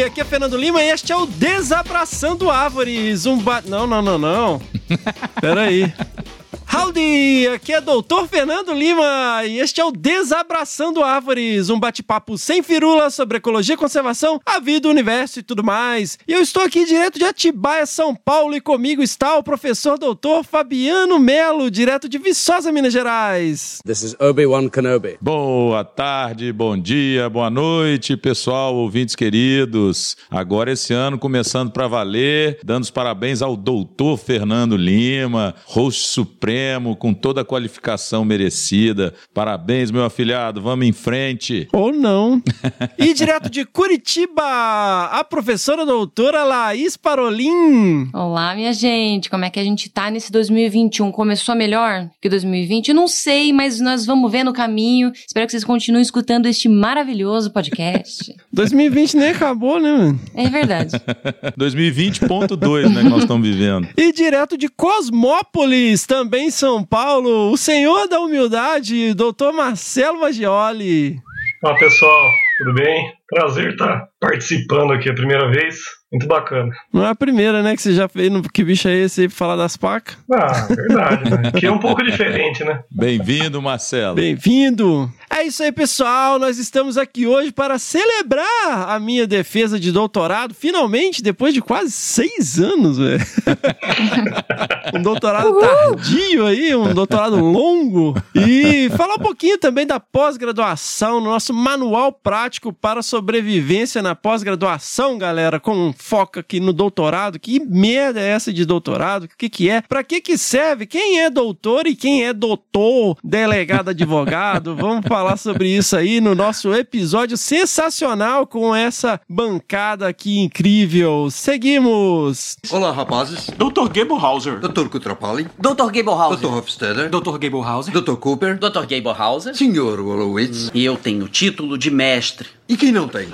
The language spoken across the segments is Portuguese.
Aqui é Fernando Lima e este é o Desabraçando Árvores. Um ba... Não, não, não, não. Pera aí. Howdy! Aqui é Doutor Fernando Lima e este é o Desabraçando Árvores, um bate-papo sem firula sobre ecologia, conservação, a vida, o universo e tudo mais. E eu estou aqui direto de Atibaia, São Paulo, e comigo está o professor doutor Fabiano Melo, direto de Viçosa, Minas Gerais. This is Obi-Wan Kenobi. Boa tarde, bom dia, boa noite, pessoal, ouvintes queridos. Agora esse ano começando para valer, dando os parabéns ao doutor Fernando Lima, host supremo com toda a qualificação merecida. Parabéns, meu afilhado, vamos em frente. Ou não. e direto de Curitiba, a professora doutora Laís Parolin. Olá, minha gente. Como é que a gente tá nesse 2021? Começou melhor que 2020? Eu não sei, mas nós vamos ver no caminho. Espero que vocês continuem escutando este maravilhoso podcast. 2020 nem acabou, né, mano? É verdade. 2020.2, né, que nós estamos vivendo. E direto de Cosmópolis, também São Paulo, o senhor da humildade, doutor Marcelo Maggioli. Olá pessoal, tudo bem? Prazer estar participando aqui a primeira vez. Muito bacana. Não é a primeira, né, que você já fez no Que Bicho é Esse aí pra falar das pacas? Ah, verdade, né? Que é um pouco diferente, né? Bem-vindo, Marcelo. Bem-vindo. É isso aí, pessoal. Nós estamos aqui hoje para celebrar a minha defesa de doutorado. Finalmente, depois de quase seis anos, velho. um doutorado tardio aí, um doutorado longo. E falar um pouquinho também da pós-graduação, no nosso manual prático para sobrevivência na pós-graduação, galera, com foco aqui no doutorado. Que merda é essa de doutorado? O que que é? Para que que serve? Quem é doutor e quem é doutor, delegado, advogado? Vamos falar sobre isso aí no nosso episódio sensacional com essa bancada aqui incrível. Seguimos. Olá, rapazes. Dr. Gablehauser. Dr. Kutrapali. Dr. Gablehauser. Dr. Hofstadter. Dr. Gablehauser. Dr. Cooper. Dr. Gablehauser. Sr. Wolowitz. E eu tenho o título de mestre. E quem não tem?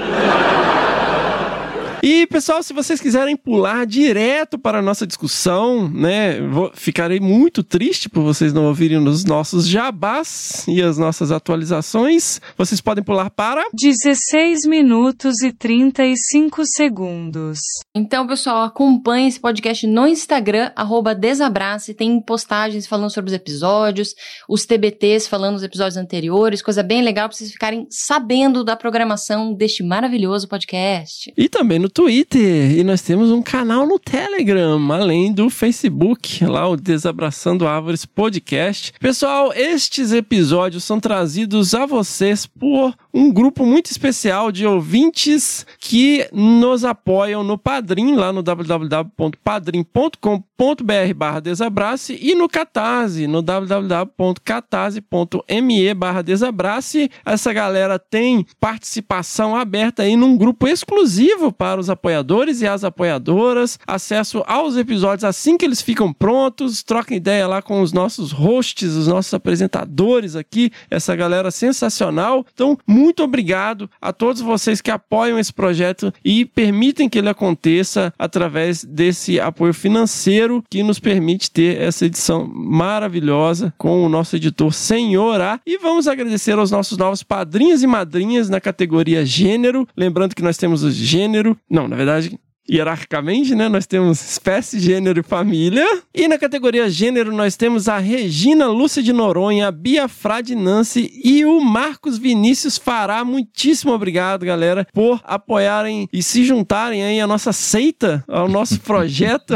E, pessoal, se vocês quiserem pular direto para a nossa discussão, né? Vou, ficarei muito triste por vocês não ouvirem os nossos jabás e as nossas atualizações. Vocês podem pular para 16 minutos e 35 segundos. Então, pessoal, acompanhe esse podcast no Instagram, arroba Desabrace. Tem postagens falando sobre os episódios, os TBTs falando dos episódios anteriores, coisa bem legal para vocês ficarem sabendo da programação deste maravilhoso podcast. E também no Twitter. E nós temos um canal no Telegram, além do Facebook, lá o Desabraçando Árvores Podcast. Pessoal, estes episódios são trazidos a vocês por um grupo muito especial de ouvintes que nos apoiam no Padrim, lá no www.padrim.com.br barra Desabrace e no Catarse, no www.catarse.me barra Desabrace. Essa galera tem participação aberta aí num grupo exclusivo para os apoiadores e as apoiadoras, acesso aos episódios assim que eles ficam prontos, troca ideia lá com os nossos hosts, os nossos apresentadores aqui, essa galera sensacional. Então, muito obrigado a todos vocês que apoiam esse projeto e permitem que ele aconteça através desse apoio financeiro que nos permite ter essa edição maravilhosa com o nosso editor Senhor A. E vamos agradecer aos nossos novos padrinhos e madrinhas na categoria gênero. Lembrando que nós temos o gênero, não, na verdade, hierarquicamente, né? Nós temos espécie, gênero e família. E na categoria gênero, nós temos a Regina Lúcia de Noronha, a Bia Frade Nancy e o Marcos Vinícius Fará. Muitíssimo obrigado, galera, por apoiarem e se juntarem aí à nossa seita, ao nosso projeto.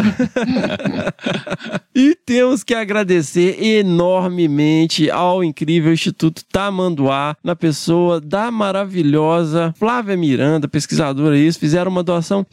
e temos que agradecer enormemente ao incrível Instituto Tamanduá, na pessoa da maravilhosa Flávia Miranda, pesquisadora isso, fizeram uma doação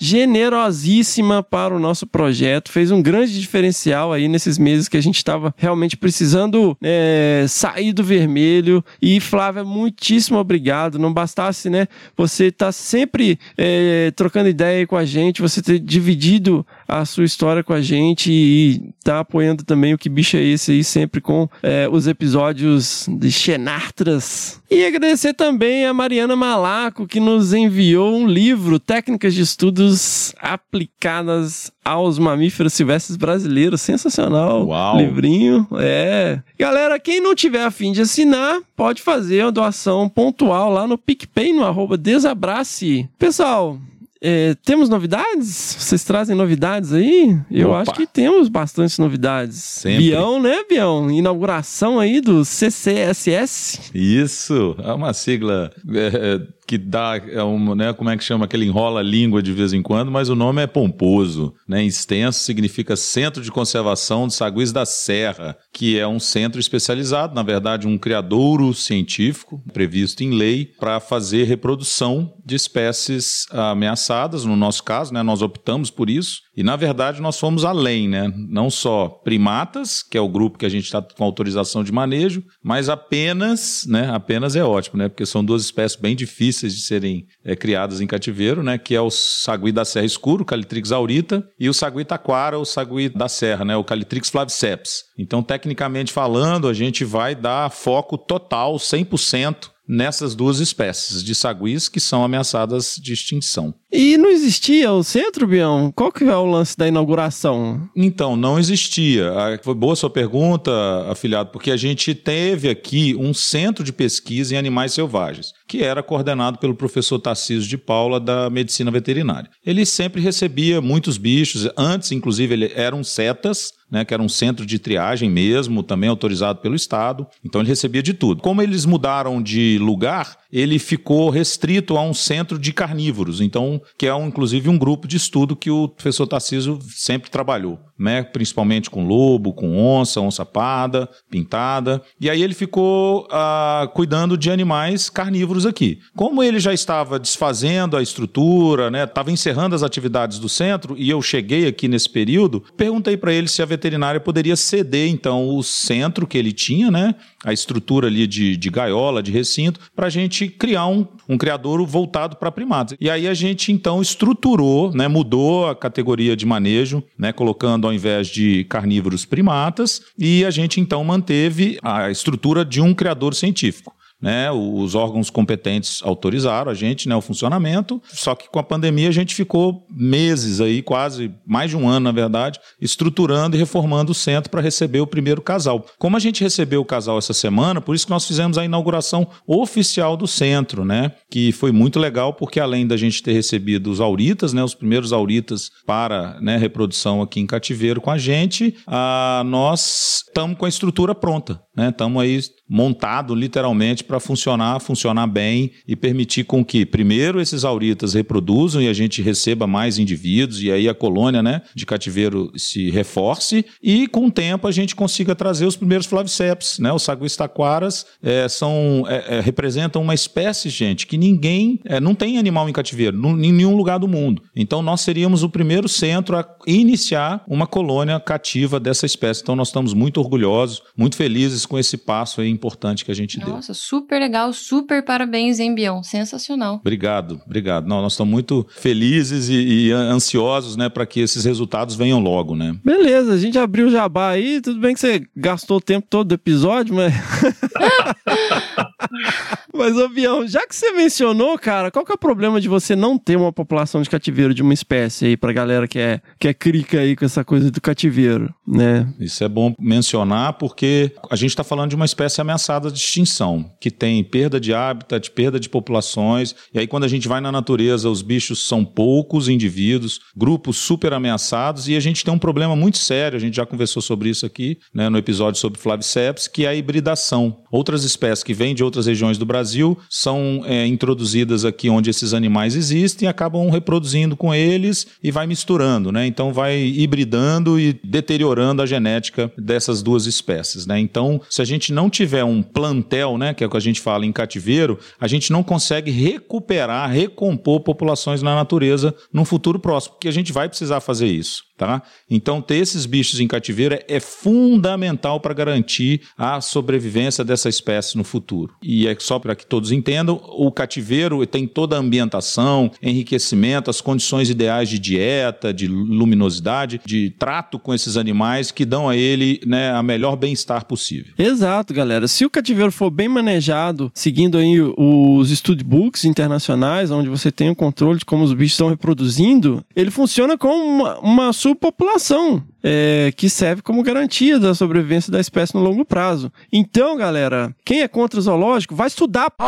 generosíssima para o nosso projeto, fez um grande diferencial aí nesses meses que a gente estava realmente precisando é, sair do vermelho. E Flávia, muitíssimo obrigado. Não bastasse, né? Você tá sempre é, trocando ideia com a gente, você ter dividido a sua história com a gente e tá apoiando também o Que Bicho é Esse aí, sempre com é, os episódios de Xenartras. E agradecer também a Mariana Malaco, que nos enviou um livro, Técnicas de Estudos Aplicadas aos Mamíferos Silvestres Brasileiros. Sensacional. Uau. Livrinho. É. Galera, quem não tiver a fim de assinar, pode fazer uma doação pontual lá no PicPay, no arroba Desabrace. Pessoal, é, temos novidades? Vocês trazem novidades aí? Eu Opa. acho que temos bastantes novidades. Sempre. Bião, né, Bião? Inauguração aí do CCSS. Isso, é uma sigla é, que dá, é um, né, como é que chama, aquele enrola a língua de vez em quando, mas o nome é pomposo, né, extenso, significa Centro de Conservação de Saguis da Serra, que é um centro especializado, na verdade um criadouro científico, previsto em lei, para fazer reprodução de espécies ameaçadas, no nosso caso, né, nós optamos por isso, e na verdade nós fomos além, né, não só primatas, que é o grupo que a gente está com autorização de manejo, mas apenas, né, apenas é ótimo, né, porque são duas espécies bem difíceis de serem é, criadas em cativeiro, né, que é o sagui da serra escuro, Calitrix aurita, e o sagui taquara, o sagui da serra, né, o Calitrix flaviceps. Então, tecnicamente falando, a gente vai dar foco total, 100%, nessas duas espécies de saguis que são ameaçadas de extinção. E não existia o centro, Bião? Qual que é o lance da inauguração? Então, não existia. Ah, Foi boa sua pergunta, afilhado, porque a gente teve aqui um centro de pesquisa em animais selvagens, que era coordenado pelo professor Tarcísio de Paula, da Medicina Veterinária. Ele sempre recebia muitos bichos, antes, inclusive, ele eram setas, né, que era um centro de triagem mesmo, também autorizado pelo Estado. Então ele recebia de tudo. Como eles mudaram de lugar, ele ficou restrito a um centro de carnívoros. Então, que é um, inclusive um grupo de estudo que o professor Tarcísio sempre trabalhou, né, principalmente com lobo, com onça, onça parda, pintada. E aí ele ficou ah, cuidando de animais carnívoros aqui. Como ele já estava desfazendo a estrutura, né, estava encerrando as atividades do centro e eu cheguei aqui nesse período, perguntei para ele se a veterinária poderia ceder então o centro que ele tinha, né, a estrutura ali de, de gaiola, de recinto, para a gente criar um, um criadouro voltado para primatas. E aí a gente então estruturou, né, mudou a categoria de manejo, né, colocando ao invés de carnívoros primatas, e a gente então manteve a estrutura de um criador científico. Né, os órgãos competentes autorizaram a gente, né, o funcionamento, só que com a pandemia a gente ficou meses aí, quase mais de um ano, na verdade, estruturando e reformando o centro para receber o primeiro casal. Como a gente recebeu o casal essa semana, por isso que nós fizemos a inauguração oficial do centro, né, que foi muito legal, porque além da gente ter recebido os auritas, né, os primeiros auritas para né, reprodução aqui em cativeiro com a gente, ah, nós estamos com a estrutura pronta, né, estamos aí montado literalmente para funcionar, funcionar bem e permitir com que, primeiro, esses auritas reproduzam e a gente receba mais indivíduos e aí a colônia né, de cativeiro se reforce e, com o tempo, a gente consiga trazer os primeiros flaviceps. Né? Os saguistaquaras é, são, é, é, representam uma espécie, gente, que ninguém, é, não tem animal em cativeiro, em nenhum lugar do mundo. Então, nós seríamos o primeiro centro a iniciar uma colônia cativa dessa espécie. Então, nós estamos muito orgulhosos, muito felizes com esse passo importante que a gente deu. Nossa, super legal, super parabéns, hein, Bião? Sensacional. Obrigado, obrigado. Não, nós estamos muito felizes e, e ansiosos, né, para que esses resultados venham logo, né? Beleza, a gente abriu o jabá aí. Tudo bem que você gastou o tempo todo do episódio, mas. mas, ô Bião, já que você mencionou, cara, qual que é o problema de você não ter uma população de cativeiro de uma espécie aí pra galera que é, que é crica aí com essa coisa do cativeiro, né? Isso é bom mencionar porque a gente está falando de uma espécie ameaçada de extinção, que tem perda de hábitat, perda de populações. E aí, quando a gente vai na natureza, os bichos são poucos indivíduos, grupos super ameaçados, e a gente tem um problema muito sério. A gente já conversou sobre isso aqui né, no episódio sobre Flaviceps, que é a hibridação. Outras espécies que vêm de outras regiões do Brasil são é, introduzidas aqui onde esses animais existem e acabam reproduzindo com eles e vai misturando, né? Então vai hibridando e deteriorando a genética dessas duas espécies, né? Então, se a gente não tiver um plantel, né, que é o que a gente fala em cativeiro, a gente não consegue recuperar, recompor populações na natureza num futuro próximo, porque a gente vai precisar fazer isso. Tá? Então, ter esses bichos em cativeiro é, é fundamental para garantir a sobrevivência dessa espécie no futuro. E é só para que todos entendam: o cativeiro tem toda a ambientação, enriquecimento, as condições ideais de dieta, de luminosidade, de trato com esses animais que dão a ele né, a melhor bem-estar possível. Exato, galera. Se o cativeiro for bem manejado, seguindo aí os studbooks internacionais, onde você tem o controle de como os bichos estão reproduzindo, ele funciona como uma, uma subpopulação. É, que serve como garantia da sobrevivência da espécie no longo prazo. Então, galera, quem é contra o zoológico vai estudar.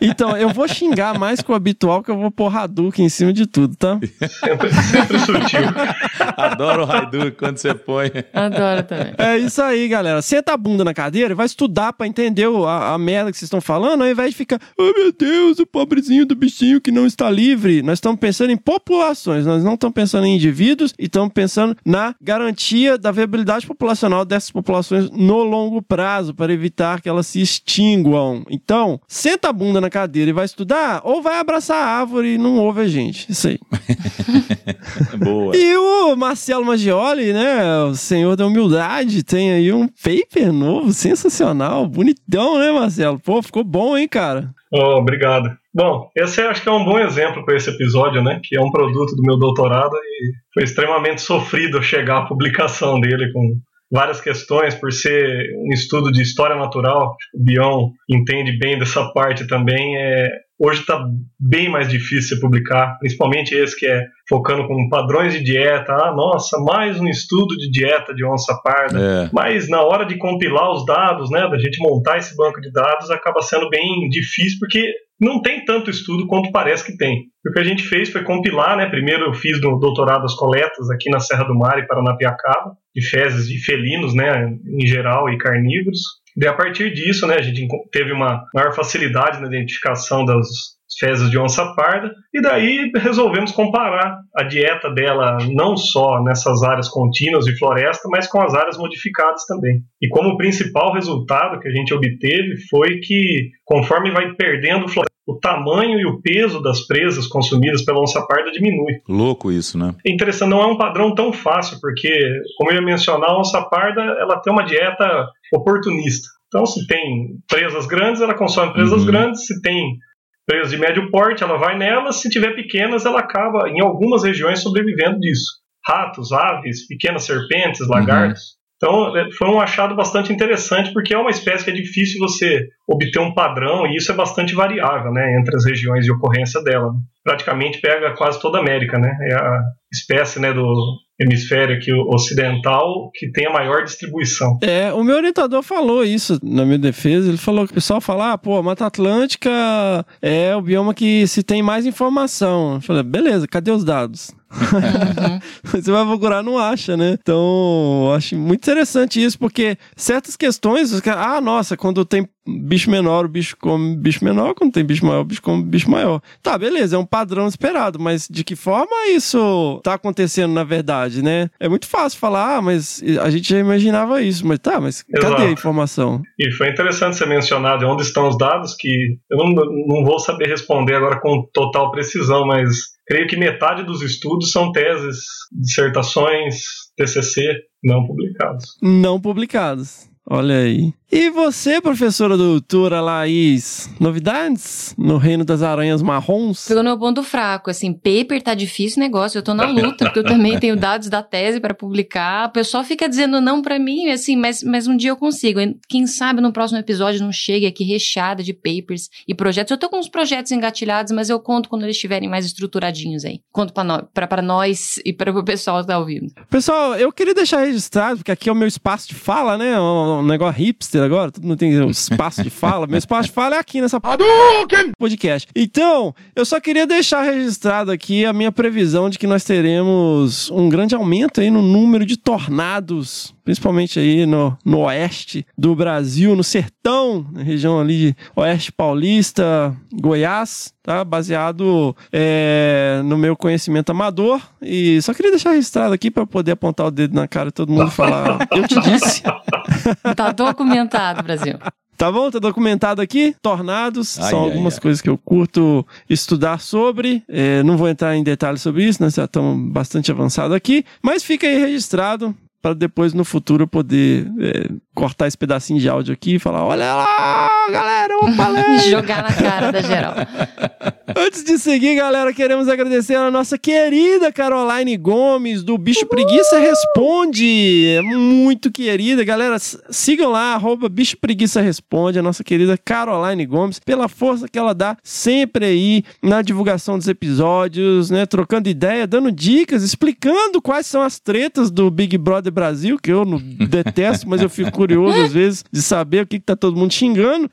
Então, eu vou xingar mais que o habitual, que eu vou pôr Hadouken em cima de tudo, tá? Sempre, sempre sutil. Adoro o Hadouken quando você põe. Adoro também. É isso aí, galera. Senta a bunda na cadeira e vai estudar pra entender a, a merda que vocês estão falando, ao invés de ficar, oh meu Deus, o pobrezinho do bichinho que não está livre. Nós estamos pensando em populações, nós não estamos pensando em indivíduos e estamos pensando na garantia da viabilidade populacional dessas populações no longo prazo, para evitar que elas se extinguam. Então, senta a bunda na cadeira e vai estudar, ou vai abraçar a árvore e não ouve a gente. Isso aí. Boa. E o Marcelo Maggioli, né, o senhor da humildade, tem aí um paper novo, sensacional, bonitão, né, Marcelo? Pô, ficou bom, hein, cara? Oh, obrigado. Bom, esse acho que é um bom exemplo para esse episódio, né? Que é um produto do meu doutorado e foi extremamente sofrido chegar à publicação dele com várias questões, por ser um estudo de história natural, o Bion entende bem dessa parte também, é, hoje está bem mais difícil de publicar, principalmente esse que é focando com padrões de dieta. Ah, nossa, mais um estudo de dieta de onça parda. É. Mas na hora de compilar os dados, né, da gente montar esse banco de dados, acaba sendo bem difícil, porque não tem tanto estudo quanto parece que tem. O que a gente fez foi compilar, né? Primeiro eu fiz no doutorado as coletas aqui na Serra do Mar e Paranapiacaba, de fezes de felinos, né, em geral, e carnívoros. E a partir disso, né, a gente teve uma maior facilidade na identificação das fezes de onça parda, e daí resolvemos comparar a dieta dela não só nessas áreas contínuas de floresta, mas com as áreas modificadas também. E como principal resultado que a gente obteve foi que, conforme vai perdendo floresta, o tamanho e o peso das presas consumidas pela onça parda diminui. Louco isso, né? É interessante, não é um padrão tão fácil, porque, como eu ia mencionar, a onça parda ela tem uma dieta oportunista. Então, se tem presas grandes, ela consome presas Uhum. grandes. Se tem presas de médio porte, ela vai nelas. Se tiver pequenas, ela acaba, em algumas regiões, sobrevivendo disso. Ratos, aves, pequenas serpentes, lagartos. Então, é, foi um achado bastante interessante, porque é uma espécie que é difícil você obter um padrão, e isso é bastante variável né, entre as regiões de ocorrência dela. Praticamente pega quase toda a América. Né? É a espécie né, do hemisfério aqui ocidental que tem a maior distribuição. É, o meu orientador falou isso na minha defesa. Ele falou que o pessoal fala, ah, pô, a Mata Atlântica é o bioma que se tem mais informação. Eu falei, beleza, cadê os dados? Você vai procurar, não acha, né? Então, eu acho muito interessante isso, porque certas questões, ah, nossa, quando tem bicho menor, o bicho come bicho menor, quando tem bicho maior, o bicho come bicho maior. Tá, beleza, é um padrão esperado, mas de que forma isso tá acontecendo na verdade, né? É muito fácil falar, ah, mas a gente já imaginava isso, mas tá, mas cadê a Exato. informação? E foi interessante ser mencionado onde estão os dados, que eu não, não vou saber responder agora com total precisão, mas creio que metade dos estudos são teses, dissertações, TCC não publicados. Não publicados. Olha aí. E você, professora doutora Laís, novidades no reino das aranhas marrons? Pegou no meu ponto fraco, assim, paper tá difícil negócio, eu tô na luta, porque eu também tenho dados da tese para publicar. O pessoal fica dizendo não para mim, assim, mas, mas um dia eu consigo. Quem sabe no próximo episódio não chegue aqui recheada de papers e projetos. Eu tô com uns projetos engatilhados, mas eu conto quando eles estiverem mais estruturadinhos aí. Conto pra nós e para o pessoal que tá ouvindo. Pessoal, eu queria deixar registrado, porque aqui é o meu espaço de fala, né? Um, um negócio hipster agora, todo mundo tem um espaço de fala. meu espaço de fala é aqui nessa podcast. Então, eu só queria deixar registrado aqui a minha previsão de que nós teremos um grande aumento aí no número de tornados, principalmente aí no, no oeste do Brasil, no sertão, na região ali de oeste paulista, Goiás, tá? Baseado é, no meu conhecimento amador. E só queria deixar registrado aqui para poder apontar o dedo na cara de todo mundo e falar: Eu te disse. Tá documentado, Brasil. Tá bom? Tá documentado aqui. Tornados Ai, são ai, algumas ai. coisas que eu curto estudar sobre. É, não vou entrar em detalhes sobre isso, nós já estamos bastante avançados aqui. Mas fica aí registrado para depois no futuro eu poder é, cortar esse pedacinho de áudio aqui e falar: olha lá, galera, eu falei. Jogar na cara da geral. Antes de seguir, galera, queremos agradecer a nossa querida Caroline Gomes, do Bicho Preguiça Responde. É Muito querida. Galera, sigam lá, arroba Bicho Preguiça Responde, a nossa querida Caroline Gomes, pela força que ela dá sempre aí na divulgação dos episódios, né? Trocando ideia, dando dicas, explicando quais são as tretas do Big Brother Brasil, que eu não detesto, mas eu fico curioso às vezes de saber o que, que tá todo mundo xingando.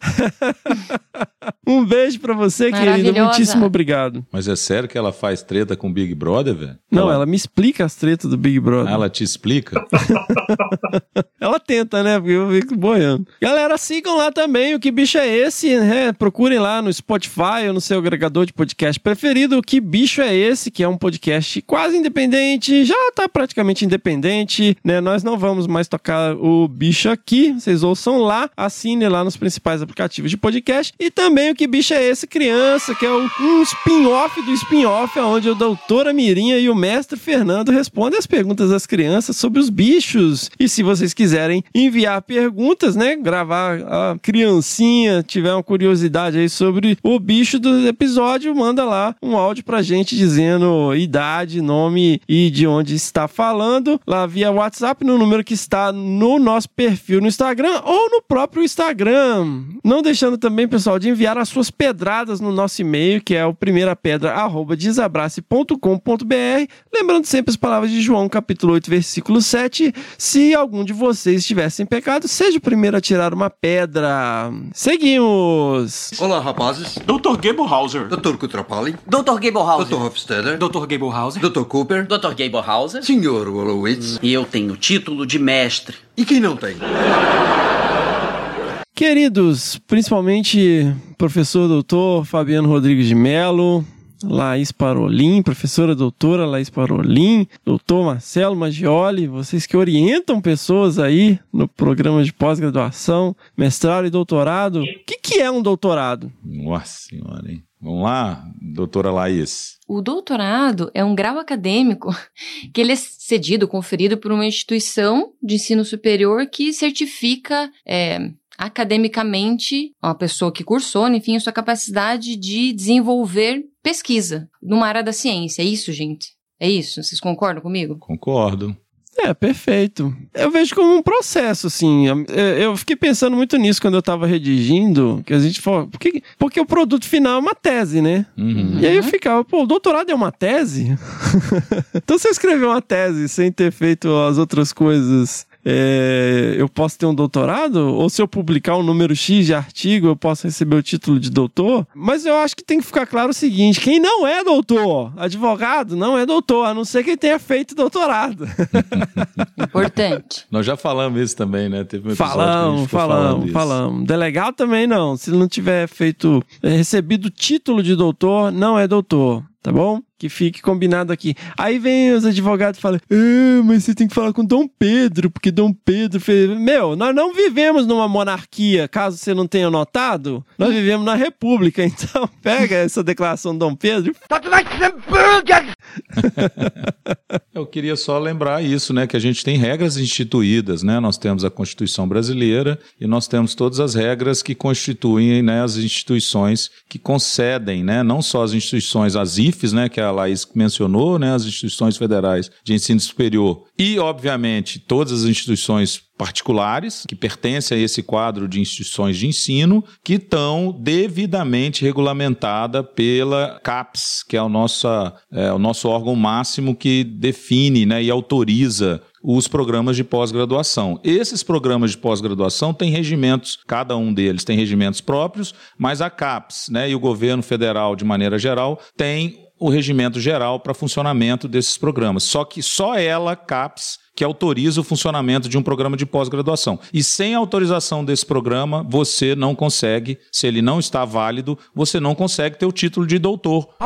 um beijo pra você, querida. Muitíssimo obrigado. Mas é sério que ela faz treta com o Big Brother, velho? Não, ela me explica as tretas do Big Brother. Ela te explica? Ela tenta, né? Porque eu fico boiando. Galera, sigam lá também o Que Bicho é Esse, né? Procurem lá no Spotify ou no seu agregador de podcast preferido. O Que Bicho é Esse, que é um podcast quase independente, já tá praticamente independente, né? Nós não vamos mais tocar o bicho aqui, vocês ouçam lá, assinem lá nos principais aplicativos de podcast. E também o Que Bicho é Esse, criança, que é um spin-off do spin-off, onde a doutora Mirinha e o mestre Fernando respondem as perguntas das crianças sobre os bichos. E se vocês quiserem enviar perguntas, né? Gravar a criancinha, tiver uma curiosidade aí sobre o bicho do episódio, manda lá um áudio pra gente dizendo idade, nome e de onde está falando, lá via WhatsApp, no número que está no nosso perfil no Instagram ou no próprio Instagram. Não deixando também, pessoal, de enviar as suas pedradas no nosso e-mail, que é o primeirapedra@desabrace.com.br. Lembrando sempre as palavras de João, capítulo 8, versículo 7. Se algum de vocês estivesse em pecado, seja o primeiro a tirar uma pedra. Seguimos! Olá, rapazes. Dr. Gablehauser. Dr. Kutrapali. Dr. Gablehauser. Dr. Hofstadter. Dr. Gablehauser. Dr. Cooper. Dr. Gablehauser. Sr. Wolowitz. E eu tenho título de mestre. E quem não tem? Queridos, principalmente professor doutor Fabiano Rodrigues de Melo, Laís Parolim, professora doutora Laís Parolim, doutor Marcelo Maggioli, vocês que orientam pessoas aí no programa de pós-graduação, mestrado e doutorado. O que, que é um doutorado? Nossa senhora, hein? Vamos lá, doutora Laís. O doutorado é um grau acadêmico que ele é cedido, conferido por uma instituição de ensino superior que certifica é, academicamente uma pessoa que cursou, enfim, a sua capacidade de desenvolver pesquisa numa área da ciência. É isso, gente? É isso? Vocês concordam comigo? Concordo. É, perfeito. Eu vejo como um processo, assim. Eu- fiquei pensando muito nisso quando eu tava redigindo, que a gente falou, porque, porque o produto final é uma tese, né? Uhum. E aí eu ficava, pô, o doutorado é uma tese? então se eu escrever uma tese sem ter feito as outras coisas, é, eu posso ter um doutorado? Ou se eu publicar um número X de artigo, eu posso receber o título de doutor? Mas eu acho que tem que ficar claro o seguinte: quem não é doutor, advogado, não é doutor, a não ser quem tenha feito doutorado. Importante. Nós já falamos isso também, né? Teve um que Falamos, falamos, isso. falamos. Delegado também não. Se ele não tiver feito, eh, recebido o título de doutor, não é doutor, tá bom? Que fique combinado aqui. Aí vem os advogados e falam: ah, mas você tem que falar com Dom Pedro, porque Dom Pedro fez. Meu, nós não vivemos numa monarquia, caso você não tenha notado. Nós vivemos na república, então pega essa declaração de Dom Pedro. Eu queria só lembrar isso, né? Que a gente tem regras instituídas, né? Nós temos a Constituição Brasileira e nós temos todas as regras que constituem né, as instituições que concedem, né? Não só as instituições, as IFES, né? Que a Laís mencionou, né? As instituições federais de ensino superior e, obviamente, todas as instituições particulares que pertencem a esse quadro de instituições de ensino que estão devidamente regulamentada pela CAPES, que é o nosso, é, o nosso órgão máximo que define né, e autoriza os programas de pós-graduação. Esses programas de pós-graduação têm regimentos, cada um deles tem regimentos próprios, mas a CAPES né, e o governo federal, de maneira geral, tem o regimento geral para funcionamento desses programas. Só que só ela, CAPES, que autoriza o funcionamento de um programa de pós-graduação. E sem autorização desse programa, você não consegue, se ele não está válido, você não consegue ter o título de doutor.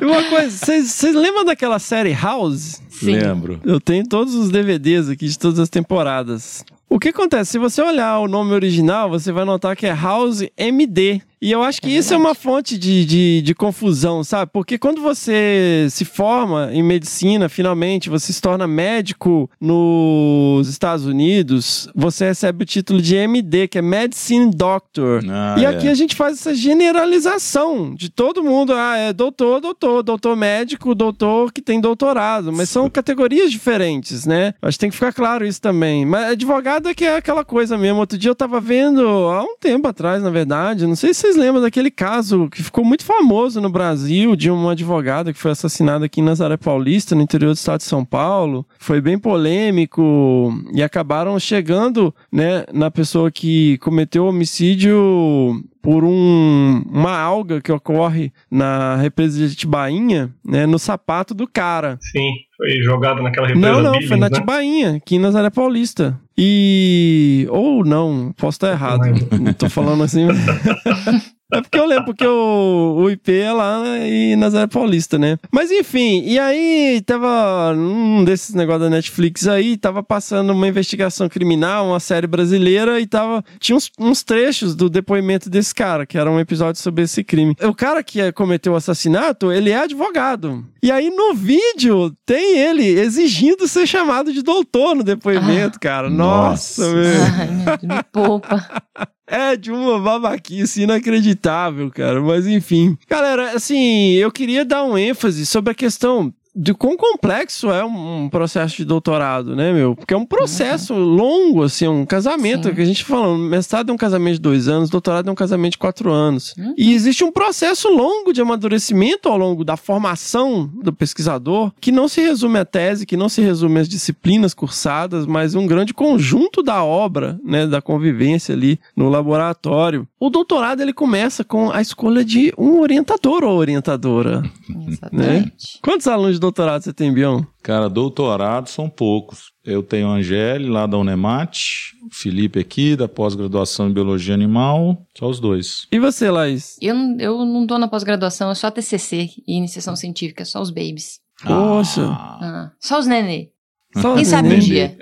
E uma coisa, vocês vocês lembram daquela série House? Sim. Lembro. Eu tenho todos os DVDs aqui de todas as temporadas. O que acontece? Se você olhar o nome original, você vai notar que é House MD. E eu acho que isso é uma fonte de, de, de confusão, sabe? Porque quando você se forma em medicina, finalmente, você se torna médico nos Estados Unidos, você recebe o título de MD, que é Medicine Doctor. Ah, e é. aqui a gente faz essa generalização de todo mundo. Ah, é doutor, doutor, doutor médico, doutor que tem doutorado. Mas são categorias diferentes, né? Acho que tem que ficar claro isso também. Mas advogado é que é aquela coisa mesmo. Outro dia eu tava vendo, há um tempo atrás, na verdade, não sei se vocês lembram daquele caso que ficou muito famoso no Brasil de uma advogada que foi assassinada aqui em Nazaré Paulista, no interior do estado de São Paulo. Foi bem polêmico e acabaram chegando, né, na pessoa que cometeu o homicídio por um, uma alga que ocorre na represa de Tibainha, né, no sapato do cara. Sim, foi jogado naquela represa Não, não, Billings, foi na né? Tibainha, aqui em Nazaré Paulista. E. Ou não, posso estar errado. Não tô falando assim. É porque eu lembro, porque o, o IP é lá em Nazaré Paulista, né? Mas enfim, e aí tava um desses negócios da Netflix aí, tava passando uma investigação criminal, uma série brasileira, e tava. Tinha uns, uns trechos do depoimento desse cara, que era um episódio sobre esse crime. O cara que cometeu o assassinato, ele é advogado. E aí no vídeo tem ele exigindo ser chamado de doutor no depoimento, cara. Nossa, Nossa. velho. Ai, meu Deus, me poupa. É de uma babaquice inacreditável, cara. Mas enfim. Galera, assim, eu queria dar um ênfase sobre a questão de quão complexo é um, processo de doutorado, né, meu? Porque é um processo longo, assim, um casamento, Sim. que a gente fala, mestrado é um casamento de dois anos, doutorado é um casamento de quatro anos. Uhum. E existe um processo longo de amadurecimento ao longo da formação do pesquisador, que não se resume à tese, que não se resume às disciplinas cursadas, mas um grande conjunto da obra, né, da convivência ali no laboratório. O doutorado, ele começa com a escolha de um orientador ou orientadora. Exatamente. Quantos alunos doutorado você tem, Bião? Cara, doutorado são poucos. Eu tenho a Angele, lá da Unemate, o Felipe aqui, da pós-graduação em Biologia Animal, só os dois. E você, Laís? Eu, não- eu não tô na pós-graduação, é só TCC e iniciação científica, só os babies. Poxa. Ah, Ah, só os nenê. Só Quem sabe um dia.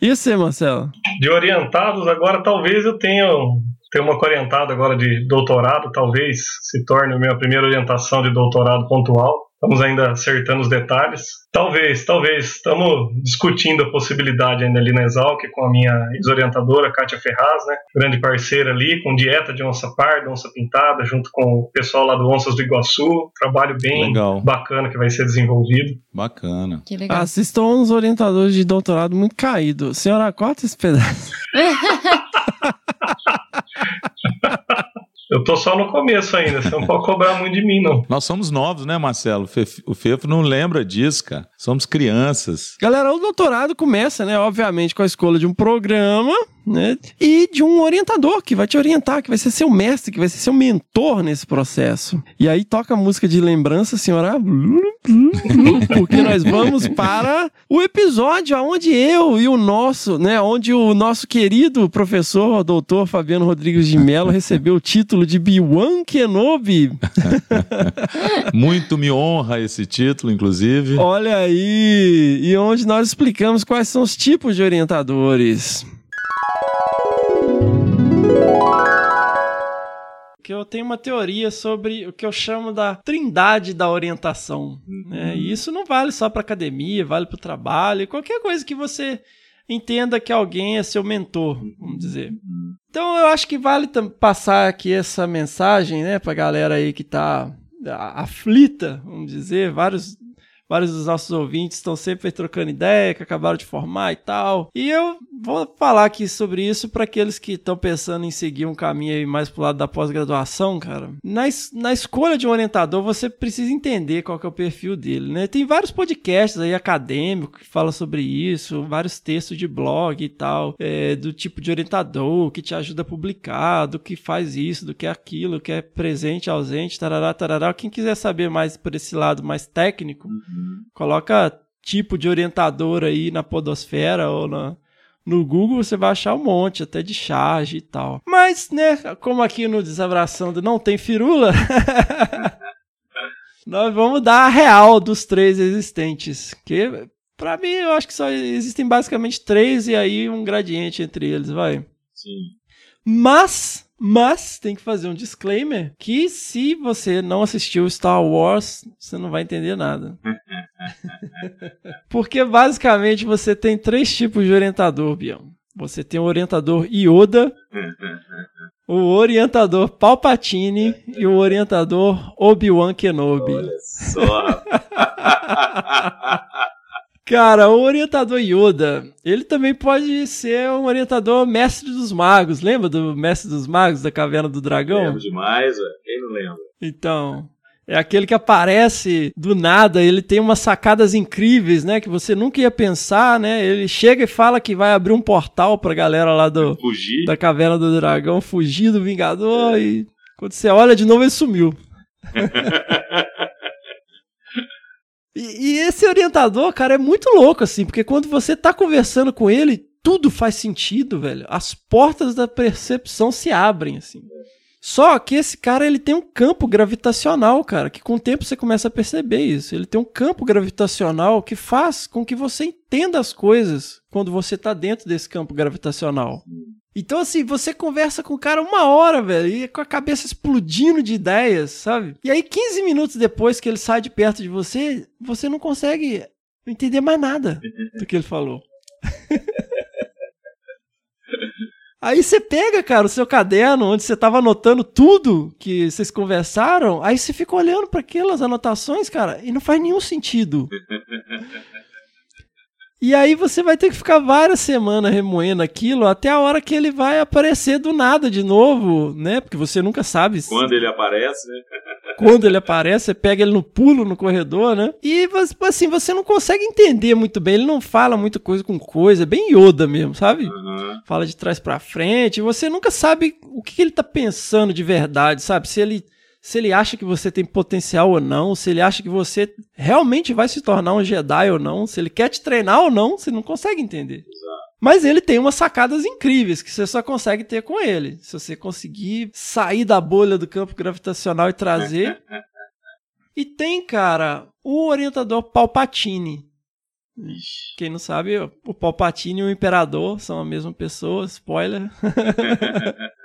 E você, Marcelo? De orientados, agora talvez eu tenha, tenha uma orientada agora de doutorado, talvez se torne a minha primeira orientação de doutorado pontual. Estamos ainda acertando os detalhes. Talvez, talvez. Estamos discutindo a possibilidade ainda ali na Exalc com a minha ex-orientadora, Kátia Ferraz, né? Grande parceira ali, com dieta de onça parda, onça pintada, junto com o pessoal lá do Onças do Iguaçu. Trabalho bem Legal. bacana que vai ser desenvolvido. bacana. Que legal. Ah, vocês estão uns orientadores de doutorado muito caídos. Senhora, corta esse pedaço. Eu tô só no começo ainda, você não pode cobrar muito de mim, não. Nós somos novos, né, Marcelo? O Fef- O Fefo não lembra disso, cara. Somos crianças. Galera, o doutorado começa, né, obviamente, com a escolha de um programa, né, e de um orientador que vai te orientar, que vai ser seu mestre, que vai ser seu mentor nesse processo. E aí toca a música de lembrança, senhora, porque nós vamos para o episódio onde eu e o nosso, né, onde o nosso querido professor, o doutor Fabiano Rodrigues de Mello, recebeu o título de Biwan Kenobi. Muito me honra esse título, inclusive. Olha aí! E onde nós explicamos quais são os tipos de orientadores. Que eu tenho uma teoria sobre o que eu chamo da trindade da orientação. né? E isso não vale só para academia, vale para o trabalho, qualquer coisa que você entenda que alguém é seu mentor, vamos dizer. Então eu acho que vale passar aqui essa mensagem, né, pra galera aí que tá a- aflita, vamos dizer, vários vários dos nossos ouvintes estão sempre trocando ideia, que acabaram de formar e tal. E eu vou falar aqui sobre isso para aqueles que estão pensando em seguir um caminho aí mais pro lado da pós-graduação, cara. Na, es- na escolha de um orientador, você precisa entender qual que é o perfil dele, né? Tem vários podcasts aí acadêmicos que falam sobre isso, vários textos de blog e tal, é, do tipo de orientador que te ajuda a publicar, do que faz isso, do que é aquilo, que é presente, ausente, tarará, tarará. Quem quiser saber mais por esse lado mais técnico, coloca tipo de orientador aí na podosfera ou na, no Google, você vai achar um monte, até de charge e tal. Mas, né, como aqui no Desabraçando não tem firula, nós vamos dar a real dos três existentes. Que Pra mim, eu acho que só existem basicamente três e aí um gradiente entre eles, vai. Sim. Mas, mas, tem que fazer um disclaimer que se você não assistiu Star Wars, você não vai entender nada. Porque basicamente você tem três tipos de orientador, Bião. Você tem o orientador Yoda, o orientador Palpatine e o orientador Obi-Wan Kenobi. Olha só. Cara, o orientador Yoda, ele também pode ser um orientador mestre dos magos. Lembra do mestre dos magos da Caverna do Dragão? Lembro demais, velho. Quem não lembra? Então, é aquele que aparece do nada, ele tem umas sacadas incríveis, né, que você nunca ia pensar, né? Ele chega e fala que vai abrir um portal pra galera lá do Fugir. da Caverna do Dragão fugir do Vingador e quando você olha de novo ele sumiu. E, e esse orientador, cara, é muito louco, assim, porque quando você tá conversando com ele, tudo faz sentido, velho. As portas da percepção se abrem, assim. Só que esse cara, ele tem um campo gravitacional, cara, que com o tempo você começa a perceber isso. Ele tem um campo gravitacional que faz com que você entenda as coisas quando você tá dentro desse campo gravitacional. Então, assim, você conversa com o cara uma hora, velho, e com a cabeça explodindo de ideias, sabe? E aí, 15 minutos depois que ele sai de perto de você, você não consegue entender mais nada do que ele falou. Aí você pega, cara, o seu caderno onde você tava anotando tudo que vocês conversaram, aí você fica olhando para aquelas anotações, cara, e não faz nenhum sentido. E aí você vai ter que ficar várias semanas remoendo aquilo até a hora que ele vai aparecer do nada de novo, né? Porque você nunca sabe se- Quando ele aparece, né? quando ele aparece, você pega ele no pulo no corredor, né? E assim, você não consegue entender muito bem, ele não fala muita coisa com coisa, é bem Yoda mesmo, sabe? Aham. Fala de trás pra frente, você nunca sabe o que ele tá pensando de verdade, sabe? Se ele se ele acha que você tem potencial ou não, se ele acha que você realmente vai se tornar um Jedi ou não, se ele quer te treinar ou não, você não consegue entender. Mas ele tem umas sacadas incríveis que você só consegue ter com ele. Se você conseguir sair da bolha do campo gravitacional e trazer. e tem, cara, o orientador Palpatine. Quem não sabe, o Palpatine e o Imperador são a mesma pessoa, spoiler.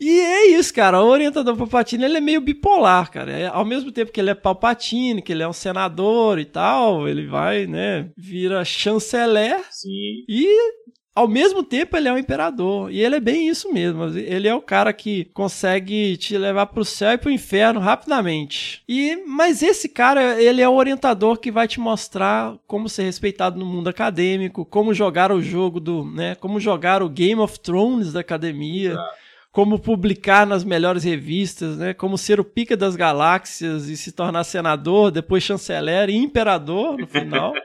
E é isso, cara. O orientador Palpatine, ele é meio bipolar, cara. É, ao mesmo tempo que ele é Palpatine, que ele é um senador e tal, ele vai, né, vira chanceler Sim. e ao mesmo tempo ele é um imperador. E ele é bem isso mesmo. Ele é o cara que consegue te levar pro céu e pro inferno rapidamente. E mas esse cara, ele é o orientador que vai te mostrar como ser respeitado no mundo acadêmico, como jogar o jogo do, né, como jogar o Game of Thrones da academia. Como publicar nas melhores revistas, né? Como ser o pica das galáxias e se tornar senador, depois chanceler e imperador no final.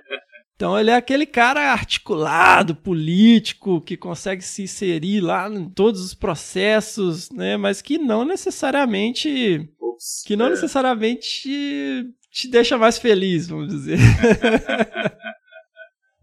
Então ele é aquele cara articulado, político, que consegue se inserir lá em todos os processos, né? Mas que não necessariamente. Ups. Que não É. necessariamente te deixa mais feliz, vamos dizer.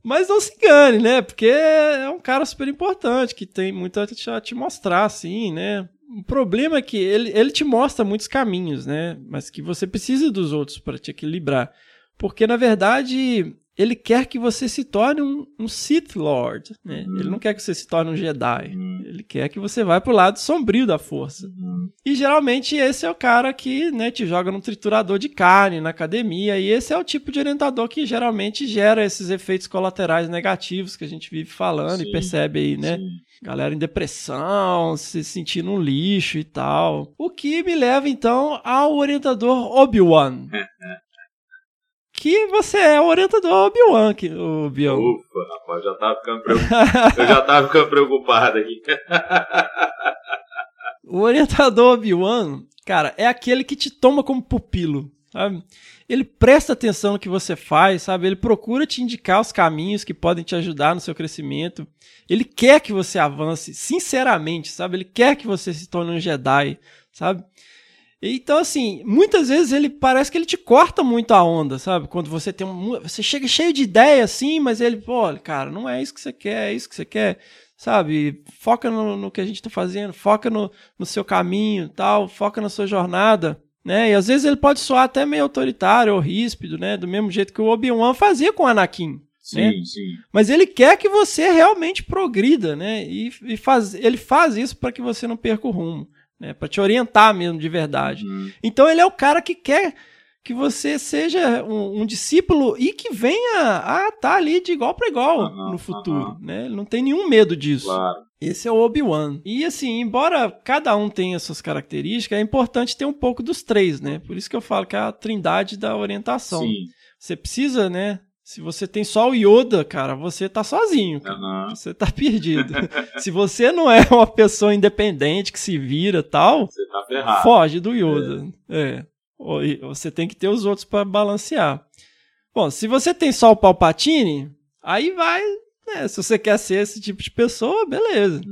Mas não se engane, né? Porque é um cara super importante, que tem muito a te, mostrar, assim, né? O problema é que ele, ele te mostra muitos caminhos, né? Mas que você precisa dos outros para te equilibrar. Porque, na verdade, ele quer que você se torne um, um Sith Lord, né? Ele não quer que você se torne um Jedi. Ele quer que você vá pro lado sombrio da força. E geralmente esse é o cara que né, te joga num triturador de carne na academia. E esse é o tipo de orientador que geralmente gera esses efeitos colaterais negativos que a gente vive falando Sim, e percebe aí, né? sim. Galera em depressão, se sentindo um lixo e tal. O que me leva então ao orientador Obi-Wan. que você é o orientador Obi-Wan, o Bião. Ufa, rapaz, já tava ficando preocupado. Eu já tava ficando preocupado aqui. O orientador Obi-Wan, cara, é aquele que te toma como pupilo, sabe? Ele presta atenção no que você faz, sabe? Ele procura te indicar os caminhos que podem te ajudar no seu crescimento. Ele quer que você avance, sinceramente, sabe? Ele quer que você se torne um Jedi, sabe? Então, assim, muitas vezes ele parece que ele te corta muito a onda, sabe? Quando você tem um. Você chega cheio de ideia, assim, mas ele, pô, cara, não é isso que você quer, é isso que você quer, sabe? Foca no, no que a gente tá fazendo, foca no, no seu caminho tal, foca na sua jornada, né? E às vezes ele pode soar até meio autoritário ou ríspido, né? Do mesmo jeito que o Obi-Wan fazia com o Anakin. né? sim. Mas ele quer que você realmente progrida, né? E, e faz, ele faz isso para que você não perca o rumo, né? Para te orientar mesmo de verdade. Uhum. Então ele é o cara que quer que você seja um, um discípulo e que venha a estar ali de igual para igual Aham, no futuro, aham. né? Ele não tem nenhum medo disso. Claro. Esse é o Obi-Wan. E assim, embora cada um tenha suas características, é importante ter um pouco dos três, né? Por isso que eu falo que é a trindade da orientação. Sim. Você precisa, né? Se você tem só o Yoda, cara, você tá sozinho. Aham. Você tá perdido. Se você não é uma pessoa independente que se vira e tal, Você tá ferrado. foge do Yoda. É. E Você tem que ter os outros pra balancear. Bom, se você tem só o Palpatine, aí vai. né, se você quer ser esse tipo de pessoa, beleza.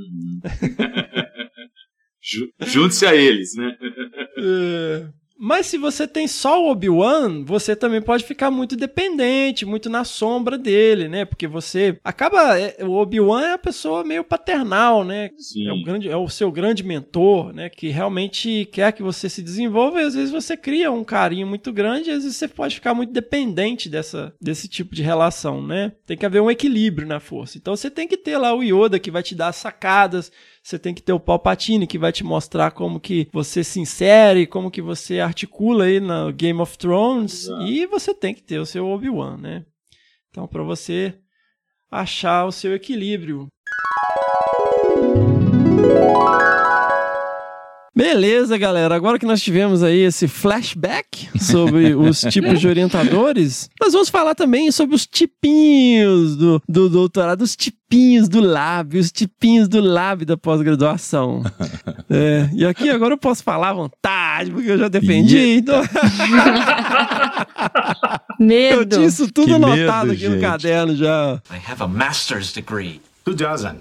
Ju- Junte-se a eles, né? É, Mas se você tem só o Obi-Wan, você também pode ficar muito dependente, muito na sombra dele, né? Porque você acaba. é, O Obi-Wan é a pessoa meio paternal, né? Sim. É o, grande, é o seu grande mentor, né? Que realmente quer que você se desenvolva e às vezes você cria um carinho muito grande e às vezes você pode ficar muito dependente dessa, desse tipo de relação, né? Tem que haver um equilíbrio na força. Então você tem que ter lá o Yoda que vai te dar as sacadas, você tem que ter o Palpatine que vai te mostrar como que você se insere, como que você articula aí no Game of Thrones Exato. e você tem que ter o seu Obi-Wan, né? Então para você achar o seu equilíbrio. Beleza, galera. Agora que nós tivemos aí esse flashback sobre os tipos de orientadores, nós vamos falar também sobre os tipinhos do, do doutorado, os tipinhos do lab, os tipinhos do lab da pós-graduação. É, e aqui agora eu posso falar à vontade, porque eu já defendi. Eita. Então, Medo. eu tinha isso tudo Que medo, anotado aqui no gente. caderno já. I have a master's degree. Who doesn't?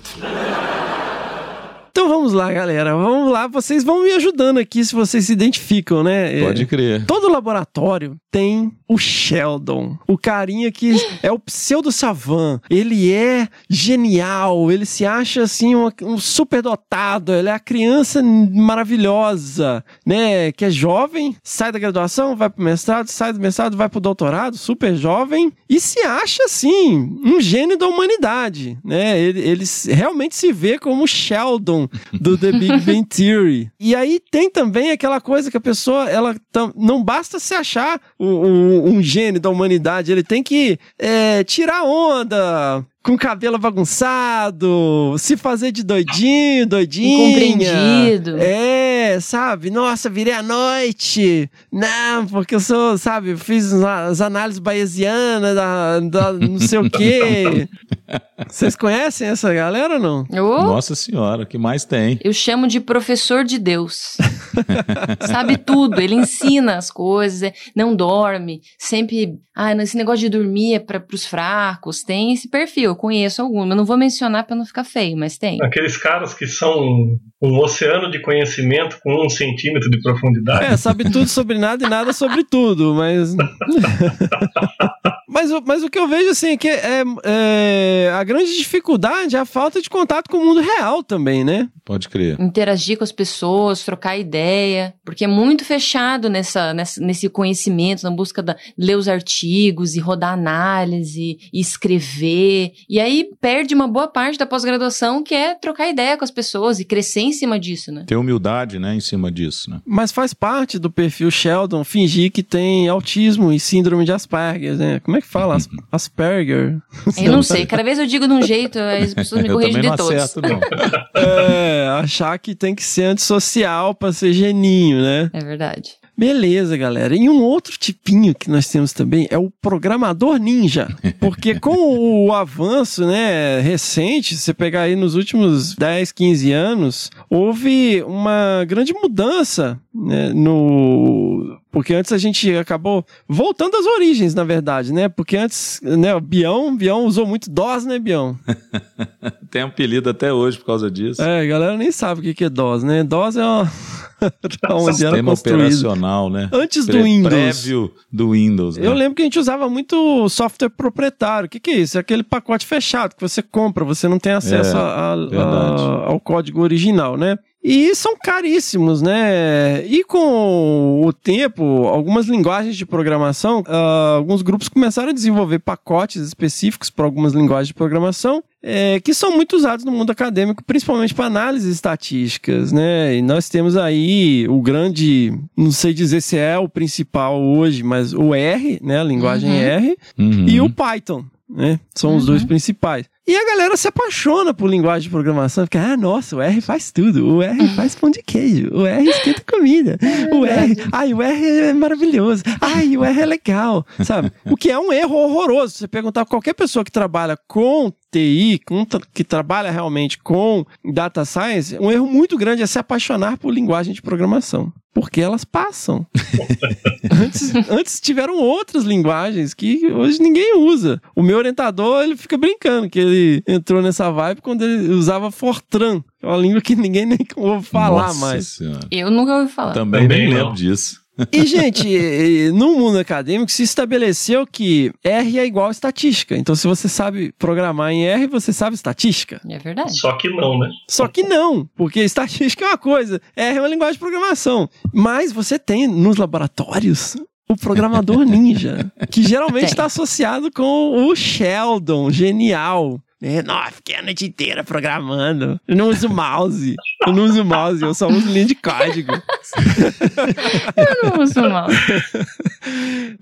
Então vamos lá, galera. Vamos lá. Vocês vão me ajudando aqui se vocês se identificam, né? É, Pode crer. Todo laboratório tem o Sheldon, o carinha que é o pseudo savan. Ele é genial, ele se acha assim um super dotado, ele é a criança maravilhosa, né? Que é jovem, sai da graduação, vai pro mestrado, sai do mestrado, vai pro doutorado, super jovem e se acha assim um gênio da humanidade, né? Ele, ele realmente se vê como Sheldon do The Big Bang Theory. E aí tem também aquela coisa que a pessoa, ela não basta se achar um, um- um gênio da humanidade, ele tem que é, tirar onda. Com cabelo bagunçado, se fazer de doidinho, doidinha. Incompreendido. É, sabe? Nossa, virei à noite. Não, porque eu sou, sabe, fiz as análises bayesianas, da, da não sei o quê. Vocês conhecem essa galera ou não? Ô, Nossa senhora, o que mais tem? Eu chamo de professor de Deus. Sabe tudo, ele ensina as coisas, é- não dorme, sempre. Ah, esse negócio de dormir é para os fracos. Tem esse perfil, conheço algum, mas não vou mencionar para não ficar feio, mas tem. Aqueles caras que são um oceano de conhecimento com um centímetro de profundidade. É, sabe tudo sobre nada e nada sobre tudo, mas. mas, o- mas o que eu vejo, assim, é que é, é- a grande dificuldade é a falta de contato com o mundo real também, né? Pode crer. Interagir com as pessoas, trocar ideia, porque é muito fechado nessa, nessa- nesse conhecimento, na busca da ler os artigos e rodar análise e escrever. E aí perde uma boa parte da pós-graduação, que é trocar ideia com as pessoas e crescer em cima disso, né? Ter humildade, né, em cima disso, né? Mas faz parte do perfil Sheldon fingir que tem autismo e síndrome de Asperger, né? Como é que fala? As- Asperger? Eu não sei, cada vez eu digo de um jeito, as pessoas me Eu corrigem de não todos. acerto, não. É, achar que tem que ser antissocial pra ser geninho, né? É verdade. Beleza, galera. E um outro tipinho que nós temos também é o programador ninja. Porque com o avanço, né, recente, você pegar aí nos últimos 10, 15 anos, houve uma grande mudança, né, no porque antes a gente acabou voltando às origens, na verdade, né? Porque antes, né, o Bião, Bião usou muito DOS, né, Bião? Tem apelido até hoje por causa disso. É, a galera nem sabe o que que é DOS, né? DOS é uma onde era Sistema construído. operacional, né? Antes do Windows. Prévio do Windows, né? Eu lembro que a gente usava muito software proprietário. O que, que é isso? É aquele pacote fechado que você compra, você não tem acesso É, a- a- ao código original, né? E são caríssimos, né? E com o tempo, algumas linguagens de programação, uh, alguns grupos começaram a desenvolver pacotes específicos para algumas linguagens de programação é, que são muito usados no mundo acadêmico, principalmente para análises estatísticas, né? E nós temos aí o grande, não sei dizer se é o principal hoje, mas o R, né? A linguagem Uhum. R, Uhum. e o Python, né? São os dois principais. E a galera se apaixona por linguagem de programação, porque, ah, nossa, o R faz tudo. O R faz pão de queijo. O R esquenta comida. O R, ai, o R é maravilhoso. Ai, o R é legal, sabe? O que é um erro horroroso. Você perguntar pra qualquer pessoa que trabalha com TI, com que trabalha realmente com data science, um erro muito grande é se apaixonar por linguagem de programação. Porque elas passam. antes, antes tiveram outras linguagens que hoje ninguém usa. O meu orientador, ele fica brincando que ele entrou nessa vibe quando ele usava Fortran, que é uma língua que ninguém nem ouve falar Nossa mais. Senhora. Eu nunca ouvi falar. Também, Também nem lembro disso. E, gente, no mundo acadêmico se estabeleceu que R é igual a estatística. Então, se você sabe programar em R, você sabe estatística. É verdade. Só que não, né? Só que não, porque estatística é uma coisa, R é uma linguagem de programação. Mas você tem nos laboratórios o programador ninja, que geralmente está associado com o Sheldon, genial. É, nossa, fiquei a noite inteira programando. Eu não uso mouse. Eu não uso mouse, eu só uso linha de código. Eu não uso mal.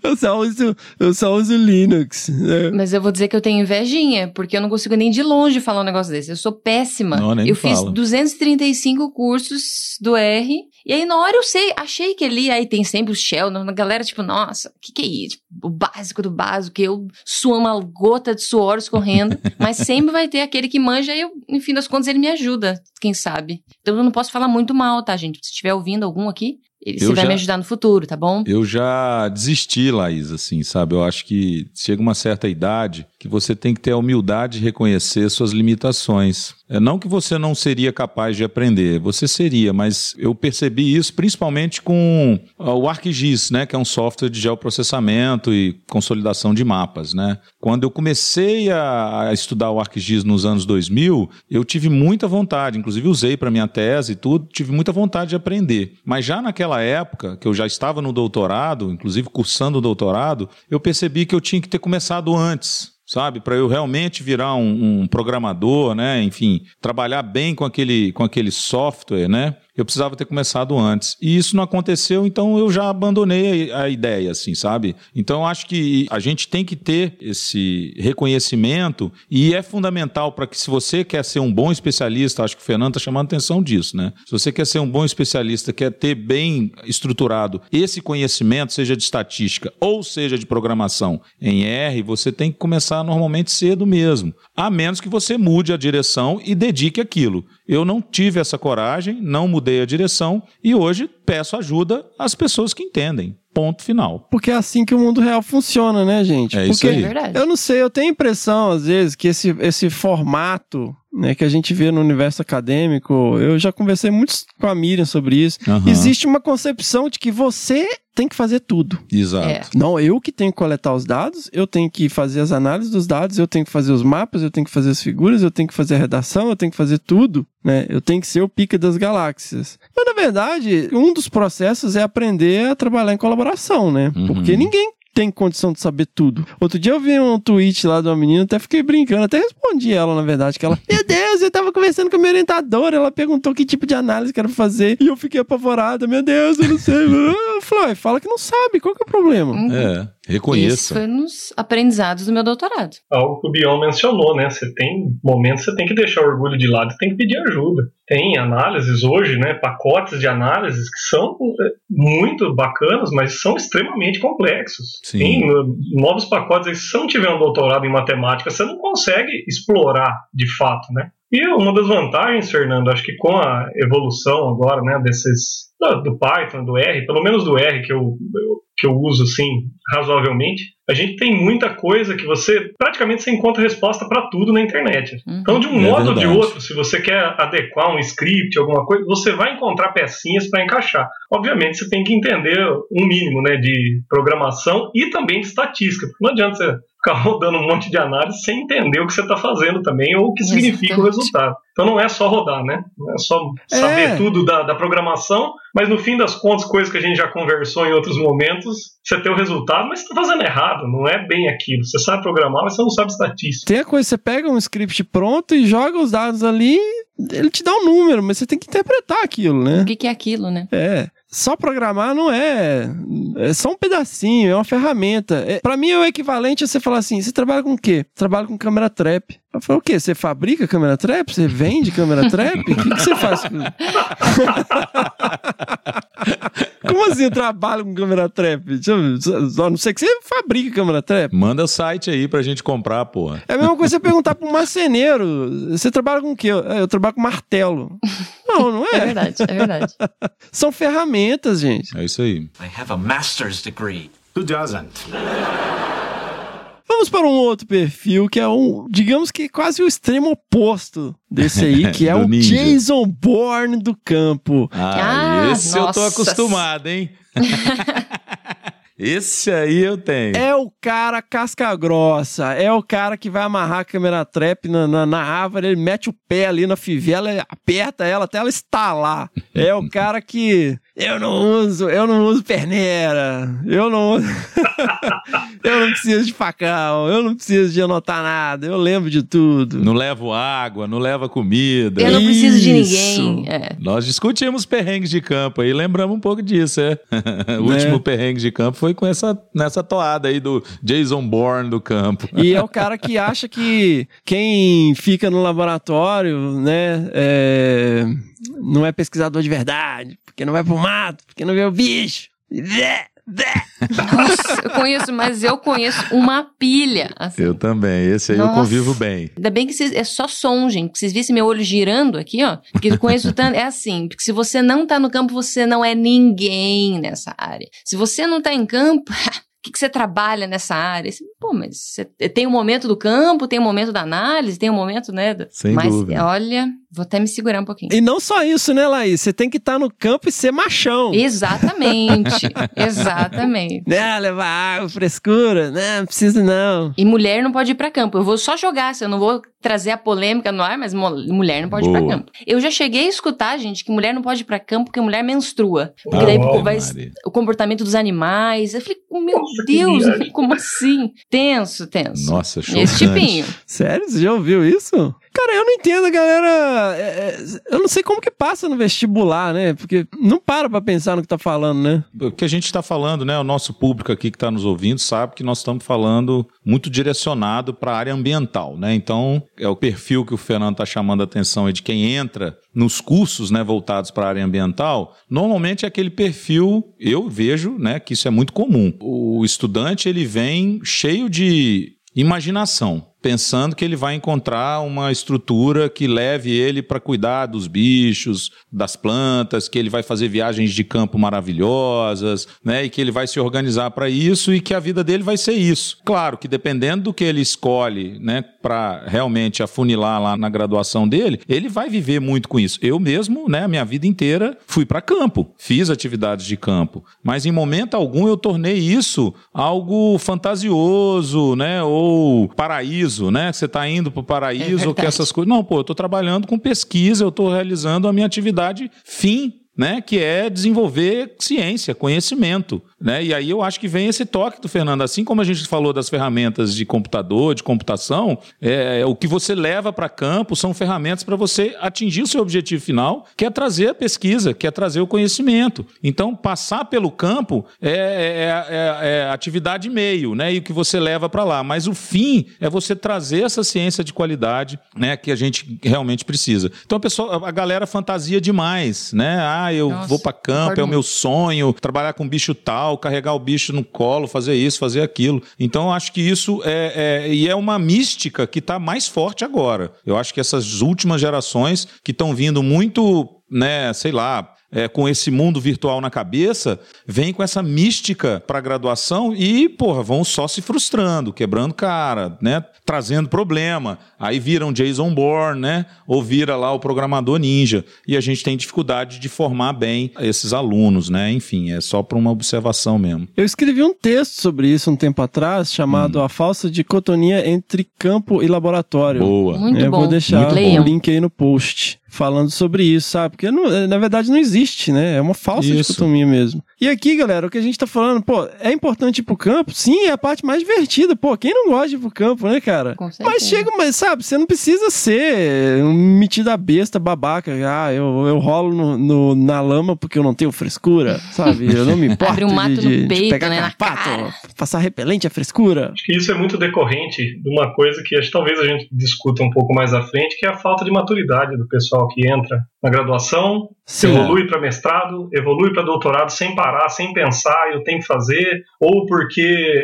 Eu só uso, eu só uso Linux. né? Mas eu vou dizer que eu tenho invejinha, porque eu não consigo nem de longe falar um negócio desse. Eu sou péssima. Não, nem eu fiz fala. 235 cursos do R, e aí na hora eu sei, achei que ali, aí tem sempre o Shell, a galera tipo, nossa, o que que é isso? Tipo, o básico do básico, que eu suo uma gota de suor escorrendo, mas sempre vai ter aquele que manja e eu, no fim das contas ele me ajuda, quem sabe. Então eu não posso falar muito mal, tá, gente? Se estiver ouvindo algum aqui, ele, você vai já- me ajudar no futuro, tá bom? Eu já desisti, Laís, assim, sabe? Eu acho que chega uma certa idade que você tem que ter a humildade de reconhecer suas limitações. É não que você não seria capaz de aprender, você seria, mas eu percebi isso principalmente com ah, o ArcGIS, né, que é um software de geoprocessamento e consolidação de mapas, né? Quando eu comecei a, estudar o ArcGIS nos anos 2000, eu tive muita vontade, inclusive usei para minha tese e tudo, tive muita vontade de aprender. Mas já naquela época, que eu já estava no doutorado, inclusive cursando o doutorado, eu percebi que eu tinha que ter começado antes sabe? Para eu realmente virar um, um programador, né? Enfim, trabalhar bem com aquele, com aquele software, né? Eu precisava ter começado antes. E isso não aconteceu, então eu já abandonei a, a ideia, assim, sabe? Então eu acho que a gente tem que ter esse reconhecimento e é fundamental para que se você quer ser um bom especialista, acho que o Fernando está chamando atenção disso, né? Se você quer ser um bom especialista, quer ter bem estruturado esse conhecimento, seja de estatística ou seja de programação em R, você tem que começar normalmente cedo mesmo. A menos que você mude a direção e dedique aquilo. Eu não tive essa coragem, não mudei a direção e hoje peço ajuda às pessoas que entendem. Ponto final. Porque é assim que o mundo real funciona, né, gente? É isso Porque aí. É verdade. Eu não sei, eu tenho a impressão, às vezes, que esse, esse formato né, que a gente vê no universo acadêmico, eu já conversei muito com a Miriam sobre isso. Aham. Existe uma concepção de que você tem que fazer tudo. Exato. É. Não, eu que tenho que coletar os dados, eu tenho que fazer as análises dos dados, eu tenho que fazer os mapas, eu tenho que fazer as figuras, eu tenho que fazer a redação, eu tenho que fazer tudo, né? Eu tenho que ser o pica das galáxias. Mas na verdade, um dos processos é aprender a trabalhar em colaboração, né? Uhum. Porque ninguém tem condição de saber tudo. Outro dia eu vi um tweet lá de uma menina, até fiquei brincando, até respondi ela, na verdade, que ela, meu Deus, eu tava conversando com a minha orientadora, ela perguntou que tipo de análise que era pra fazer, e eu fiquei apavorada, meu Deus, eu não sei. Eu falei, "Ué, fala que não sabe, qual que é o problema? Uhum. É, Isso reconheça. foi nos aprendizados do meu doutorado. Algo que o Bion mencionou, né? Você tem momentos que você tem que deixar o orgulho de lado e tem que pedir ajuda. Tem análises hoje, né? Pacotes de análises que são é, muito bacanas, mas são extremamente complexos. Sim. Tem no- novos pacotes se você não tiver um doutorado em matemática, você não consegue explorar de fato, né? E uma das vantagens, Fernando, acho que com a evolução agora, né, desses do, Python, do R, pelo menos do R que eu, eu- que eu uso assim razoavelmente, a gente tem muita coisa que você praticamente você encontra resposta para tudo na internet. Uhum. Então, de um É modo ou de outro, se você quer adequar um script, alguma coisa, você vai encontrar pecinhas para encaixar. Obviamente, você tem que entender um mínimo, né, de programação e também de estatística. Porque não adianta você ficar rodando um monte de análise sem entender o que você está fazendo também ou o que significa o Exatamente. resultado. Então não é só rodar, né? Não é só saber É. tudo da, da programação, mas no fim das contas, coisas que a gente já conversou em outros momentos, você tem o resultado, mas você está fazendo errado, não é bem aquilo. Você sabe programar, mas você não sabe estatística. Tem a coisa, você pega um script pronto e joga os dados ali, ele te dá um número, mas você tem que interpretar aquilo, né? O que, que é aquilo, né? É. Só programar não é. É só um pedacinho, é uma ferramenta. É, para mim é o equivalente a você falar assim: você trabalha com o quê? Trabalho com câmera trap. Eu falo, o quê? Você fabrica câmera trap? Você vende câmera trap? O que, que você faz? com- Como assim eu trabalho com câmera trap? Deixa eu- só- A não sei que você fabrica câmera trap. Manda o site aí pra gente comprar, porra. É a mesma coisa você perguntar para um marceneiro: você trabalha com o quê? "É, Eu trabalho com martelo. Não, não É é. verdade, é verdade. São ferramentas, gente. É isso aí. I have a master's degree. Who doesn't? Vamos para um outro perfil que é um, digamos que quase o extremo oposto desse aí, que é o ninja. Jason Bourne do campo. Ah, Ah, esse eu tô nossa. acostumado, hein? esse aí eu tenho. É o cara casca grossa, é o cara que vai amarrar a câmera trap na, na, na árvore, ele mete o pé ali na fivela, aperta ela até ela estalar. É o cara que eu não uso, eu não uso perneira, eu não uso, eu não preciso de facão, eu não preciso de anotar nada, eu lembro de tudo. Não levo água, não leva comida. Eu não preciso de Isso. ninguém. É. Nós discutimos perrengues de campo aí, lembramos um pouco disso, é. Né? o último perrengue de campo foi com essa, nessa toada aí do Jason Bourne do campo. E é o cara que acha que quem fica no laboratório, né, é, não é pesquisador de verdade, porque não vai pro mato, porque não vê o bicho. Nossa, eu conheço, mas eu conheço uma pilha. assim. Eu também, esse aí eu Nossa. convivo bem. Ainda bem que vocês, é só som, gente. Que vocês vissem meu olho girando aqui, ó. Porque eu conheço tanto. É assim, porque se você não tá no campo, você não é ninguém nessa área. Se você não tá em campo, o que, que você trabalha nessa área? Pô, mas tem o momento do campo, tem o momento da análise, tem o momento, né? da- Sem mas, dúvida. olha, vou até me segurar um pouquinho. E não só isso, né, Laís? Você tem que estar no campo e ser machão. Exatamente. exatamente. Né, levar água, frescura, né, não precisa não. E mulher não pode ir pra campo. Eu vou só jogar, se eu não vou trazer a polêmica no ar, mas mulher não pode ir Boa. pra campo. Eu já cheguei a escutar, gente, que mulher não pode ir pra campo porque mulher menstrua. Porque Ah, daí uau, vai Maria. o comportamento dos animais. Eu falei, meu Nossa, Deus, como assim? Tenso, tenso. Nossa, chocante. Esse tipinho. Sério? Você já ouviu isso? Cara, eu não entendo, galera. é, é, eu não sei como que passa no vestibular, né? Porque não para pra pensar no que tá falando, né? O que a gente está falando, né? O nosso público aqui que está nos ouvindo sabe que nós estamos falando muito direcionado para a área ambiental, né? Então, é o perfil que o Fernando está chamando a atenção aí de quem entra nos cursos, né, voltados para a área ambiental. Normalmente é aquele perfil, eu vejo, né, que isso é muito comum. O estudante ele vem cheio de imaginação, pensando que ele vai encontrar uma estrutura que leve ele para cuidar dos bichos, das plantas, que ele vai fazer viagens de campo maravilhosas, né, e que ele vai se organizar para isso e que a vida dele vai ser isso. Claro que dependendo do que ele escolhe, né, para realmente afunilar lá na graduação dele, ele vai viver muito com isso. Eu mesmo, né, a minha vida inteira fui para campo, fiz atividades de campo, mas em momento algum eu tornei isso algo fantasioso, né, ou paraíso, né? Você está indo para o paraíso ou que essas coisas. Não, pô, eu estou trabalhando com pesquisa, eu estou realizando a minha atividade fim né, que é desenvolver ciência, conhecimento, né? E aí eu acho que vem esse toque do Fernando, assim como a gente falou das ferramentas de computador, de computação, é, o que você leva para campo são ferramentas para você atingir o seu objetivo final, que é trazer a pesquisa, que é trazer o conhecimento. Então, passar pelo campo é, é, é- é atividade meio, né? E o que você leva para lá. Mas o fim é você trazer essa ciência de qualidade, né? Que a gente realmente precisa. Então, a pessoa, a galera fantasia demais, né? Ah, eu Nossa, vou para campo, é o meu sonho, trabalhar com bicho tal, carregar o bicho no colo, fazer isso, fazer aquilo. Então, acho que isso é, é- e é uma mística que está mais forte agora. Eu acho que essas últimas gerações que estão vindo muito né, sei lá, é, com esse mundo virtual na cabeça, vem com essa mística para graduação e, porra, vão só se frustrando, quebrando cara, né? Trazendo problema. Aí viram Jason Bourne, né? Ou vira lá o programador ninja. E a gente tem dificuldade de formar bem esses alunos, né? Enfim, é só para uma observação mesmo. Eu escrevi um texto sobre isso um tempo atrás, chamado A Falsa Dicotomia entre Campo e Laboratório. Boa. Muito eu bom. vou deixar Muito o link aí no post. Falando sobre isso, sabe? Porque não- na verdade não existe, né? É uma falsa Isso. dicotomia mesmo. E aqui, galera, o que a gente tá falando, pô, é importante ir pro campo? Sim, é a parte mais divertida. Pô, quem não gosta de ir pro campo, né, cara? Com certeza. Mas chega, mas sabe, você não precisa ser um metido a besta, babaca. Ah, eu, eu rolo no, no- na lama porque eu não tenho frescura, sabe? Eu não me importo Abre um mato de, de- no de peito, pegar né, na carpato, cara. passar repelente a frescura. Acho que isso é muito decorrente de uma coisa que acho que talvez a gente discuta um pouco mais à frente, que é a falta de maturidade do pessoal que entra na graduação, Sim. evolui para mestrado, evolui para doutorado sem parar, sem pensar, eu tenho que fazer, ou porque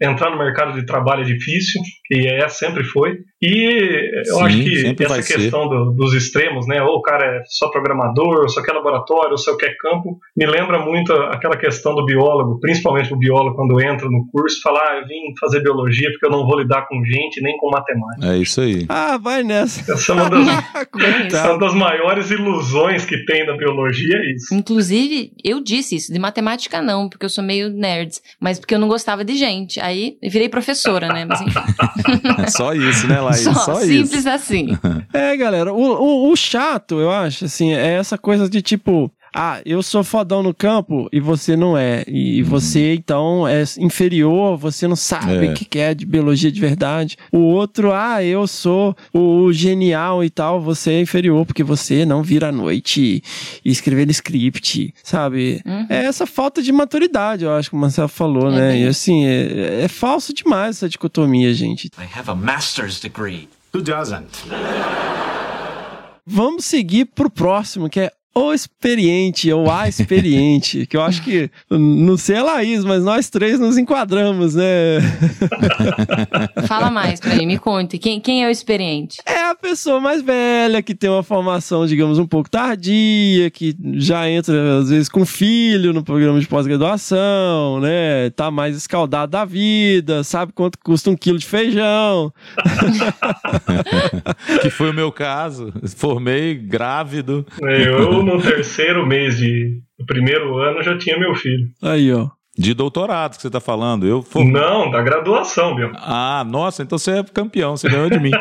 entrar no mercado de trabalho é difícil, que é sempre foi. E eu Sim, acho que essa questão do- dos extremos, né? Ou o cara é só programador, ou só quer laboratório, ou só quer campo, me lembra muito aquela questão do biólogo, principalmente o biólogo quando entra no curso, falar, ah, eu vim fazer biologia porque eu não vou lidar com gente nem com matemática. É isso aí. Ah, vai nessa. Essa é uma das, essa é uma das maiores ilusões que tem na biologia, é isso. Inclusive, eu disse isso, de matemática não, porque eu sou meio nerd, mas porque eu não gostava de gente. Aí eu virei professora, né? Mas enfim, só isso, né, Laís? só, Só, simples isso. assim. É, galera, o, o, o chato, eu acho, assim, é essa coisa de tipo. Ah, eu sou fodão no campo e você não é. E você, então, é inferior, você não sabe É. o que que é de biologia de verdade. O outro, ah, eu sou o genial e tal, você é inferior porque você não vira à noite e escrever script, sabe? Uhum. É essa falta de maturidade, eu acho que o Marcelo falou, É né? bem E assim, é, é falso demais essa dicotomia, gente. I have a master's degree. Who doesn't? Vamos seguir pro próximo, que é o experiente, ou a experiente, que eu acho que, não sei a Laís, mas nós três nos enquadramos, né? Fala mais pra mim, me conte. Quem, quem é o experiente? É a pessoa mais velha, que tem uma formação, digamos, um pouco tardia, que já entra, às vezes, com filho no programa de pós-graduação, né? Tá mais escaldado da vida, sabe quanto custa um quilo de feijão. Que foi o meu caso. Formei grávido. Eu, no terceiro mês de, do primeiro ano, já tinha meu filho. Aí, ó. De doutorado que você tá falando. Eu for... Não, da graduação, meu. Ah, nossa, então você é campeão, você ganhou de mim.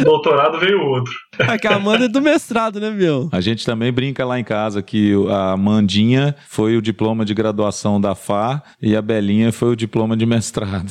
O doutorado veio outro. A que a Amanda é do mestrado, né, meu? A gente também brinca lá em casa que a Mandinha foi o diploma de graduação da FA e a Belinha foi o diploma de mestrado.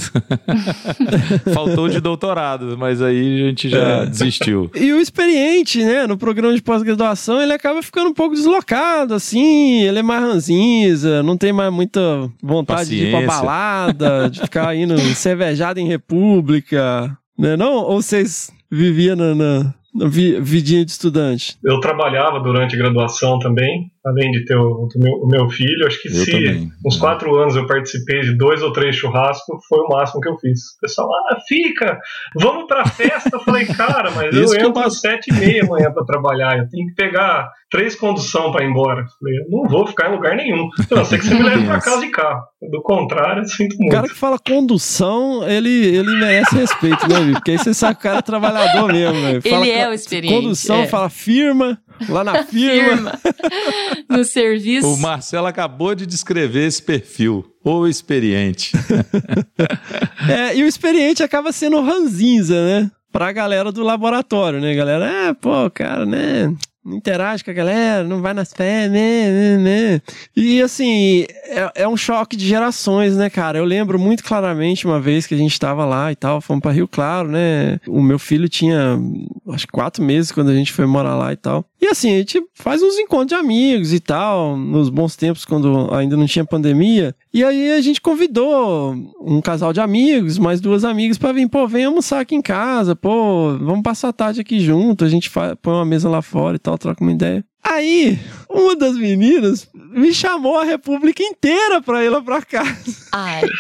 Faltou de doutorado, mas aí a gente já desistiu. E o experiente, né, no programa de pós-graduação, ele acaba ficando um pouco deslocado, assim, ele é mais ranzinza, não tem mais muita vontade de ir pra Paciência. balada, de ficar indo cervejado em república, né, não? Ou vocês viviam na, na, vidinha de estudante? Eu trabalhava durante a graduação também, além de ter o, o meu, o meu filho. Acho que Eu se também, uns é. quatro anos eu participei de dois ou três churrascos, foi o máximo que eu fiz. O pessoal, ah, fica, vamos pra festa. Eu falei, cara, mas Isso eu eu entro às sete e meia amanhã pra trabalhar, eu tenho que pegar três condução pra ir embora. Eu falei, eu não vou ficar em lugar nenhum. A não ser que você me leve pra casa de carro. Do contrário, eu sinto O muito. cara que fala condução, ele, ele merece respeito, né, Vitor? Porque aí você sabe que o cara é trabalhador mesmo, velho. Fala Ele é o experiente, Condução, é. fala firma, lá na firma. Firma. No serviço. O Marcelo acabou de descrever esse perfil. O experiente. É, e o experiente acaba sendo o ranzinza, né? Pra galera do laboratório, né? Galera, é, pô, cara, né? Não interage com a galera, não vai nas férias, né, né, né. E assim, é, é um choque de gerações, né, cara? Eu lembro muito claramente uma vez que a gente tava lá e tal, fomos pra Rio Claro, né? O meu filho tinha, acho quatro meses quando a gente foi morar lá e tal. E assim, a gente faz uns encontros de amigos e tal, nos bons tempos, quando ainda não tinha pandemia. E aí a gente convidou um casal de amigos, mais duas amigas, pra vir, pô, vem almoçar aqui em casa, pô, vamos passar a tarde aqui junto, a gente põe uma mesa lá fora e tal, troca uma ideia. Aí, uma das meninas me chamou a república inteira pra ir lá pra casa. Ai,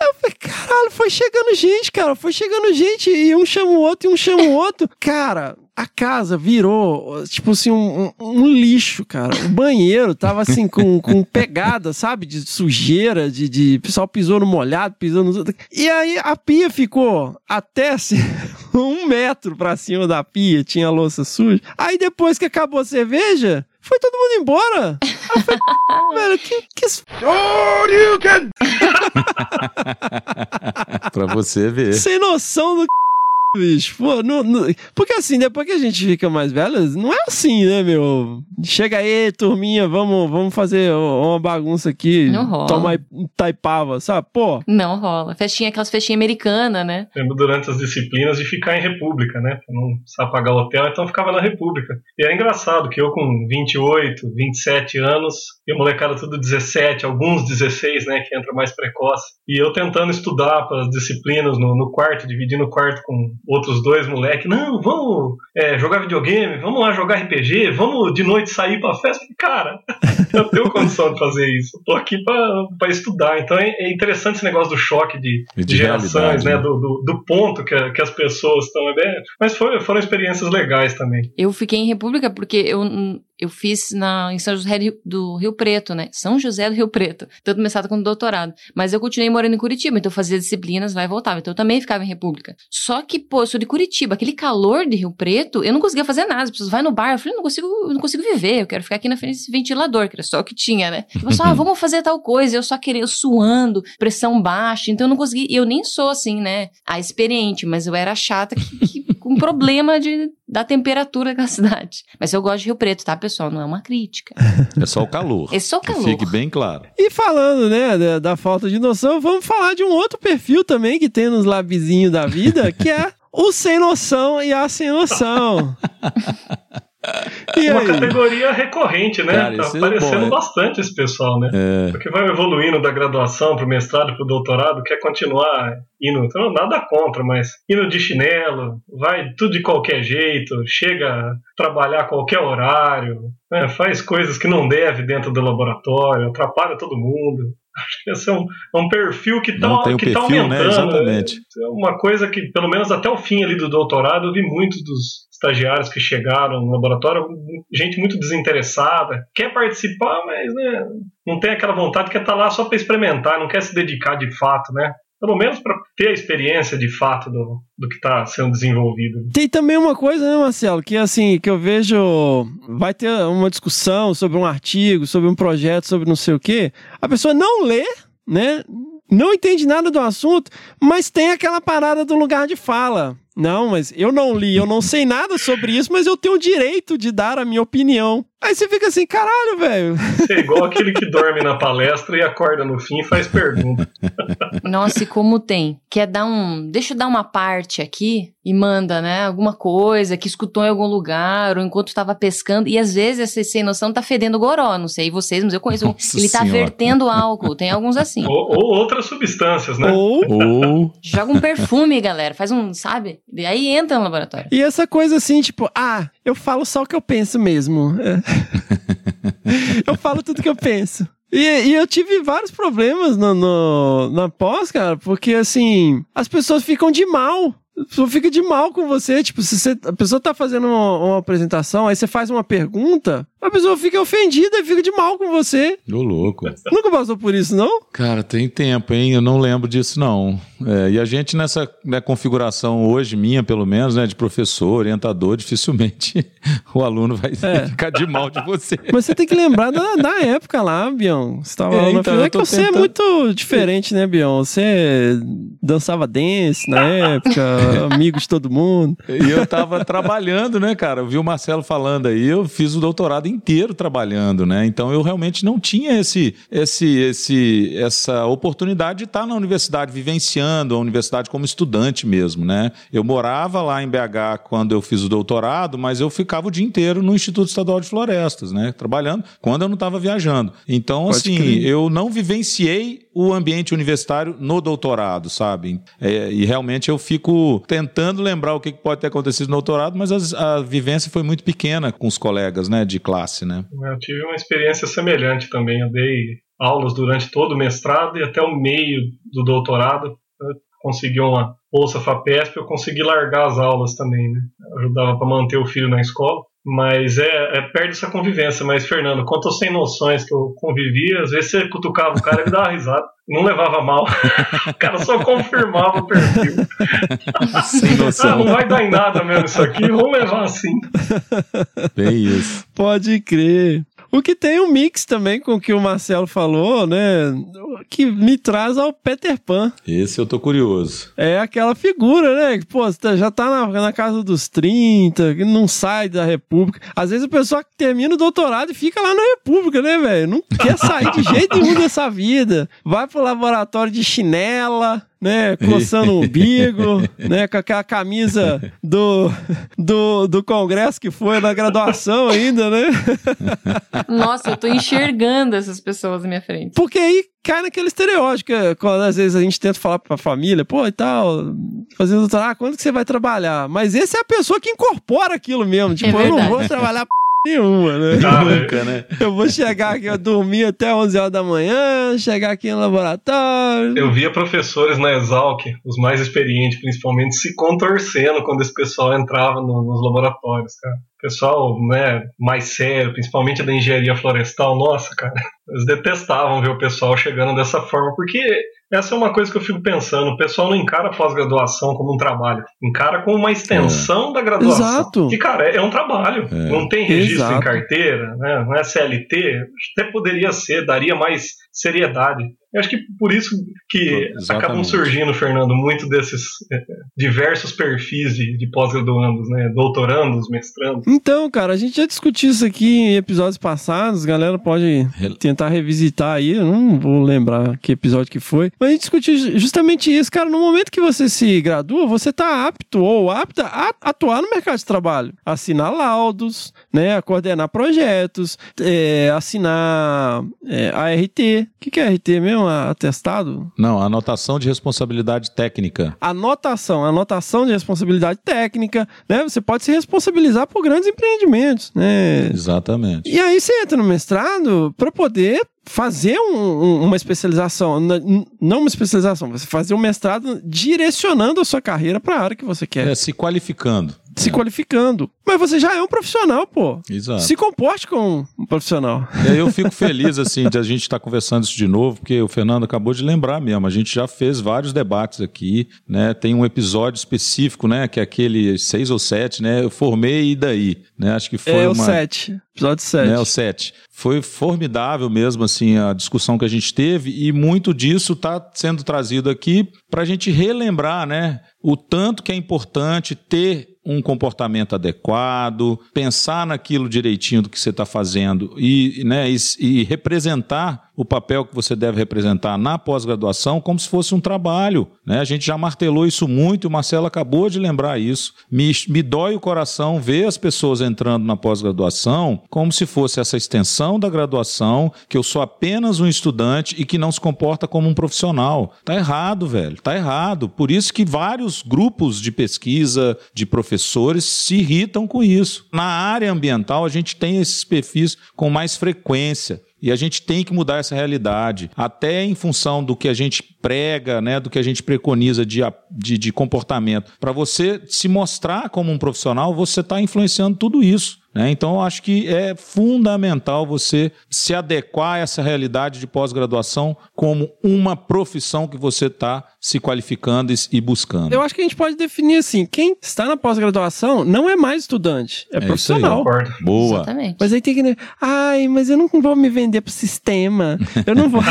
Eu falei, caralho, foi chegando gente, cara, foi chegando gente, e um chama o outro, e um chama o outro. Cara, a casa virou, tipo assim, um, um- um lixo, cara. O banheiro tava assim, com, com pegada, sabe? De sujeira, de, de. O pessoal pisou no molhado, pisou no. E aí a pia ficou até assim, um metro pra cima da pia, tinha louça suja. Aí depois que acabou a cerveja. Foi todo mundo embora. Aí eu falei, velho, que, que pra você ver. Sem noção do bicho. Pô, não- não- Porque assim, depois que a gente fica mais velho, não é assim, né, meu? Chega aí, turminha, vamos, vamos fazer uma bagunça aqui. Não rola. Toma taipava, sabe? Pô. Não rola. Festinha, aquelas festinhas americanas, né? Lembro durante as disciplinas de ficar em República, né? Pra não precisar pagar hotel, então ficava na República. E é engraçado que eu com 28, 27 anos, e a molecada tudo 17, alguns 16, né? Que entra mais precoce. E eu tentando estudar para as disciplinas no, no quarto, dividindo o quarto com outros dois moleques. Não, vamos é, jogar videogame, vamos lá jogar RPG, vamos de noite sair pra festa. Cara, eu tenho condição de fazer isso. Eu tô aqui pra pra estudar. Então é é interessante esse negócio do choque de, de de gerações, né? né? Do, do, do ponto que, que as pessoas estão. É Mas foi- foram experiências legais também. Eu fiquei em República porque eu, eu fiz na, em São José do Rio, do Rio Preto, né? São José do Rio Preto. Tanto mestrado quanto doutorado. Mas eu continuei morando em Curitiba, então eu fazia disciplinas lá e voltava. Então eu também ficava em República. Só que, pô, eu sou de Curitiba. Aquele calor de Rio Preto, eu não conseguia fazer nada. As pessoas vai no bar. Eu falei, não consigo, eu não consigo viver. Eu quero ficar aqui na frente desse ventilador, que era só o que tinha, né? E pessoal, ah, vamos fazer tal coisa. Eu só queria, eu suando, pressão baixa. Então eu não consegui. Eu nem sou assim, né? A experiente, mas eu era chata que, que, com problema de, da temperatura da cidade. Mas eu gosto de Rio Preto, tá, pessoal? Não é uma crítica. É só o calor. É só o Que calor. Fique bem claro. E falando, né, da, da falta de noção, vamos falar de um outro perfil também que tem nos labizinhos da vida, que é o sem noção e a sem noção. E Uma aí? categoria recorrente, né? Cara, tá é aparecendo bom, é. bastante esse pessoal, né? É. Porque vai evoluindo da graduação pro mestrado, pro doutorado, quer continuar indo, então, nada contra, mas indo de chinelo, vai tudo de qualquer jeito, chega a trabalhar a qualquer horário, né, faz coisas que não deve dentro do laboratório, atrapalha todo mundo. Acho que esse é um, é um perfil que está que tá né? aumentando. Exatamente. É uma coisa que, pelo menos até o fim ali do doutorado, eu vi muitos dos estagiários que chegaram no laboratório, gente muito desinteressada, quer participar, mas né, não tem aquela vontade, quer estar lá só para experimentar, não quer se dedicar de fato, né? Pelo menos para ter a experiência de fato do, do que está sendo desenvolvido. Tem também uma coisa, né, Marcelo, que assim, que eu vejo, vai ter uma discussão sobre um artigo, sobre um projeto, sobre não sei o quê, a pessoa não lê, né, não entende nada do assunto, mas tem aquela parada do lugar de fala. Não, mas eu não li, eu não sei nada sobre isso, mas eu tenho o direito de dar a minha opinião. Aí você fica assim, caralho, velho. Você é igual aquele que dorme na palestra e acorda no fim e faz pergunta. Nossa, e como tem? Quer dar um. Deixa eu dar uma parte aqui e manda, né? Alguma coisa que escutou em algum lugar, ou enquanto estava pescando. E às vezes essa sem noção tá fedendo goró. Não sei vocês, mas eu conheço. um- Nossa ele tá Senhora. vertendo álcool. Tem alguns assim. Ou, ou outras substâncias, né? Ou Ou Joga um perfume, galera. Faz um, sabe? E aí entra no laboratório. E essa coisa assim, tipo, ah, eu falo só o que eu penso mesmo. É. eu falo tudo que eu penso. E, e eu tive vários problemas no, no- na pós, cara, porque assim, as pessoas ficam de mal. A pessoa fica de mal com você. Tipo, se você, a pessoa tá fazendo uma, uma apresentação, aí você faz uma pergunta, a pessoa fica ofendida e fica de mal com você. Ô, louco. Nunca passou por isso, não? Cara, tem tempo, hein? Eu não lembro disso, não. É, e a gente nessa né, configuração hoje, minha pelo menos, né, de professor, orientador, dificilmente o aluno vai É. ficar de mal de você. Mas você tem que lembrar da, da época lá, Bion. Você tava É, lá na então, eu É que você é tentando- muito diferente, né, Bion? Você dançava dance na época, amigo de todo mundo. E eu tava trabalhando, né, cara? Eu vi o Marcelo falando aí, eu fiz o doutorado inteiro trabalhando, né? Então eu realmente não tinha esse, esse, esse, essa oportunidade de estar na universidade, vivenciando a universidade como estudante mesmo, né? Eu morava lá em BH quando eu fiz o doutorado, mas eu ficava o dia inteiro no Instituto Estadual de Florestas, né? Trabalhando quando eu não estava viajando. Então, Pode assim, crer. eu não vivenciei o ambiente universitário no doutorado, sabe? É, e realmente eu fico tentando lembrar o que pode ter acontecido no doutorado, mas as- a, vivência foi muito pequena com os colegas, né, de classe, né? Eu tive uma experiência semelhante também. Eu dei aulas durante todo o mestrado e até o meio do doutorado. Eu consegui uma bolsa FAPESP, eu consegui largar as aulas também, né? Ajudava para manter o filho na escola. Mas é, é perde essa convivência. Mas, Fernando, quanto aos sem noções que eu convivia, às vezes você cutucava o cara e ele dava risada. Não levava mal. o cara só confirmava o perfil. Sem noção. Ah, não vai dar em nada mesmo isso aqui, vamos levar assim. Bem isso. Pode crer. O que tem um mix também com o que o Marcelo falou, né? Que me traz ao Peter Pan. Esse eu tô curioso. É aquela figura, né? Que, pô, você já tá na, na casa dos 30, que não sai da República. Às vezes o pessoal que termina o doutorado e fica lá na República, né, velho? Não quer sair de jeito nenhum dessa vida. Vai pro laboratório de chinela, né, coçando o umbigo, né, com aquela camisa do, do, do congresso que foi na graduação ainda, né? Nossa, eu tô enxergando essas pessoas na minha frente. Porque aí cai naquele estereótipo, que, quando às vezes a gente tenta falar pra família, pô, e tal, fazendo, ah, quando que você vai trabalhar? Mas esse é a pessoa que incorpora aquilo mesmo, tipo, eu não vou trabalhar. Nenhuma, né? Ah, Nunca, né? Eu vou chegar aqui, eu dormir até 11 horas da manhã, chegar aqui no laboratório. Eu via professores na Exalc, os mais experientes principalmente, se contorcendo quando esse pessoal entrava no- nos laboratórios, cara. Pessoal, né, mais sério, principalmente da engenharia florestal, nossa, cara, eles detestavam ver o pessoal chegando dessa forma, porque essa é uma coisa que eu fico pensando, o pessoal não encara a pós-graduação como um trabalho, encara como uma extensão da graduação. Exato. E, cara, é, é um trabalho, É. não tem registro Exato. em carteira, né, não é CLT, até poderia ser, daria mais seriedade. Eu acho que por isso que Exatamente. acabam surgindo, Fernando, muito desses eh, diversos perfis de, de pós-graduandos, né? Doutorandos, mestrandos. Então, cara, a gente já discutiu isso aqui em episódios passados, a galera pode tentar revisitar aí, eu não vou lembrar que episódio que foi, mas a gente discutiu ju- justamente isso, cara, no momento que você se gradua, você tá apto ou apta a atuar no mercado de trabalho, assinar laudos, né, a coordenar projetos, é, assinar é, ART, o que, que é ART mesmo? Atestado? Não, anotação de responsabilidade técnica. anotação, anotação de responsabilidade técnica, né? Você pode se responsabilizar por grandes empreendimentos, né? Exatamente. E aí você entra no mestrado para poder fazer um- um- uma especialização, não uma especialização, você fazer um mestrado direcionando a sua carreira para a área que você quer, É, se qualificando. se qualificando. Mas você já é um profissional, pô. Exato. Se comporte como um profissional. E aí eu fico feliz, assim, de a gente estar conversando isso de novo, porque o Fernando acabou de lembrar mesmo. A gente já fez vários debates aqui, né? Tem um episódio específico, né? Que é aquele seis ou sete, né? Eu formei e daí, né? Acho que foi é o uma... 7, episódio 7. né, o 7. Foi formidável mesmo assim a discussão que a gente teve e muito disso está sendo trazido aqui para a gente relembrar, né, o tanto que é importante ter um comportamento adequado, pensar naquilo direitinho do que você está fazendo e, né, e, e representar o papel que você deve representar na pós-graduação como se fosse um trabalho. Né? A gente já martelou isso muito o Marcelo acabou de lembrar isso. Me, me dói o coração ver as pessoas entrando na pós-graduação como se fosse essa extensão da graduação, que eu sou apenas um estudante e que não se comporta como um profissional. Tá errado, velho. Tá errado. Por isso que vários grupos de pesquisa, de professores, se irritam com isso. Na área ambiental, a gente tem esses perfis com mais frequência. E a gente tem que mudar essa realidade, até em função do que a gente prega, né, do que a gente preconiza de, de, de comportamento. Para você se mostrar como um profissional, você está influenciando tudo isso. né? Então, eu acho que é fundamental você se adequar a essa realidade de pós-graduação como uma profissão que você está se qualificando e, buscando. Eu acho que a gente pode definir assim: quem está na pós-graduação não é mais estudante, é, isso profissional. Concordo. Boa. Exatamente. Mas aí tem que. Ai, mas eu não vou me vender pro sistema. Eu não vou.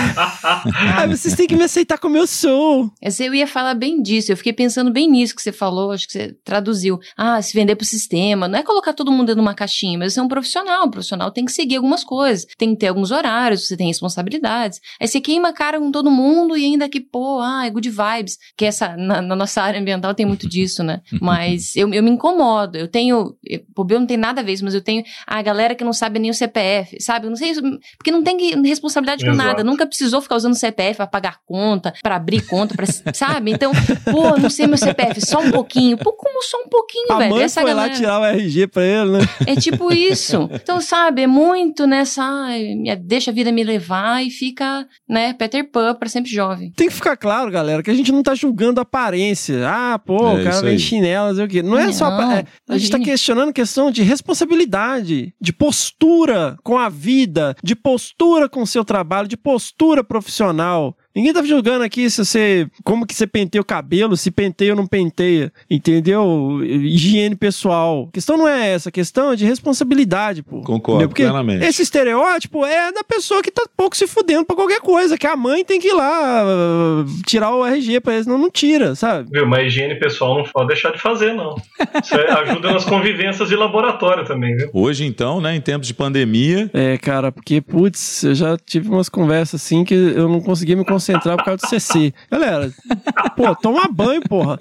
Ai, vocês têm que me aceitar como eu sou. Eu ia falar bem disso, eu fiquei pensando bem nisso que você falou, acho que você traduziu. Ah, se vender pro sistema, não é colocar todo mundo dentro de uma caixinha, mas você é um profissional, um profissional tem que seguir algumas coisas, tem que ter alguns horários, você tem responsabilidades. Aí você queima a cara com todo mundo e ainda que, pô, ah, é good vibes, que essa, na, na nossa área ambiental tem muito disso, né? Mas eu, eu me incomodo, eu tenho, eu, o Bel não tem nada a ver isso, mas eu tenho a galera que não sabe nem o CPF, sabe? Eu não sei, isso, porque não tem responsabilidade com Exato. nada, nunca precisou ficar usando CPF pra pagar conta, pra abrir conta, pra, sabe? Então, pô, não sei meu CPF, só um pouquinho. Pô, como só um pouquinho, A velho? mãe Essa foi galera... lá tirar o RG pra ele, né? É tipo isso. Então, sabe, é muito nessa. ai, deixa a vida me levar e fica, né, Peter Pan pra sempre jovem. Tem que ficar claro, galera, que a gente não tá julgando a aparência. Ah, pô, É o cara vem não sei o quê. Não é só. é, a gente tá questionando questão de responsabilidade, de postura com a vida, de postura com o seu trabalho, de postura profissional. Ninguém tá julgando aqui se você. Como que você penteia o cabelo, se penteia ou não penteia. Entendeu? Higiene pessoal. A questão não é essa, a questão é de responsabilidade, pô. Concordo? Porque plenamente. esse estereótipo é da pessoa que tá pouco se fudendo pra qualquer coisa, que a mãe tem que ir lá uh, tirar o RG pra eles, não, não tira, sabe? Viu? Mas higiene pessoal não pode deixar de fazer, não. Isso é- ajuda nas convivências de laboratório também, viu? Hoje, então, né, em tempos de pandemia, É, cara, porque, putz, eu já tive umas conversas assim que eu não conseguia me concentrar por causa do CC. Galera, pô, toma banho, porra.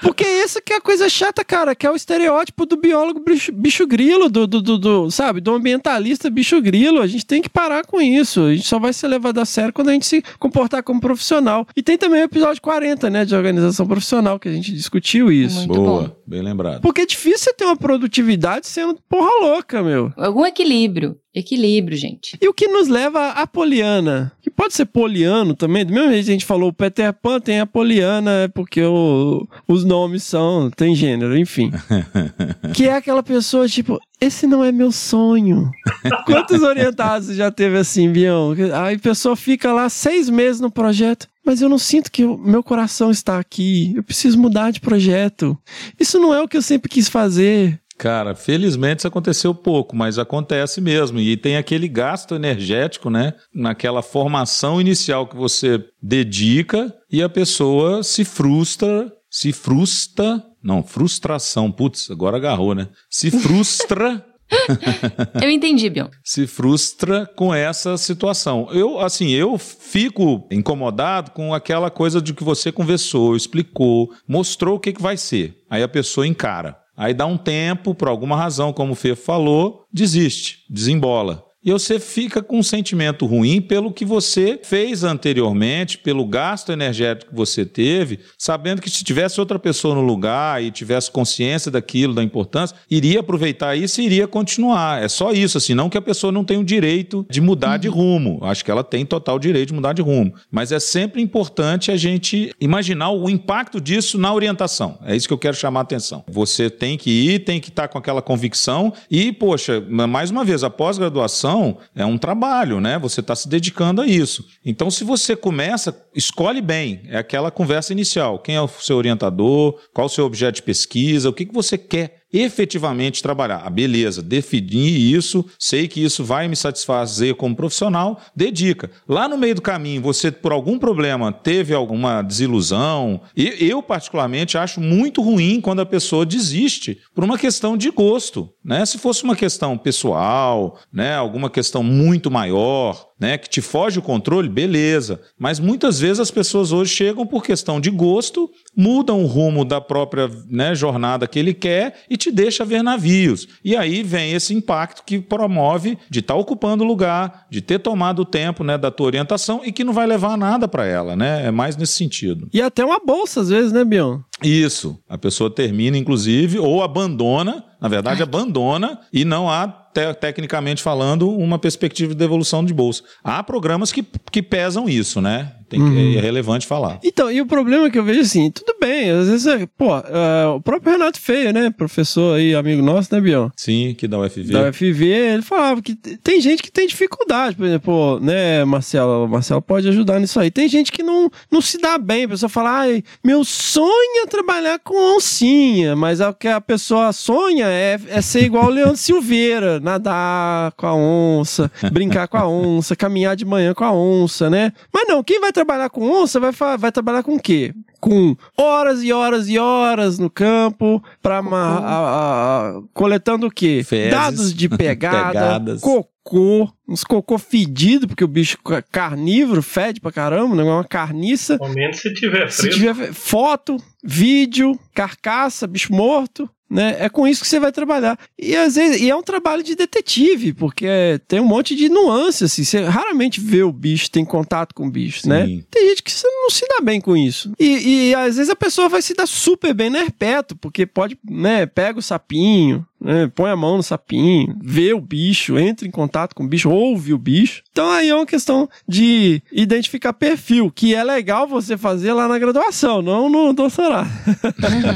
Porque essa que é a coisa chata, cara, que é o estereótipo do biólogo bicho, bicho grilo, do, do, do- do, sabe, do ambientalista bicho grilo. A gente tem que parar com isso. A gente só vai ser levado a sério quando a gente se comportar como profissional. E tem também o episódio 40, né, de organização profissional, que a gente discutiu isso. Muito boa, bom. bem lembrado. Porque é difícil você ter uma produtividade sendo porra louca, meu. Algum equilíbrio. Equilíbrio, gente. E o que nos leva a Poliana, que pode ser poliano também, do mesmo jeito que a gente falou, o Peter Pan tem a Poliana, é porque o- os nomes são, tem gênero, enfim. que é aquela pessoa, tipo, esse não é meu sonho. Quantos orientados já teve assim, Bião? Aí a pessoa fica lá seis meses no projeto. Mas eu não sinto que o meu coração está aqui. Eu preciso mudar de projeto. Isso não é o que eu sempre quis fazer. Cara, felizmente isso aconteceu pouco, mas acontece mesmo. E tem aquele gasto energético, né? Naquela formação inicial que você dedica e a pessoa se frustra, se frustra. Não, frustração. Putz, agora agarrou, né? Se frustra. Eu entendi, Bion. se frustra com essa situação. Eu, assim, eu fico incomodado com aquela coisa de que você conversou, explicou, mostrou o que, que vai ser. Aí a pessoa encara. Aí dá um tempo, por alguma razão, como o Fê falou, desiste, desembola. E você fica com um sentimento ruim pelo que você fez anteriormente, pelo gasto energético que você teve, sabendo que se tivesse outra pessoa no lugar e tivesse consciência daquilo, da importância, iria aproveitar isso e iria continuar. É só isso, assim, não que a pessoa não tenha o direito de mudar de rumo. Acho que ela tem total direito de mudar de rumo. Mas é sempre importante a gente imaginar o impacto disso na orientação. É isso que eu quero chamar a atenção. Você tem que ir, tem que estar com aquela convicção e, poxa, mais uma vez, a pós-graduação é um trabalho, né? Você está se dedicando a isso. Então, se você começa, escolhe bem. É aquela conversa inicial. Quem é o seu orientador? Qual o seu objeto de pesquisa? O que, que você quer efetivamente trabalhar. Ah, beleza, defini isso, sei que isso vai me satisfazer como profissional, dedica. Lá no meio do caminho, você por algum problema teve alguma desilusão, e eu particularmente acho muito ruim quando a pessoa desiste por uma questão de gosto, né? Se fosse uma questão pessoal, né, alguma questão muito maior, né, que te foge o controle, beleza. Mas muitas vezes as pessoas hoje chegam por questão de gosto, mudam o rumo da própria né, jornada que ele quer e te deixa ver navios. E aí vem esse impacto que promove de estar ocupando o lugar, de ter tomado o tempo né, da tua orientação e que não vai levar nada para ela, né? É mais nesse sentido. E até uma bolsa, às vezes, né, Bion? Isso. A pessoa termina, inclusive, ou abandona, na verdade, abandona, e não há, te- tecnicamente falando, uma perspectiva de devolução de bolsa. Há programas que, que pesam isso, né? Tem que- Uhum. É relevante falar. Então, e o problema que eu vejo assim, tudo bem, às vezes, é, pô, é, o próprio Renato Feio, né, professor aí, amigo nosso, né, Bion? Sim, que da UFV. Da UFV, ele falava que tem gente que tem dificuldade, por exemplo, né, Marcelo, Marcelo pode ajudar nisso aí. Tem gente que não, não se dá bem, a pessoa fala, ai, meu sonho é trabalhar com oncinha, mas o que a pessoa sonha é, é ser igual o Leandro Silveira, nadar com a onça, brincar com a onça, caminhar de manhã com a onça, né? Mas não, quem vai trabalhar com onça vai, vai trabalhar com o quê? Com horas e horas e horas no campo, pra ma- a- a- coletando o quê? Fezes. Dados de pegada, Pegadas. cocô, uns cocô fedido, porque o bicho ca- carnívoro fede pra caramba, não é uma carniça. Ao menos se tiver Se tiver foto, vídeo, carcaça, bicho morto, né? É com isso que você vai trabalhar. E às vezes e é um trabalho de detetive, porque tem um monte de nuances, assim. Você raramente vê o bicho, tem contato com o bicho, né? Sim. Tem gente que não se dá bem com isso. E, e às vezes a pessoa vai se dar super bem no herpeto, porque pode, né, pega o sapinho, né, põe a mão no sapinho, vê o bicho, entra em contato com o bicho, ouve o bicho. Então aí é uma questão de identificar perfil, que é legal você fazer lá na graduação, não no doutorado.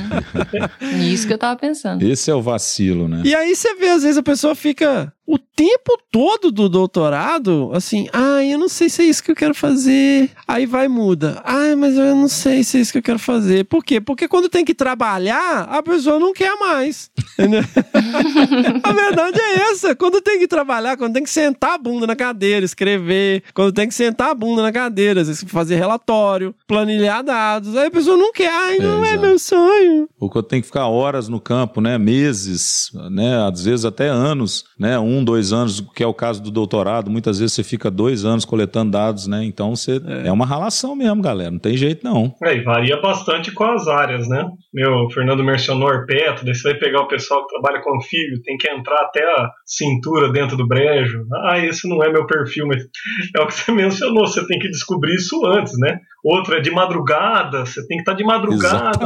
Isso que eu tava pensando. Esse é o vacilo, né? E aí você vê, às vezes a pessoa fica o tempo todo do doutorado, assim, ah, eu não sei se é isso que eu quero fazer. Aí vai e muda. Ah, mas eu não sei se é isso que eu quero fazer. Por quê? Porque quando tem que trabalhar, a pessoa não quer mais. A verdade é essa. Quando tem que trabalhar, quando tem que sentar a bunda na cadeira, escrever, quando tem que sentar a bunda na cadeira, às vezes fazer relatório, planilhar dados, aí a pessoa não quer. Ai, não é, É, meu sonho. Ou quando tem que ficar horas no campo, né? Meses, né? Às vezes até anos, né? Um, dois anos, que é o caso do doutorado. Muitas vezes você fica dois anos coletando dados, né? Então você é, uma ralação mesmo, galera. Não tem jeito não. É, e varia bastante com as áreas, né? Meu, o Fernando mencionou herpeto, daí você vai pegar o pessoal que trabalha com anfíbio, tem que entrar até a cintura dentro do brejo. Ah, esse não é meu perfil, mas é o que você mencionou, você tem que descobrir isso antes, né? Outro é de madrugada, você tem que estar de madrugada.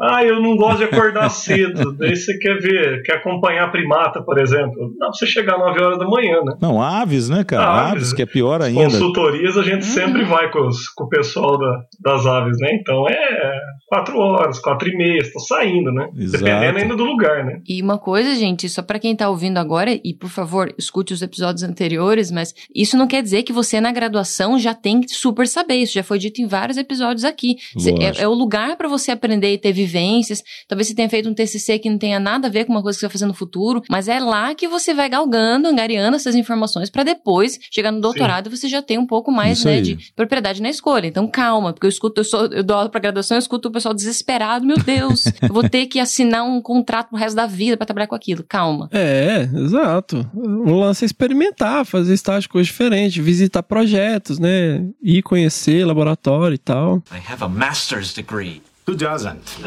Ah, eu não gosto de acordar cedo. Daí você quer ver, quer acompanhar primata, por exemplo. Dá pra você chegar 9 horas da manhã, né? Não, aves, né, cara? Aves. Aves, que é pior ainda. Consultorias a gente sempre vai com, os- com o pessoal da- das aves, né? Então é 4 horas, 4 e meia, estão saindo, né? Exato. Dependendo ainda do lugar, né? E uma coisa, gente, só pra quem tá ouvindo agora, e por favor, escute os episódios anteriores, mas isso não quer dizer que você na graduação já tem que super saber. Isso já foi dito em vários episódios aqui. É, é o lugar pra você aprender e ter vivências. Talvez você tenha feito um TCC que não tenha nada a ver com uma coisa que você vai fazer no futuro, mas é lá que você vai galgando, angariando essas informações pra depois chegar no doutorado e você já tem um pouco mais, né, de propriedade na escolha. Então calma, porque eu escuto, eu, sou, eu dou aula pra graduação, eu escuto o pessoal desesperado, meu Deus, eu vou ter que assinar um contrato pro resto da vida pra trabalhar com aquilo. Calma. É, exato. O lance é experimentar, fazer estágio com coisas diferentes, visitar projetos, né? Ir conhecer laboratório e tal. I have a master's degree. Who doesn't?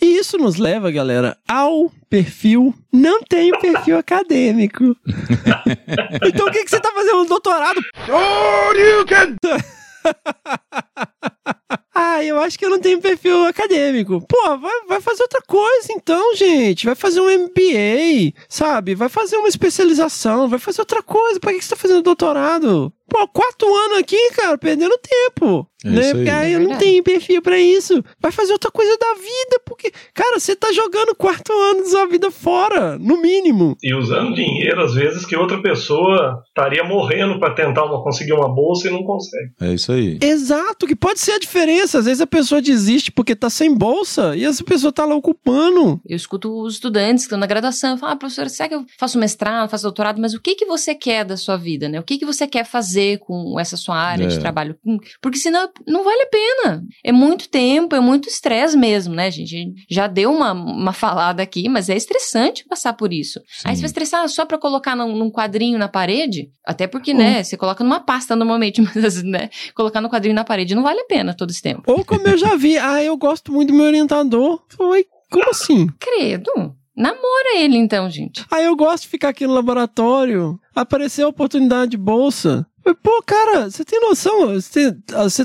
E isso nos leva, galera, ao perfil. Não tenho perfil acadêmico. então o que, que você tá fazendo no doutorado? Ah, eu acho que eu não tenho perfil acadêmico. Pô, vai, vai fazer outra coisa então, gente. Vai fazer um MBA, sabe? Vai fazer uma especialização, vai fazer outra coisa. Pra que que você tá fazendo doutorado? Pô, quatro anos aqui, cara, perdendo tempo. É né? isso aí. Porque aí É eu não verdade. tenho perfil pra isso. Vai fazer outra coisa da vida, porque, cara, você tá jogando quatro anos da sua vida fora, no mínimo. E usando dinheiro, às vezes, que outra pessoa estaria morrendo para tentar uma, conseguir uma bolsa e não consegue. É isso aí. Exato, que pode ser a diferença. Às vezes a pessoa desiste porque tá sem bolsa e essa pessoa tá lá ocupando. Eu escuto os estudantes que estão na graduação, eu falo, ah, professora, será que eu faço mestrado, faço doutorado, mas o que que você quer da sua vida, né? O que que você quer fazer com essa sua área É. de trabalho? Hum, Porque senão não vale a pena. É muito tempo, é muito estresse mesmo, né, gente? Já deu uma, uma falada aqui, mas é estressante passar por isso. Aí você vai estressar só pra colocar num, num quadrinho na parede? Até porque, né, você coloca numa pasta normalmente, mas, né, colocar no quadrinho na parede não vale a pena todo esse tempo. Ou como eu já vi, ah, eu gosto muito do meu orientador. Foi, como assim? Credo. Namora ele então, gente. Ah, eu gosto de ficar aqui no laboratório. Apareceu a oportunidade de bolsa. Pô, cara, você tem noção? Você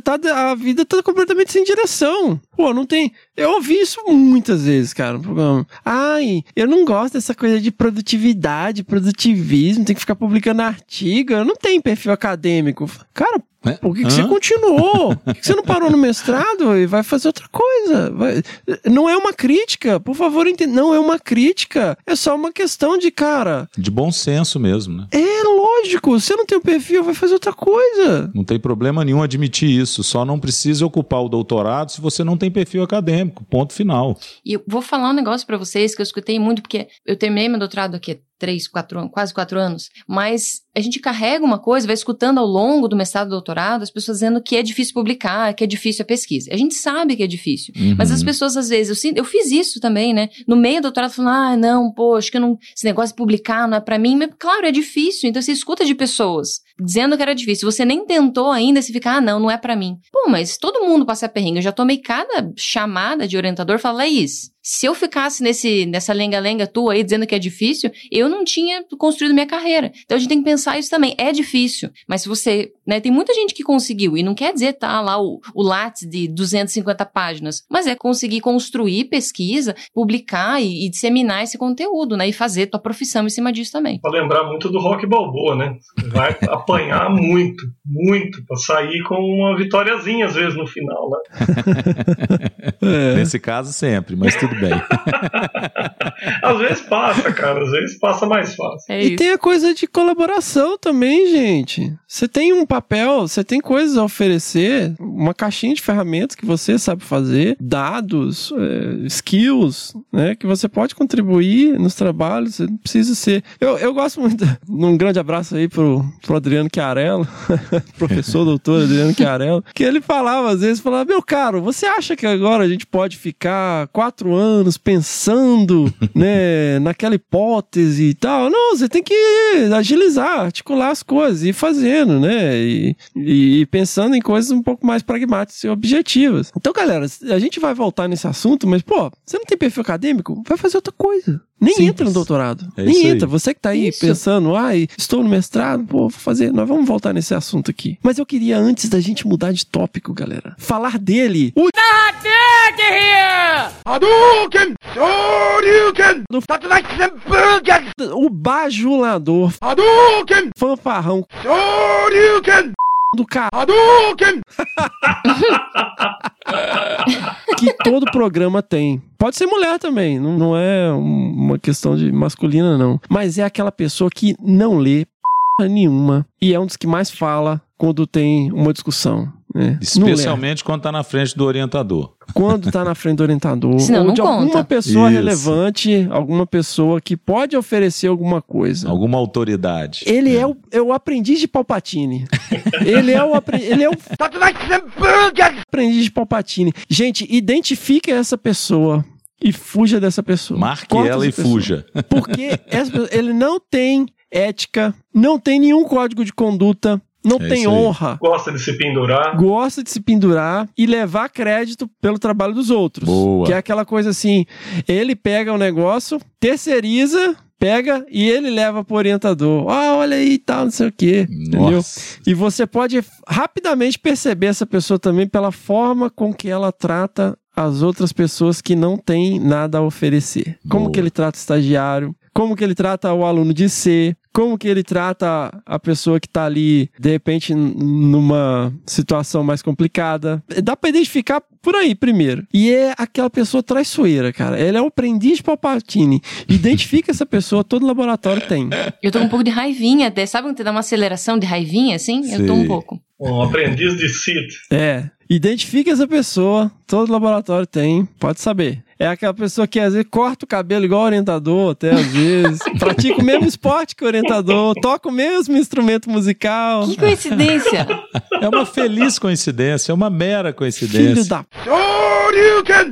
tá. A vida tá completamente sem direção. Pô, não tem. Eu ouvi isso muitas vezes, cara, no programa. Ai, eu não gosto dessa coisa de produtividade, produtivismo, tem que ficar publicando artigo. Eu não tenho perfil acadêmico. Cara, É? por que, que você continuou? Por que, que você não parou no mestrado e vai fazer outra coisa? Vai- Não é uma crítica, por favor, entenda. Não é uma crítica. É só uma questão de, cara, De bom senso mesmo, né? é lógico, você não tem o perfil, vai fazer outra coisa. Não tem problema nenhum admitir isso. Só não precisa ocupar o doutorado se você não tem perfil acadêmico. Ponto final. E eu vou falar um negócio pra vocês que eu escutei muito, porque eu terminei meu doutorado aqui três, quatro anos, quase quatro anos, mas a gente carrega uma coisa, vai escutando ao longo do mestrado e doutorado, as pessoas dizendo que é difícil publicar, que é difícil a pesquisa. A gente sabe que é difícil, mas Uhum. as pessoas às vezes, eu, eu fiz isso também, né? No meio do doutorado, falando, ah, não, pô, acho que não, esse negócio de publicar não é pra mim, mas claro, é difícil, então você escuta de pessoas dizendo que era difícil, você nem tentou ainda, se ficar, ah, não, não é pra mim. Pô, mas todo mundo passa perrengue, eu já tomei cada chamada de orientador e falo, Laís, Se eu ficasse nesse, nessa lenga-lenga tua aí dizendo que é difícil, eu não tinha construído minha carreira. Então a gente tem que pensar isso também. É difícil, mas se você, né, tem muita gente que conseguiu e não quer dizer tá lá o, o Lattes de 250 páginas, mas é conseguir construir pesquisa, publicar e, e disseminar esse conteúdo, né, e fazer tua profissão em cima disso também. Pra lembrar muito do Rock Balboa, né? Vai apanhar muito, muito, pra sair com uma vitóriazinha às vezes no final, né? Nesse caso, sempre, mas tudo bem. Às vezes passa, cara, às vezes passa mais fácil. É E isso. tem a coisa de colaboração também, gente. Você tem um papel, você tem coisas a oferecer, uma caixinha de ferramentas que você sabe fazer, dados, é, skills, né? Que você pode contribuir nos trabalhos. Você não precisa ser. Eu, eu gosto muito. Um grande abraço aí pro, pro Adriano Chiarello, professor doutor Adriano Chiarello, que ele falava às vezes, falava, meu caro, você acha que agora a gente pode ficar quatro anos pensando, né, naquela hipótese e tal? Não, você tem que agilizar, articular as coisas e ir fazendo, né, e, e pensando em coisas um pouco mais pragmáticas e objetivas. Então, galera, a gente vai voltar nesse assunto, mas, pô, você não tem perfil acadêmico? Vai fazer outra coisa. Nem Simples. entra no doutorado. É Nem isso aí. entra. Você que tá aí Isso. pensando, ai, estou no mestrado, pô, vou fazer. Nós vamos voltar nesse assunto aqui. Mas eu queria, antes da gente mudar de tópico, galera, falar dele. O o bajulador, fanfarrão do cara que todo programa tem. Pode ser mulher também, não, não é um- uma questão de masculina, não. Mas é aquela pessoa que não lê nenhuma e é um dos que mais fala quando tem uma discussão. Lê. Especialmente quando tá na frente do orientador. quando tá na frente do orientador Senão ou de alguma conta. pessoa Isso. relevante, alguma pessoa que pode oferecer alguma coisa. Alguma autoridade. Ele é, o, é o aprendiz de Palpatine. ele é o, ele é o aprendiz de Palpatine. Gente, identifique essa pessoa e fuja dessa pessoa. Marque Corta ela e pessoa. fuja. Porque essa pessoa- ele não tem ética, não tem nenhum código de conduta, não É tem honra. Gosta de se pendurar. Gosta de se pendurar e levar crédito pelo trabalho dos outros. Boa. Que é aquela coisa assim: ele pega o negócio, terceiriza, pega e ele leva pro orientador. Ah, olha aí e tal, não sei o quê. Entendeu? Nossa. E você pode rapidamente perceber essa pessoa também pela forma com que ela trata as outras pessoas que não têm nada a oferecer. Como Boa. que ele trata o estagiário, como que ele trata o aluno de C, como que ele trata a pessoa que está ali, de repente, numa situação mais complicada. Dá para identificar por aí primeiro. E é aquela pessoa traiçoeira, cara. Ele é o aprendiz de Palpatine. Identifica essa pessoa, todo laboratório tem. Eu tô com um pouco de raivinha até. Sabe quando você dá uma aceleração de raivinha, assim? Eu tô um pouco. Um aprendiz de Sith. É. Identifique essa pessoa, todo laboratório tem, pode saber. É aquela pessoa que às vezes corta o cabelo igual o orientador, até às vezes. pratica o mesmo esporte que o orientador, toca o mesmo instrumento musical. Que coincidência! É uma feliz coincidência, é uma mera Filho coincidência. da.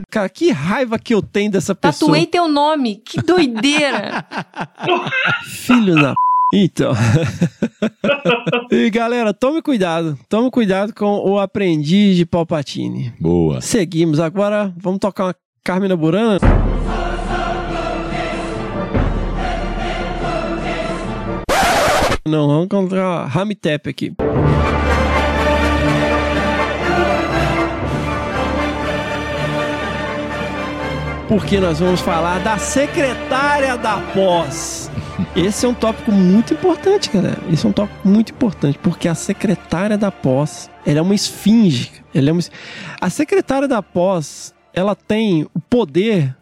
Cara, que raiva que eu tenho dessa pessoa. Tatuei teu nome. Que doideira! Filho da. Então. e galera, tome cuidado. Tome cuidado com o aprendiz de Palpatine. Boa. Seguimos. Agora vamos tocar uma Carmina Burana. Não, vamos encontrar Ramitep aqui. Porque nós vamos falar da secretária da pós. Esse é um tópico muito importante, galera. Esse é um tópico muito importante, porque a secretária da pós, ela é uma esfinge. Ela é uma... A secretária da pós, ela tem o poder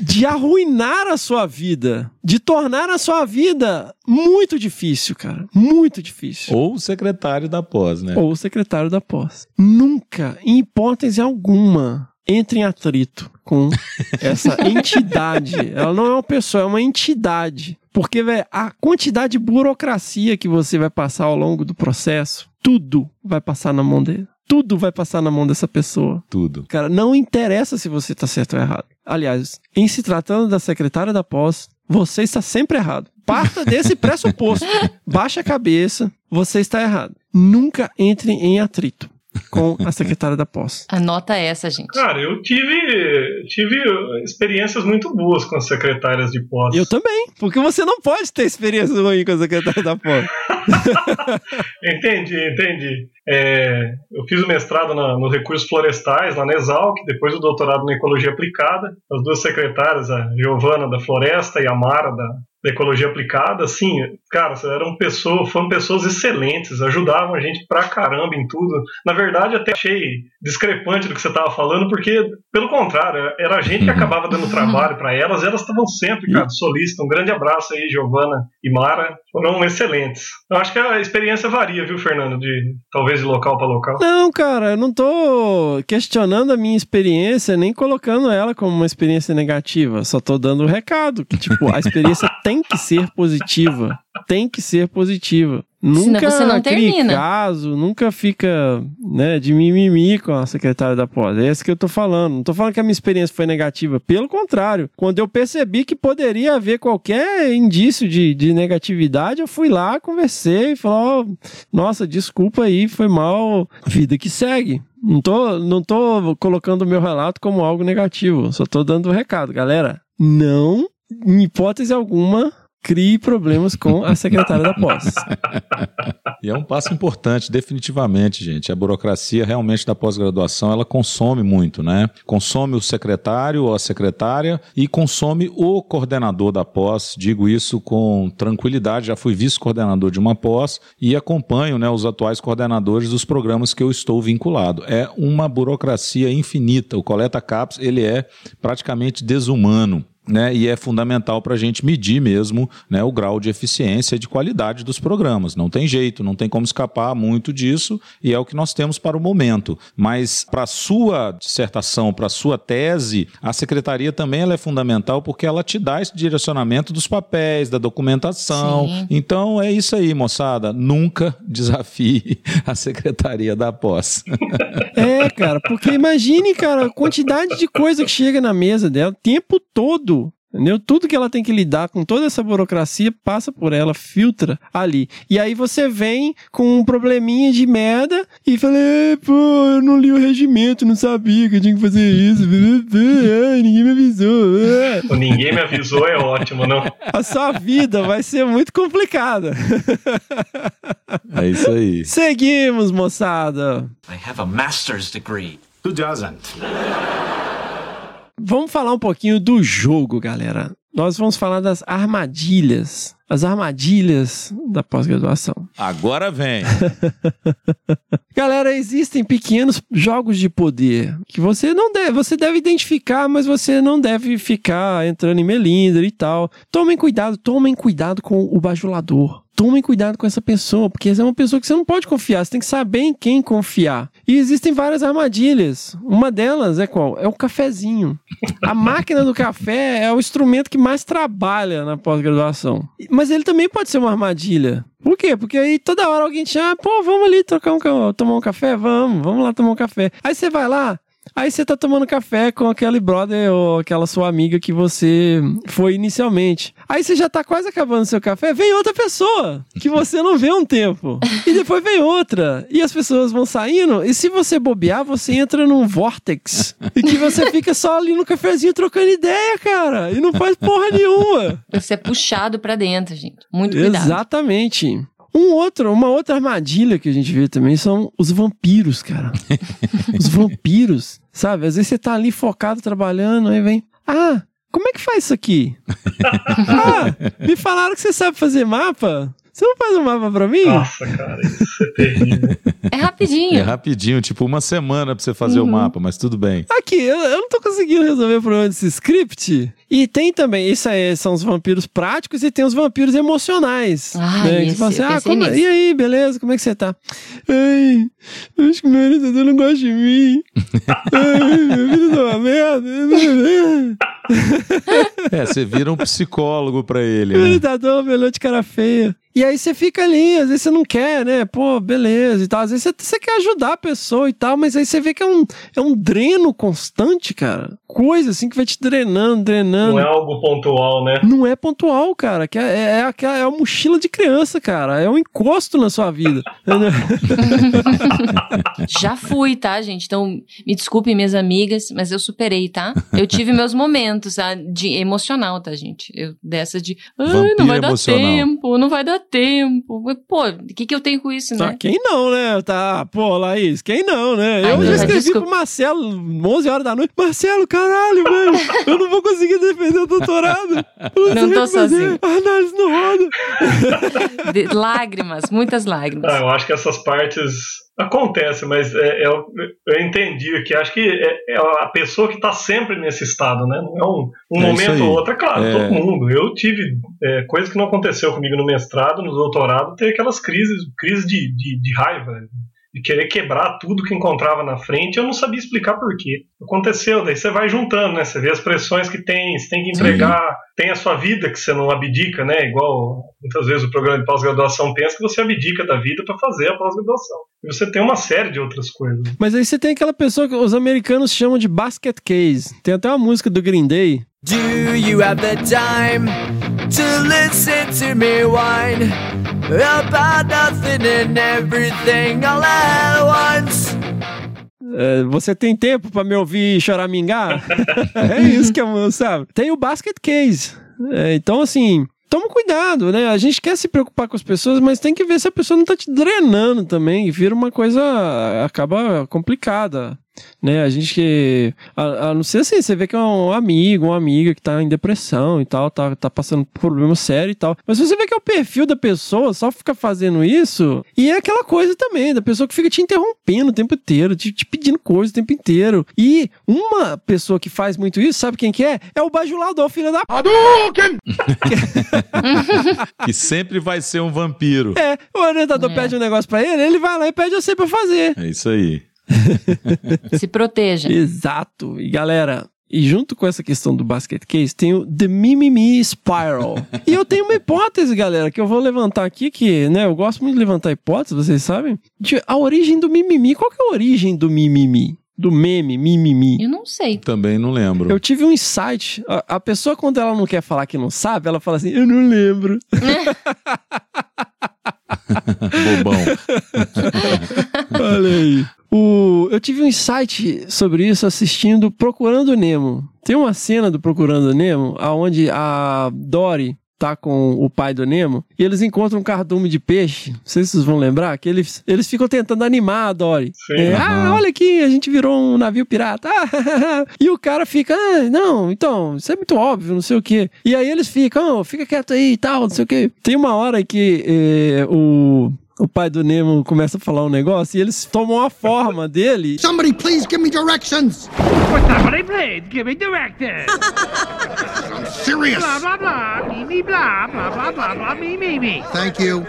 de arruinar a sua vida, de tornar a sua vida muito difícil, cara. Muito difícil. Ou o secretário da pós, né? Ou o secretário da pós. Nunca, em hipótese alguma, entre em atrito com essa entidade. Ela não é uma pessoa, é uma entidade. Porque, velho, a quantidade de burocracia que você vai passar ao longo do processo, tudo vai passar na mão dele. Tudo vai passar na mão dessa pessoa. Tudo. Cara, não interessa se você está certo ou errado. Aliás, em se tratando da secretária da pós, você está sempre errado. Parta desse pressuposto. Baixa a cabeça, você está errado. Nunca entre em atrito. Com a secretária da pós. Anota essa, gente. Cara, eu tive, tive experiências muito boas com as secretárias de pós. Eu também, porque você não pode ter experiência ruim com a secretária da pós. entendi, entendi. É, eu fiz o mestrado na, nos recursos florestais, lá na Exalc, depois o doutorado na ecologia aplicada. As duas secretárias, a Giovana da Floresta e a Mara da, da ecologia aplicada, assim, cara, eram pessoas, foram pessoas excelentes, ajudavam a gente pra caramba em tudo. Na verdade, até achei discrepante do que você estava falando, porque, pelo contrário, era a gente que acabava dando trabalho para elas, elas estavam sempre, cara, solistas. Um grande abraço aí, Giovana e Mara, foram excelentes. Eu acho que a experiência varia, viu, Fernando, de talvez de local para local. Não, cara, eu não tô questionando a minha experiência, nem colocando ela como uma experiência negativa, só tô dando o recado, que, tipo, a experiência tem que ser positiva. Tem que ser positiva. Nunca você não cria termina. caso, nunca fica né, de mimimi com a secretária da pós. É isso que eu tô falando. Não tô falando que a minha experiência foi negativa. Pelo contrário, quando eu percebi que poderia haver qualquer indício de, de negatividade, eu fui lá, conversei e falei: ó, nossa, desculpa aí, foi mal. Vida que segue. Não tô, não tô colocando o meu relato como algo negativo. Só tô dando o recado, galera. Não, em hipótese alguma, crie problemas com a secretária da pós. E é um passo importante, definitivamente, gente. A burocracia realmente da pós-graduação, ela consome muito, né? Consome o secretário ou a secretária e consome o coordenador da pós. Digo isso com tranquilidade, já fui vice-coordenador de uma pós e acompanho né, os atuais coordenadores dos programas que eu estou vinculado. É uma burocracia infinita. O Coleta Caps, ele é praticamente desumano né, e é fundamental para a gente medir mesmo né, o grau de eficiência e de qualidade dos programas. Não tem jeito, não tem como escapar muito disso e é o que nós temos para o momento. Mas para a sua dissertação, para a sua tese, a secretaria também ela é fundamental porque ela te dá esse direcionamento dos papéis, da documentação. Sim. Então é isso aí, moçada. Nunca desafie a secretaria da pós. É, cara, porque imagine, cara, a quantidade de coisa que chega na mesa dela o tempo todo. Entendeu? Tudo que ela tem que lidar com toda essa burocracia passa por ela, filtra ali. E aí você vem com um probleminha de merda e fala: "É, pô, eu não li o regimento, não sabia que eu tinha que fazer isso. Ai, ninguém me avisou. É. O Ninguém me avisou é ótimo, não? A sua vida vai ser muito complicada. É isso aí. Seguimos, moçada. I have a master's degree. Who doesn't? Vamos falar um pouquinho do jogo, galera. Nós vamos falar das armadilhas. As armadilhas da pós-graduação. Agora vem. Galera, existem pequenos jogos de poder que você não deve, você deve identificar, mas você não deve ficar entrando em melindre e tal. Tomem cuidado, tomem cuidado com o bajulador. Tomem cuidado com essa pessoa, porque essa é uma pessoa que você não pode confiar, você tem que saber em quem confiar. E existem várias armadilhas. Uma delas é qual? É o cafezinho. A máquina do café é o instrumento que mais trabalha na pós-graduação. Mas ele também pode ser uma armadilha. Por quê? Porque aí toda hora alguém te chama, pô, vamos ali trocar um, tomar um café? Vamos, vamos lá tomar um café. Aí você vai lá, aí você tá tomando café com aquele brother ou aquela sua amiga que você foi inicialmente. Aí você já tá quase acabando seu café, vem outra pessoa que você não vê um tempo. E depois vem outra. E as pessoas vão saindo, e se você bobear, você entra num vortex. E que você fica só ali no cafezinho trocando ideia, cara. E não faz porra nenhuma. Você é puxado pra dentro, gente. Muito cuidado. Exatamente. Um outro, uma outra armadilha que a gente vê também são os vampiros, cara. os vampiros, sabe? Às vezes você tá ali focado trabalhando, aí vem, ah, como é que faz isso aqui? ah, me falaram que você sabe fazer mapa. Você não faz um mapa pra mim? Nossa, cara, isso é terrível. É rapidinho. É rapidinho, tipo uma semana pra você fazer o mapa, mas tudo bem. Aqui, eu, eu não tô conseguindo resolver o problema desse script. E tem também, isso aí são os vampiros práticos e tem os vampiros emocionais. Ah, né? Que esse, você fala assim, ah, como- nisso. e aí, beleza, como é que você tá? Ai, acho que meu orientador não gosta de mim. Ai, minha vida tá uma merda. É, você vira um psicólogo pra ele, Meu né? orientador me olhou de cara feia. E aí você fica ali, às vezes você não quer, né? Pô, beleza e tal. Às vezes você, você quer ajudar a pessoa e tal, mas aí você vê que é um, é um dreno constante, cara. Coisa assim que vai te drenando, drenando. Não é algo pontual, né? Não é pontual, cara. Que é, é, aquela- é a mochila de criança, cara. É um encosto na sua vida. Já fui, tá, gente? Então, me desculpem, minhas amigas, mas eu superei, tá? Eu tive meus momentos tá? de emocional, tá, gente? Eu, dessa de, ai, não vai dar emocional. tempo, não vai dar tempo. Pô, o que, que eu tenho com isso, né? quem não, né? Tá, pô, Laís, quem não, né? Ai, eu já escrevi desculpa. pro Marcelo 11 horas da noite. Marcelo, caralho, velho, eu não vou conseguir defender o doutorado. Eu Não tô sozinho. A análise não roda. De- lágrimas, muitas lágrimas. Ah, eu acho que essas partes acontecem, mas é, eu, eu entendi que acho que é, é a pessoa que está sempre nesse estado, né? Não é um, um É momento ou outro. É claro, É. todo mundo. Eu tive é, coisa que não aconteceu comigo no mestrado, no doutorado, ter aquelas crises, crises de, de, de raiva, de querer quebrar tudo que encontrava na frente. Eu não sabia explicar por quê. Aconteceu, daí você vai juntando, né? Você vê as pressões que tem, você tem que entregar, tem a sua vida que você não abdica, né? Igual muitas vezes o programa de pós-graduação pensa que você abdica da vida para fazer a pós-graduação. E você tem uma série de outras coisas. Mas aí você tem aquela pessoa que os americanos chamam de basket case. Tem até uma música do Green Day. Do you have the time to listen to me whine about nothing and everything all at once? É, você tem tempo pra me ouvir choramingar? é isso que eu sabe. Tem o basket case. É, então, assim, toma cuidado, né? A gente quer se preocupar com as pessoas, mas tem que ver se a pessoa não tá te drenando também. E vira uma coisa. acaba complicada. Né, a gente que. A, a não ser assim, você vê que é um amigo, uma amiga que tá em depressão e tal, tá, tá passando por problema sério e tal. Mas se você vê que é o perfil da pessoa, só fica fazendo isso. E é aquela coisa também, da pessoa que fica te interrompendo o tempo inteiro, te, te pedindo coisa o tempo inteiro. E uma pessoa que faz muito isso, sabe quem que é? É o bajulador, filho da. Que sempre vai ser um vampiro. É, o orientador pede um negócio pra ele, ele vai lá e pede você pra fazer. É isso aí. Se proteja. Exato. E galera, e junto com essa questão do basket case, tem o The Mimimi Spiral. e eu tenho uma hipótese, galera, que eu vou levantar aqui, que, né, eu gosto muito de levantar hipóteses, vocês sabem? De a origem do mimimi. Qual que é a origem do mimimi? Do meme, mimimi. Eu não sei. Também não lembro. Eu tive um insight. A, a pessoa, quando ela não quer falar que não sabe, ela fala assim: Eu não lembro. Bobão. Olha aí. O, eu tive um insight sobre isso assistindo Procurando Nemo. Tem uma cena do Procurando Nemo onde a Dory tá com o pai do Nemo e eles encontram um cardume de peixe. Não sei se vocês vão lembrar que eles, eles ficam tentando animar a Dory. É, Ah, olha aqui, a gente virou um navio pirata. Ah, e o cara fica, ah, não, então, isso é muito óbvio, não sei o quê. E aí eles ficam, oh, fica quieto aí e tal, não sei o quê. Tem uma hora que eh, o o pai do Nemo começa a falar um negócio e eles tomam a forma dele. Somebody please give me directions. Somebody please give me directions. I'm serious. Blah blah blah, me me blah blah blah blah blah me me me. Thank you.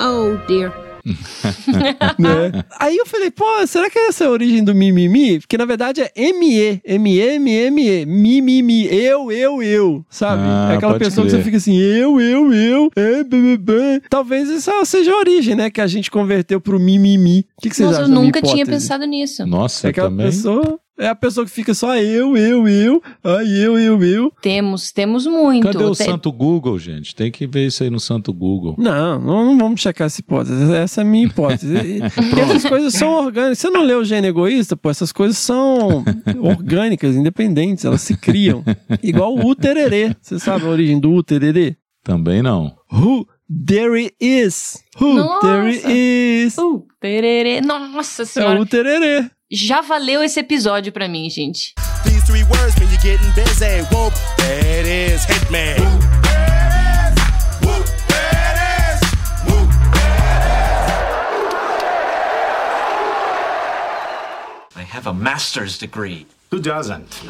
Oh dear. né? Aí eu falei, pô, será que essa é a origem do mimimi? Porque na verdade é M-E, M-E-M-M-E, mimimi, eu, eu, eu, sabe? Ah, é aquela pessoa que crer. você fica assim, eu, eu, eu, é, bê, bê, bê. Talvez essa seja a origem, né? Que a gente converteu pro mimimi. O que, que vocês Nossa, eu acham minha nunca tinha pensado nisso. Nossa, É aquela também. pessoa... É a pessoa que fica só eu, eu, eu, ai, eu, eu, eu. Temos, temos muito. Cadê o Te- Santo Google, gente? Tem que ver isso aí no Santo Google. Não, não, não vamos checar essa hipótese. Essa é a minha hipótese. Porque essas coisas são orgânicas. Você não leu o Gênio Egoísta? Pô, essas coisas são orgânicas, independentes. Elas se criam. Igual o tererê. Você sabe a origem do tererê? Também não. Who there is. Who Nossa. there is. Uh, tererê. Nossa É senhora. o tererê. Já valeu esse episódio pra mim, gente. These three words mean you're getting busy. Whoop, that is Hitman. I have a master's degree. Who doesn't?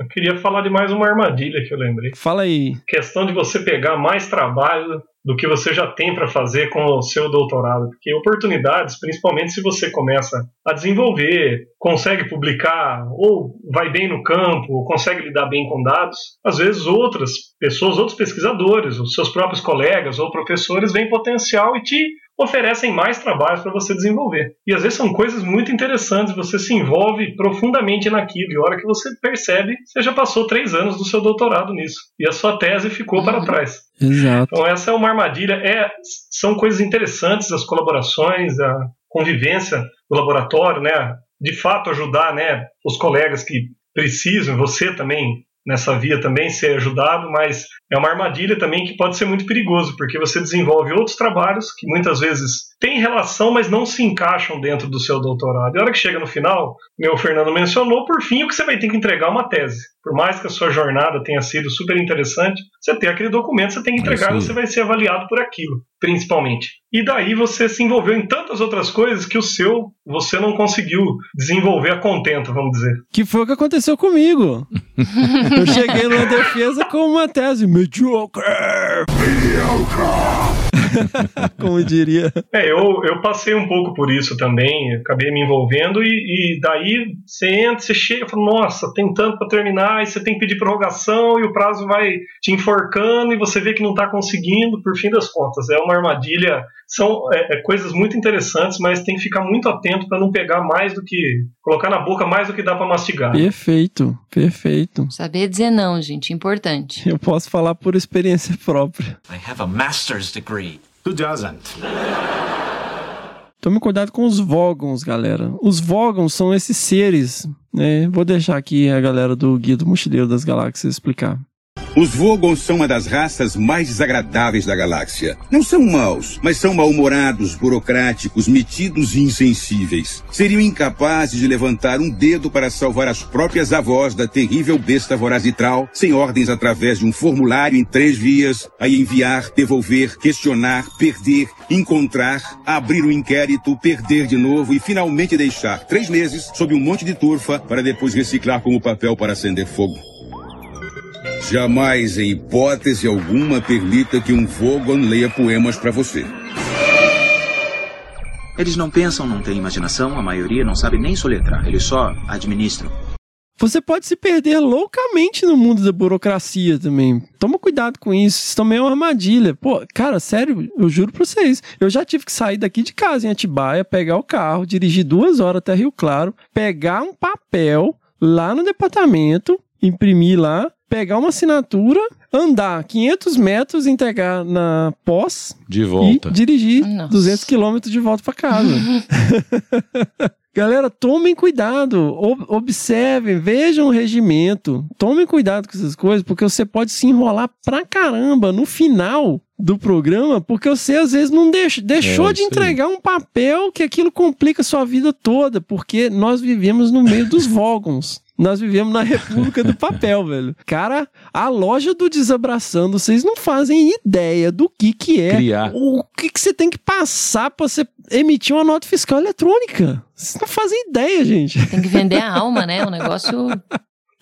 Eu queria falar de mais uma armadilha que eu lembrei. Fala aí. Questão de você pegar mais trabalho do que você já tem para fazer com o seu doutorado. Porque oportunidades, principalmente se você começa a desenvolver, consegue publicar, ou vai bem no campo, ou consegue lidar bem com dados, às vezes outras pessoas, outros pesquisadores, os seus próprios colegas ou professores veem potencial e te oferecem mais trabalhos para você desenvolver. E às vezes são coisas muito interessantes, você se envolve profundamente naquilo, e a hora que você percebe, você já passou três anos do seu doutorado nisso, e a sua tese ficou para trás. Exato. Então essa é uma armadilha, é, são coisas interessantes, as colaborações, a convivência do laboratório, né? De fato ajudar, né, os colegas que precisam, você também nessa via também ser ajudado, mas é uma armadilha também que pode ser muito perigoso, porque você desenvolve outros trabalhos que muitas vezes têm relação, mas não se encaixam dentro do seu doutorado. E a hora que chega no final, meu Fernando mencionou, por fim, o que você vai ter que entregar é uma tese. Por mais que a sua jornada tenha sido super interessante, você tem aquele documento, você tem que entregar, e você vai ser avaliado por aquilo, principalmente. E daí você se envolveu em tantas outras coisas que o seu você não conseguiu desenvolver a contento, vamos dizer. Que foi o que aconteceu comigo. Eu cheguei numa defesa com uma tese mediocre. Mediocre. Como diria. É, eu, eu passei um pouco por isso também, acabei me envolvendo, e, e daí você entra, você chega e fala, nossa, tem tanto para terminar, e você tem que pedir prorrogação, e o prazo vai te enforcando, e você vê que não está conseguindo, por fim das contas. É uma armadilha, são é, é, coisas muito interessantes, mas tem que ficar muito atento para não pegar mais do que. colocar na boca mais do que dá para mastigar. Perfeito, perfeito. Saber dizer não, gente, importante. Eu posso falar por experiência própria. I have a master's degree. Who doesn't? Tome cuidado com os Vogons, galera. Os Vogons são esses seres, né? Vou deixar aqui a galera do Guia do Mochileiro das Galáxias explicar. Os Vogons são uma das raças mais desagradáveis da galáxia. Não são maus, mas são mal-humorados, burocráticos, metidos e insensíveis. Seriam incapazes de levantar um dedo para salvar as próprias avós da terrível besta vorazitral, sem ordens através de um formulário em três vias, a enviar, devolver, questionar, perder, encontrar, abrir o um inquérito, perder de novo e finalmente deixar três meses sob um monte de turfa para depois reciclar como papel para acender fogo. Jamais, em hipótese alguma, permita que um Vogon leia poemas para você. Eles não pensam, não têm imaginação, a maioria não sabe nem soletrar, eles só administram. Você pode se perder loucamente no mundo da burocracia também. Toma cuidado com isso. Isso também é uma armadilha. Pô, cara, sério, eu juro pra vocês. Eu já tive que sair daqui de casa em Atibaia, pegar o carro, dirigir duas horas até Rio Claro, pegar um papel lá no departamento, imprimir lá, pegar uma assinatura, andar 500 metros, entregar na pós de volta e dirigir Nossa. 200 quilômetros de volta para casa. Galera, tomem cuidado, observem, vejam o regimento, tomem cuidado com essas coisas, porque você pode se enrolar pra caramba no final do programa, porque você às vezes não deixa, deixou é, de entregar um papel que aquilo complica a sua vida toda, porque nós vivemos no meio dos Vogons nós vivemos na República do Papel, velho. Cara, a loja do Desabraçando, vocês não fazem ideia do que que é. Criar. O que que você tem que passar pra você emitir uma nota fiscal eletrônica. Vocês não fazem ideia, gente. Tem que vender a alma, né? O negócio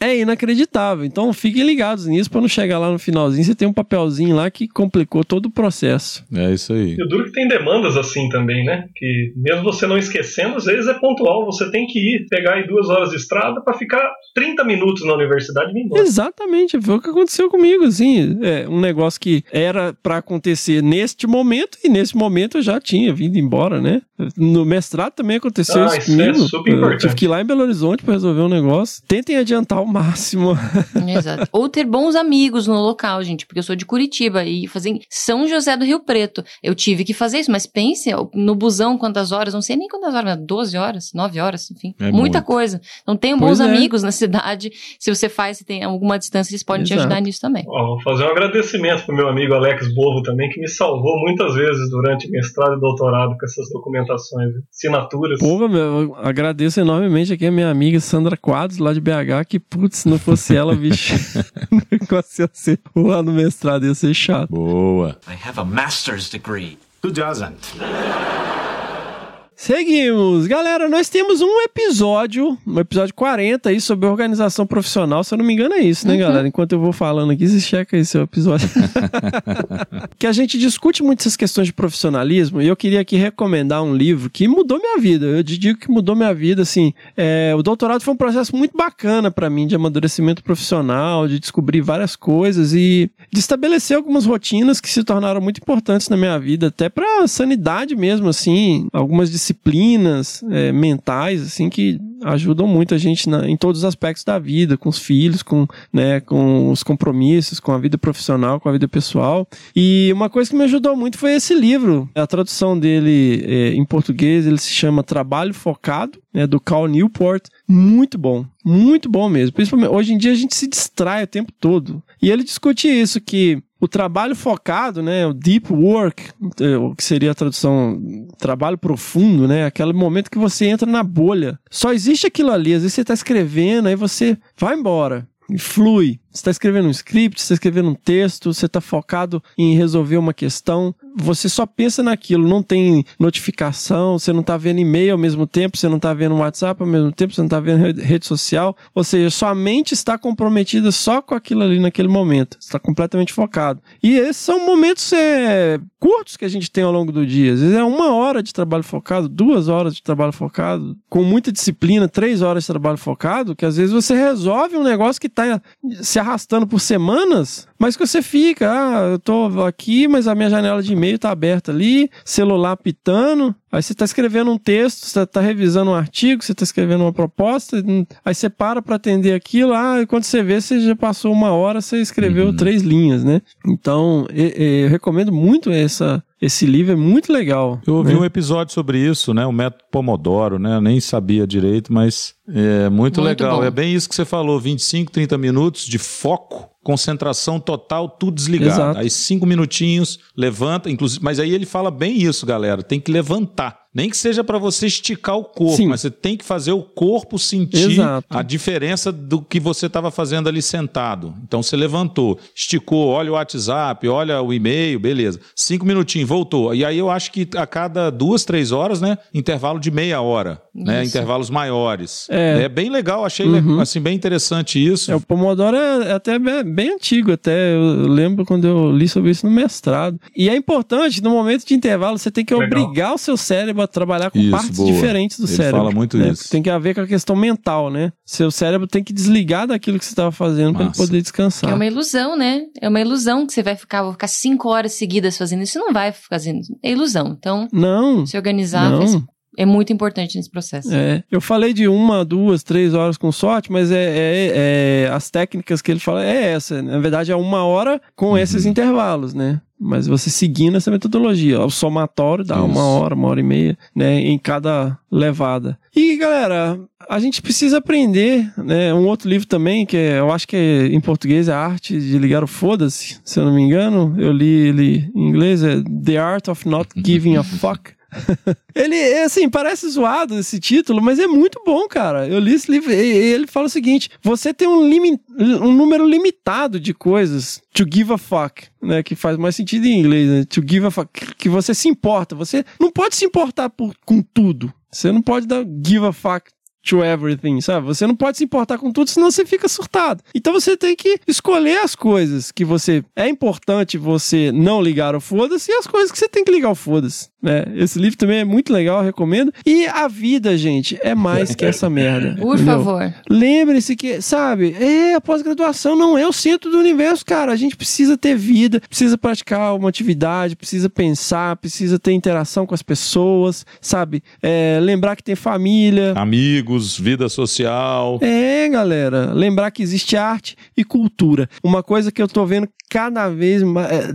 é inacreditável. Então fiquem ligados nisso para não chegar lá no finalzinho você tem um papelzinho lá que complicou todo o processo. É isso aí. E o duro que tem demandas assim também, né? Que mesmo você não esquecendo, às vezes é pontual. Você tem que ir pegar aí duas horas de estrada para ficar 30 minutos na universidade e embora. Exatamente, foi o que aconteceu comigo, assim. É um negócio que era para acontecer neste momento e nesse momento eu já tinha vindo embora, né? No mestrado também aconteceu ah, isso, isso comigo. É super importante. Eu tive que ir lá em Belo Horizonte para resolver um negócio. Tentem adiantar o máximo. Exato. Ou ter bons amigos no local, gente, porque eu sou de Curitiba e fazer São José do Rio Preto. Eu tive que fazer isso, mas pense no busão quantas horas, não sei nem quantas horas, 12 horas, 9 horas, enfim. É muita muito. coisa. Então tenham bons é. amigos na cidade. Se você faz, se tem alguma distância, eles podem Exato. te ajudar nisso também. Ó, vou fazer um agradecimento pro meu amigo Alex Bovo também, que me salvou muitas vezes durante mestrado e doutorado com essas documentações, assinaturas. Porra, meu, agradeço enormemente aqui a minha amiga Sandra Quadros, lá de BH, que, putz, se não fosse ela, bicho, o negócio ia ser, lá no mestrado ia ser chato. Boa. I have a master's degree. Who doesn't? Seguimos. Galera, nós temos um episódio, um episódio 40 aí sobre organização profissional. Se eu não me engano, é isso, né, Uhum. galera? Enquanto eu vou falando aqui, você checa aí seu episódio. que a gente discute muito essas questões de profissionalismo e eu queria aqui recomendar um livro que mudou minha vida. Eu te digo que mudou minha vida, assim. é, o doutorado foi um processo muito bacana para mim de amadurecimento profissional, de descobrir várias coisas e de estabelecer algumas rotinas que se tornaram muito importantes na minha vida, até para sanidade mesmo, assim, algumas disciplinas é, mentais, assim, que ajudam muito a gente na- em todos os aspectos da vida, com os filhos, com, né, com os compromissos, com a vida profissional, com a vida pessoal. E uma coisa que me ajudou muito foi esse livro. A tradução dele é, em português, ele se chama Trabalho Focado, né, do Cal Newport. Muito bom, muito bom mesmo. Principalmente hoje em dia a gente se distrai o tempo todo. E ele discute isso que o trabalho focado, né, o deep work, eh, o que seria a tradução trabalho profundo, né, aquele momento que você entra na bolha. Só existe aquilo ali, às vezes você está escrevendo, aí você vai embora e flui. Você está escrevendo um script, você está escrevendo um texto, você está focado em resolver uma questão. Você só pensa naquilo, não tem notificação, você não está vendo e-mail ao mesmo tempo, você não está vendo WhatsApp ao mesmo tempo, você não está vendo re- rede social. Ou seja, sua mente está comprometida só com aquilo ali naquele momento. Você está completamente focado. E esses são momentos é, curtos que a gente tem ao longo do dia. Às vezes é uma hora de trabalho focado, duas horas de trabalho focado, com muita disciplina, três horas de trabalho focado, que às vezes você resolve um negócio que está se arrastando por semanas, mas que você fica, ah, eu tô aqui, mas a minha janela de e-mail tá aberta ali, celular pitando, aí você tá escrevendo um texto, você tá revisando um artigo, você tá escrevendo uma proposta, aí você para para atender aquilo, ah, e quando você vê, você já passou uma hora, você escreveu três linhas, né? Então, eu recomendo muito essa, esse livro, é muito legal. Eu ouvi né? um episódio sobre isso, né? O método Pomodoro, né? Eu nem sabia direito, mas é muito, Muito legal. bom. É bem isso que você falou: 25, 30 minutos de foco, concentração total, tudo desligado. Exato. Aí cinco minutinhos, levanta, inclusive. Mas aí ele fala bem isso, galera. Tem que levantar. Nem que seja para você esticar o corpo, Sim. mas você tem que fazer o corpo sentir Exato. a diferença do que você estava fazendo ali sentado. Então você levantou, esticou, olha o WhatsApp, olha o e-mail, beleza. Cinco minutinhos, voltou. E aí eu acho que a cada duas, três horas, né? Intervalo de meia hora, né? Intervalos maiores. É. É, bem legal, achei Uhum. assim bem interessante isso. É, o Pomodoro é, é até bem, bem antigo, até eu lembro quando eu li sobre isso no mestrado. E é importante, no momento de intervalo, você tem que Legal. obrigar o seu cérebro a trabalhar com Isso, partes boa. diferentes do Ele cérebro. fala muito né? isso. Porque Tem que haver com a questão mental, né? Seu cérebro tem que desligar daquilo que você estava fazendo para poder descansar. É uma ilusão, né? É uma ilusão que você vai ficar, vou ficar cinco horas seguidas fazendo isso. Você não vai fazendo isso. É ilusão. Então, Não. se organizar Não. faz- é muito importante nesse processo. É, eu falei de uma, duas, três horas com sorte, mas é, é- é- as técnicas que ele fala é essa. Na verdade, é uma hora com Uhum. esses intervalos, né? Mas você seguindo essa metodologia. O somatório dá Isso. uma hora, uma hora e meia, né? Em cada levada. E, galera, a gente precisa aprender, né? Um outro livro também, que é- eu acho que é, em português é a Arte de Ligar o Foda-se, se eu não me engano. Eu li ele em inglês, é The Art of Not Giving a Fuck. Ele, é assim, parece zoado esse título, mas é muito bom, cara. Eu li esse livro e ele fala o seguinte: você tem um, limi- um número limitado de coisas to give a fuck, né? Que faz mais sentido em inglês, né? To give a fuck. Que você se importa. Você não pode se importar por, com tudo. Você não pode dar give a fuck to everything, sabe? Você não pode se importar com tudo, senão você fica surtado. Então você tem que escolher as coisas que você é importante você não ligar o foda-se e as coisas que você tem que ligar o foda-se. Né? Esse livro também é muito legal, eu recomendo. E a vida, gente, é mais que essa merda. Por entendeu? favor. Lembre-se que, sabe, é, a pós-graduação não é o centro do universo, cara. A gente precisa ter vida, precisa praticar uma atividade, precisa pensar, precisa ter interação com as pessoas, sabe? É, lembrar que tem família. Amigos, vida social. É, galera, lembrar que existe arte e cultura. Uma coisa que eu tô vendo cada vez mais, é,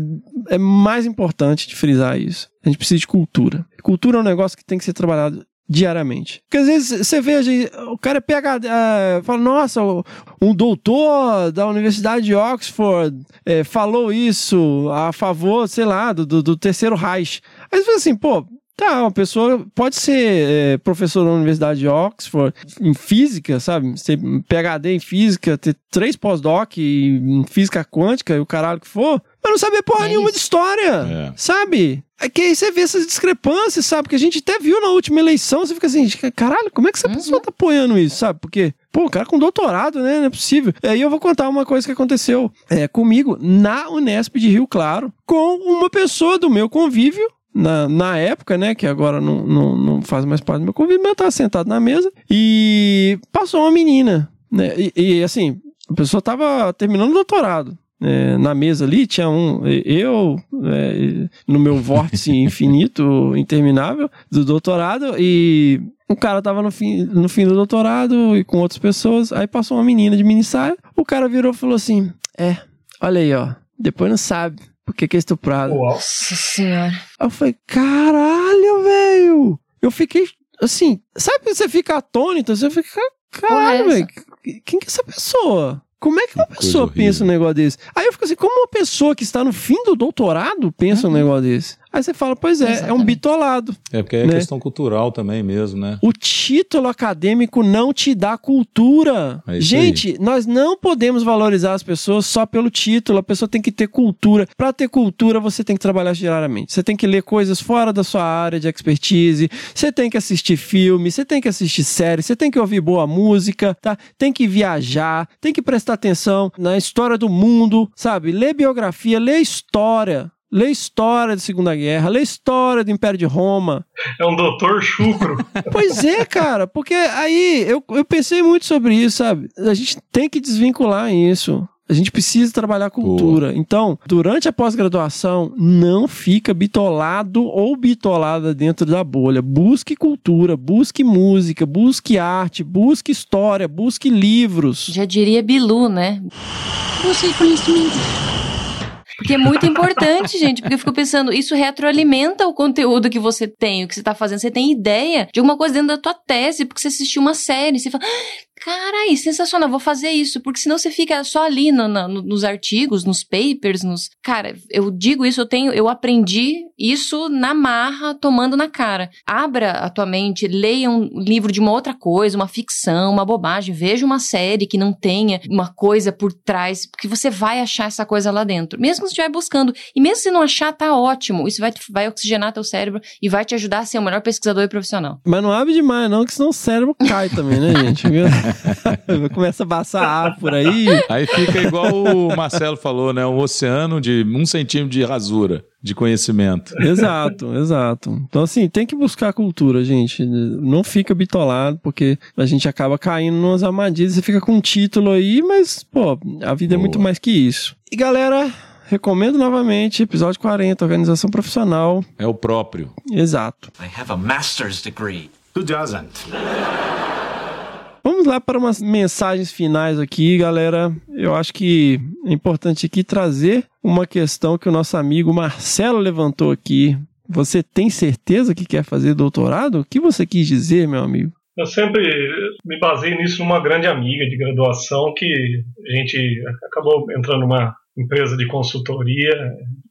é mais importante de frisar isso. A gente precisa de cultura. Cultura é um negócio que tem que ser trabalhado diariamente. Porque às vezes você vê, gente- o cara pega, eh, fala, nossa, um doutor da Universidade de Oxford eh, falou isso a favor, sei lá, do, do, do terceiro Reich. Aí você fala assim, pô, Tá, uma pessoa pode ser é, professor da Universidade de Oxford em física, sabe? Ser PhD em física, ter três pós-doc em física quântica e o caralho que for, mas não saber porra nenhuma de história, sabe? É que aí você vê essas discrepâncias, sabe? Que a gente até viu na última eleição, você fica assim, caralho, como é que essa pessoa tá apoiando isso, sabe? Porque, pô, o cara com doutorado, né? Não é possível. Aí eu vou contar uma coisa que aconteceu é, comigo na Unesp de Rio Claro, com uma pessoa do meu convívio, na, na época, né, que agora não, não, não faz mais parte do meu convívio, mas eu tava sentado na mesa e passou uma menina, né, e, e, assim, a pessoa tava terminando o doutorado. É, na mesa ali tinha um, eu, é, no meu vórtice infinito, interminável, do doutorado, e o cara tava no fim, no fim do doutorado e com outras pessoas, aí passou uma menina de mini saia, o cara virou e falou assim, é, olha aí, ó, depois não sabe por que que é estuprado. Nossa senhora. Aí eu falei, caralho, velho! Eu fiquei, assim, sabe quando você fica atônito? Você fica, caralho, velho, quem que é essa pessoa? Como é que uma pessoa pensa um negócio desse? Aí eu fico assim, como uma pessoa que está no fim do doutorado pensa um negócio desse? Aí você fala, pois é, Exatamente. é um bitolado. É porque é né? questão cultural também mesmo, né? O título acadêmico não te dá cultura. É Gente, aí. nós não podemos valorizar as pessoas só pelo título. A pessoa tem que ter cultura. Para ter cultura, você tem que trabalhar diariamente. Você tem que ler coisas fora da sua área de expertise. Você tem que assistir filme, você tem que assistir série, você tem que ouvir boa música, tá? Tem que viajar, tem que prestar atenção na história do mundo, sabe? Ler biografia, ler história. Lê história da Segunda Guerra, lê história do Império de Roma. É um doutor chucro. pois é, cara, porque aí eu, eu pensei muito sobre isso, sabe? A gente tem que desvincular isso. A gente precisa trabalhar cultura. Boa. Então, durante a pós-graduação, não fica bitolado ou bitolada dentro da bolha. Busque cultura, busque música, busque arte, busque história, busque livros. Já diria Bilu, né? Busque conhecimento. Porque é muito importante, gente, porque eu fico pensando, isso retroalimenta o conteúdo que você tem, o que você tá fazendo. Você tem ideia de alguma coisa dentro da tua tese, porque você assistiu uma série, você fala, carai, sensacional, vou fazer isso. Porque senão você fica só ali no, no, nos artigos, nos papers, nos. Cara, eu digo isso, eu tenho, eu aprendi isso na marra, tomando na cara. Abra a tua mente, leia um livro de uma outra coisa, uma ficção, uma bobagem, veja uma série que não tenha uma coisa por trás, porque você vai achar essa coisa lá dentro. Mesmo que você estiver buscando. E mesmo se não achar, tá ótimo. Isso vai, vai oxigenar teu cérebro e vai te ajudar a ser o melhor pesquisador e profissional. Mas não abre demais, não, que senão o cérebro cai também, né, gente? Começa a passar ar por aí. Aí fica igual o Marcelo falou, né? Um oceano de um centímetro de rasura de conhecimento. Exato, exato. Então, assim, tem que buscar cultura, gente. Não fica bitolado, porque a gente acaba caindo nas armadilhas e fica com um título aí, mas, pô, a vida Boa. é muito mais que isso. E galera, recomendo novamente, episódio 40, Organização Profissional. É o próprio. Exato. I have a master's degree. Who doesn't? Vamos lá para umas mensagens finais aqui, galera. Eu acho que é importante aqui trazer uma questão que o nosso amigo Marcelo levantou aqui. Você tem certeza que quer fazer doutorado? O que você quis dizer, meu amigo? Eu sempre me baseei nisso numa grande amiga de graduação que a gente acabou entrando numa empresa de consultoria,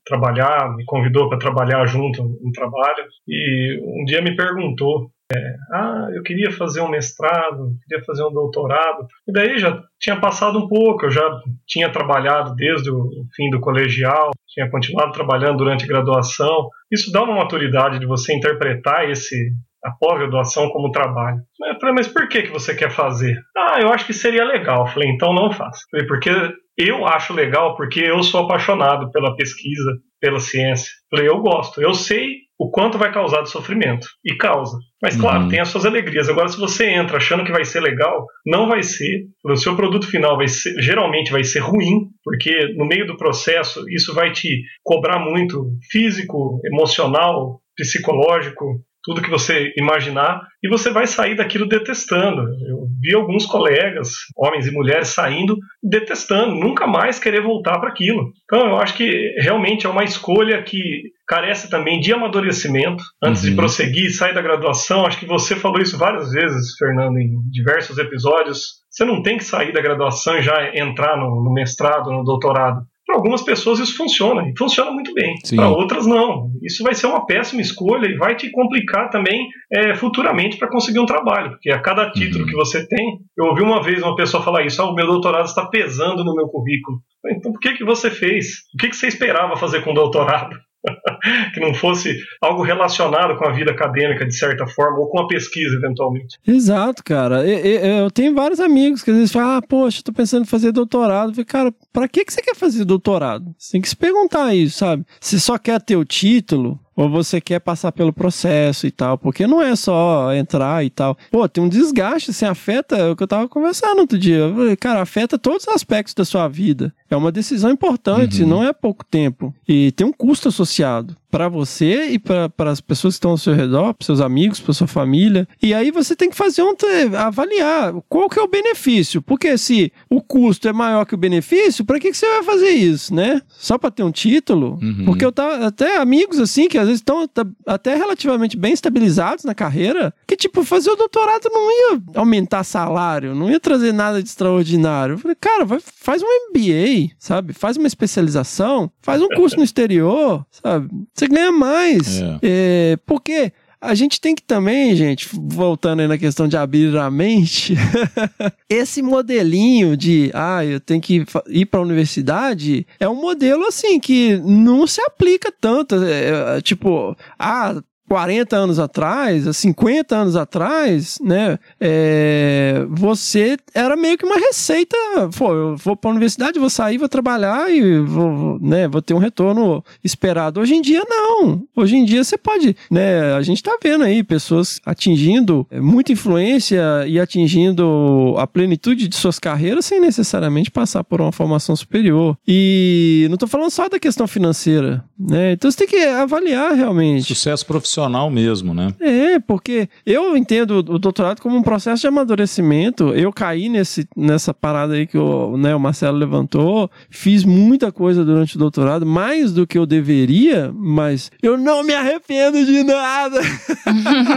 trabalhar, me convidou para trabalhar junto no trabalho e um dia me perguntou é, ah, eu queria fazer um mestrado, queria fazer um doutorado. E daí já tinha passado um pouco, eu já tinha trabalhado desde o fim do colegial, tinha continuado trabalhando durante a graduação. Isso dá uma maturidade de você interpretar esse a pós-graduação como trabalho. Eu falei, mas por que, que você quer fazer? Ah, eu acho que seria legal. Eu falei, então não faça. Falei, porque eu acho legal, porque eu sou apaixonado pela pesquisa, pela ciência. Eu falei, eu gosto, eu sei o quanto vai causar de sofrimento. E causa. Mas, claro, uhum. tem as suas alegrias. Agora, se você entra achando que vai ser legal, não vai ser. O seu produto final vai ser, geralmente vai ser ruim, porque no meio do processo isso vai te cobrar muito físico, emocional, psicológico, tudo que você imaginar, e você vai sair daquilo detestando. Eu vi alguns colegas, homens e mulheres, saindo detestando, nunca mais querer voltar para aquilo. Então eu acho que realmente é uma escolha que carece também de amadurecimento antes uhum. de prosseguir, sair da graduação. Acho que você falou isso várias vezes, Fernando, em diversos episódios. Você não tem que sair da graduação e já entrar no, no mestrado, no doutorado. Para algumas pessoas isso funciona, e funciona muito bem. Para outras, não. Isso vai ser uma péssima escolha e vai te complicar também é, futuramente para conseguir um trabalho, porque a cada título uhum. que você tem. Eu ouvi uma vez uma pessoa falar isso: ah, o meu doutorado está pesando no meu currículo. Então, por que, que você fez? O que, que você esperava fazer com o doutorado? que não fosse algo relacionado com a vida acadêmica de certa forma ou com a pesquisa eventualmente. Exato, cara. Eu, eu, tenho vários amigos que às vezes falam, ah, poxa, tô pensando em fazer doutorado. Eu cara, pra que, que você quer fazer doutorado? Você tem que se perguntar isso, sabe? Você só quer ter o título, ou você quer passar pelo processo e tal, porque não é só entrar e tal. Pô, tem um desgaste, assim, afeta, é o que eu tava conversando outro dia. Falei, cara, afeta todos os aspectos da sua vida. É uma decisão importante, Uhum. não é pouco tempo. E tem um custo associado para você e para as pessoas que estão ao seu redor, para seus amigos, para sua família. E aí você tem que fazer um avaliar qual que é o benefício, porque se o custo é maior que o benefício, para que que você vai fazer isso, né? Só para ter um título? Uhum. Porque eu tava até amigos assim que às vezes estão tá- até relativamente bem estabilizados na carreira, que tipo fazer o doutorado não ia aumentar salário, não ia trazer nada de extraordinário. Eu falei, cara, vai, faz um MBA, sabe? Faz uma especialização, faz um curso no exterior, sabe? Você ganha mais. É, porque a gente tem que também, gente, voltando aí na questão de abrir a mente, esse modelinho de, ah, eu tenho que ir para a universidade, é um modelo assim que não se aplica tanto. É, é, tipo, ah, 40 anos atrás, há 50 anos atrás, né, é, você era meio que uma receita, pô, eu vou para a universidade, vou sair, vou trabalhar e vou, né, vou ter um retorno esperado. Hoje em dia, não. Hoje em dia, você pode, né, a gente tá vendo aí pessoas atingindo é, muita influência e atingindo a plenitude de suas carreiras sem necessariamente passar por uma formação superior. E não tô falando só da questão financeira, né, então você tem que avaliar realmente. Sucesso profissional mesmo, né? É, porque eu entendo o doutorado como um processo de amadurecimento. Eu caí nesse, nessa parada aí que o, né, o Marcelo levantou, fiz muita coisa durante o doutorado, mais do que eu deveria, mas eu não me arrependo de nada.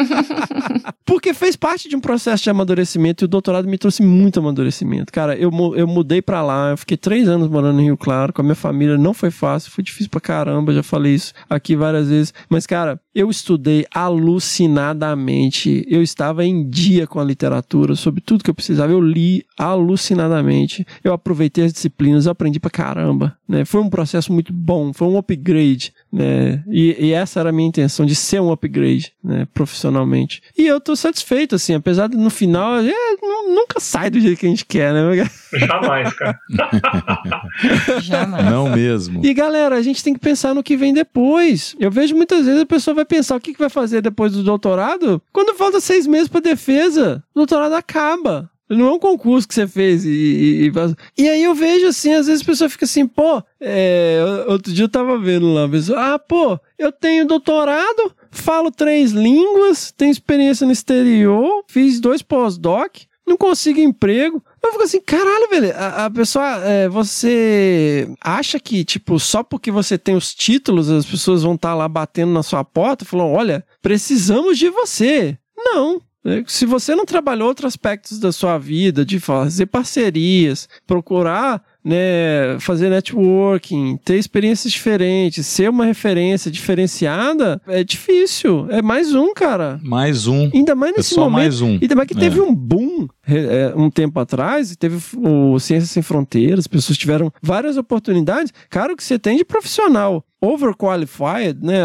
porque fez parte de um processo de amadurecimento e o doutorado me trouxe muito amadurecimento. Cara, eu, eu mudei pra lá, eu fiquei três anos morando em Rio Claro com a minha família, não foi fácil, foi difícil pra caramba, já falei isso aqui várias vezes. Mas, cara, eu estudei alucinadamente. Eu estava em dia com a literatura, sobre tudo que eu precisava. Eu li alucinadamente. Eu aproveitei as disciplinas, eu aprendi pra caramba. Né? Foi um processo muito bom, foi um upgrade. Né? E, e essa era a minha intenção, de ser um upgrade né? profissionalmente. E eu tô satisfeito, assim, apesar de no final, é, nu- nunca sai do jeito que a gente quer, né? Jamais, cara. Não mesmo. E galera, a gente tem que pensar no que vem depois. Eu vejo muitas vezes a pessoa vai pensar o que, que vai fazer depois do doutorado. Quando falta seis meses para defesa, o doutorado acaba. Não é um concurso que você fez e, e, e- e aí eu vejo assim, às vezes a pessoa fica assim, pô, é, outro dia eu tava vendo lá, pessoa, ah, pô, eu tenho doutorado, falo três línguas, tenho experiência no exterior, fiz dois pós-doc, não consigo emprego. Eu fico assim, caralho, velho. A, a pessoa, é, você acha que, tipo, só porque você tem os títulos, as pessoas vão estar lá batendo na sua porta, falando, olha, precisamos de você. Não. É, Se você não trabalhou outros aspectos da sua vida, de fazer parcerias, procurar né, fazer networking, ter experiências diferentes, ser uma referência diferenciada, é difícil. É mais um, cara. Mais um. Ainda mais É nesse só momento. mais um. Ainda mais que teve É. um boom é, um tempo atrás, e teve o Ciências Sem Fronteiras, as pessoas tiveram várias oportunidades. Cara, o que você tem de profissional overqualified, né,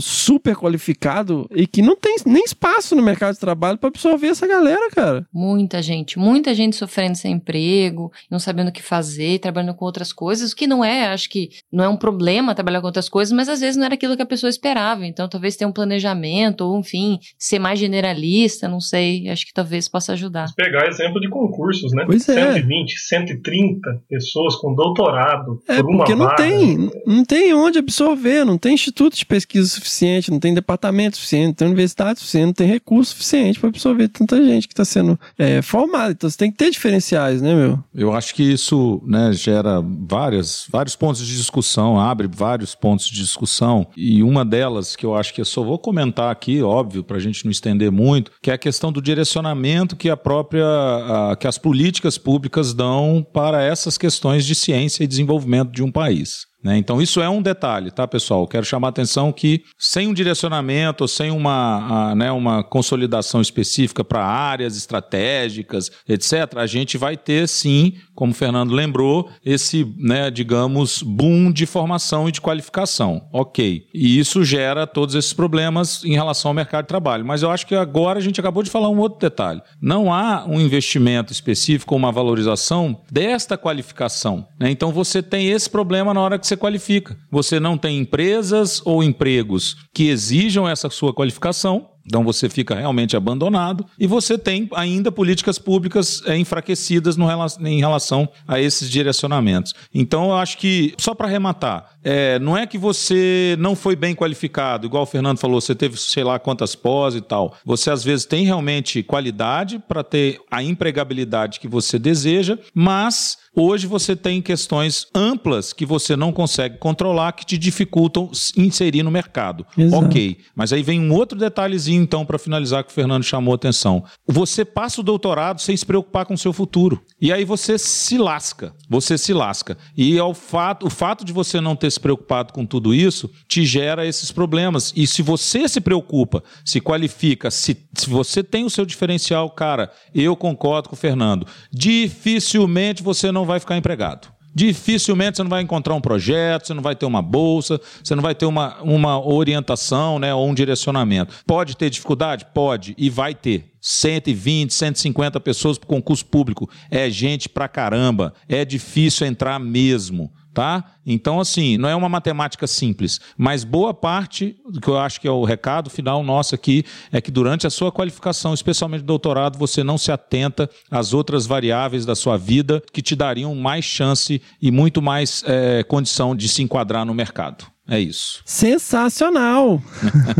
super qualificado e que não tem nem espaço no mercado de trabalho para absorver essa galera, cara. Muita gente, muita gente sofrendo sem emprego, não sabendo o que fazer, trabalhando com outras coisas, o que não é, acho que não é um problema trabalhar com outras coisas, mas às vezes não era aquilo que a pessoa esperava. Então, talvez ter um planejamento, ou enfim, ser mais generalista, não sei, acho que talvez possa ajudar. Pegar exemplo de concursos, né? Pois é. 120, 130 pessoas com doutorado É, por uma porque não vaga. tem, não tem onde absorver, não tem instituto de pesquisa suficiente, não tem departamento suficiente, não tem universidade suficiente, não tem recurso suficiente para absorver tanta gente que está sendo é, formada. Então você tem que ter diferenciais, né, meu? Eu acho que isso né, gera várias, vários pontos de discussão, abre vários pontos de discussão. E uma delas, que eu acho que eu só vou comentar aqui, óbvio, para a gente não estender muito, que é a questão do direcionamento que a própria, a- que as políticas públicas dão para essas questões de ciência e desenvolvimento de um país. Né? Então, isso é um detalhe, tá, pessoal? Quero chamar a atenção que sem um direcionamento, sem uma, a, né, uma consolidação específica para áreas estratégicas, etc., a gente vai ter, sim, como o Fernando lembrou, esse, né, digamos, boom de formação e de qualificação. Ok. E isso gera todos esses problemas em relação ao mercado de trabalho. Mas eu acho que agora a gente acabou de falar um outro detalhe. Não há um investimento específico uma valorização desta qualificação. Né? Então você tem esse problema na hora que você qualifica. Você não tem empresas ou empregos que exijam essa sua qualificação. Então você fica realmente abandonado e você tem ainda políticas públicas é, enfraquecidas no, em relação a esses direcionamentos. Então eu acho que, só para arrematar, é, não é que você não foi bem qualificado, igual o Fernando falou, você teve sei lá quantas pós e tal. Você às vezes tem realmente qualidade para ter a empregabilidade que você deseja, mas Hoje você tem questões amplas que você não consegue controlar que te dificultam inserir no mercado. Exato. Ok. Mas aí vem um outro detalhezinho, então, para finalizar, que o Fernando chamou a atenção. Você passa o doutorado sem se preocupar com o seu futuro. E aí você se lasca. Você se lasca. E ao fato, o fato de você não ter se preocupado com tudo isso te gera esses problemas. E se você se preocupa, se qualifica, se, se você tem o seu diferencial, cara, eu concordo com o Fernando. Dificilmente você não vai ficar empregado. Dificilmente você não vai encontrar um projeto, você não vai ter uma bolsa, você não vai ter uma, uma orientação né, ou um direcionamento. Pode ter dificuldade? Pode, e vai ter. 120, 150 pessoas para concurso público. É gente pra caramba. É difícil entrar mesmo tá? Então, assim, não é uma matemática simples, mas boa parte, do que eu acho que é o recado final nosso aqui, é que durante a sua qualificação, especialmente doutorado, você não se atenta às outras variáveis da sua vida que te dariam mais chance e muito mais é, condição de se enquadrar no mercado. É isso. Sensacional!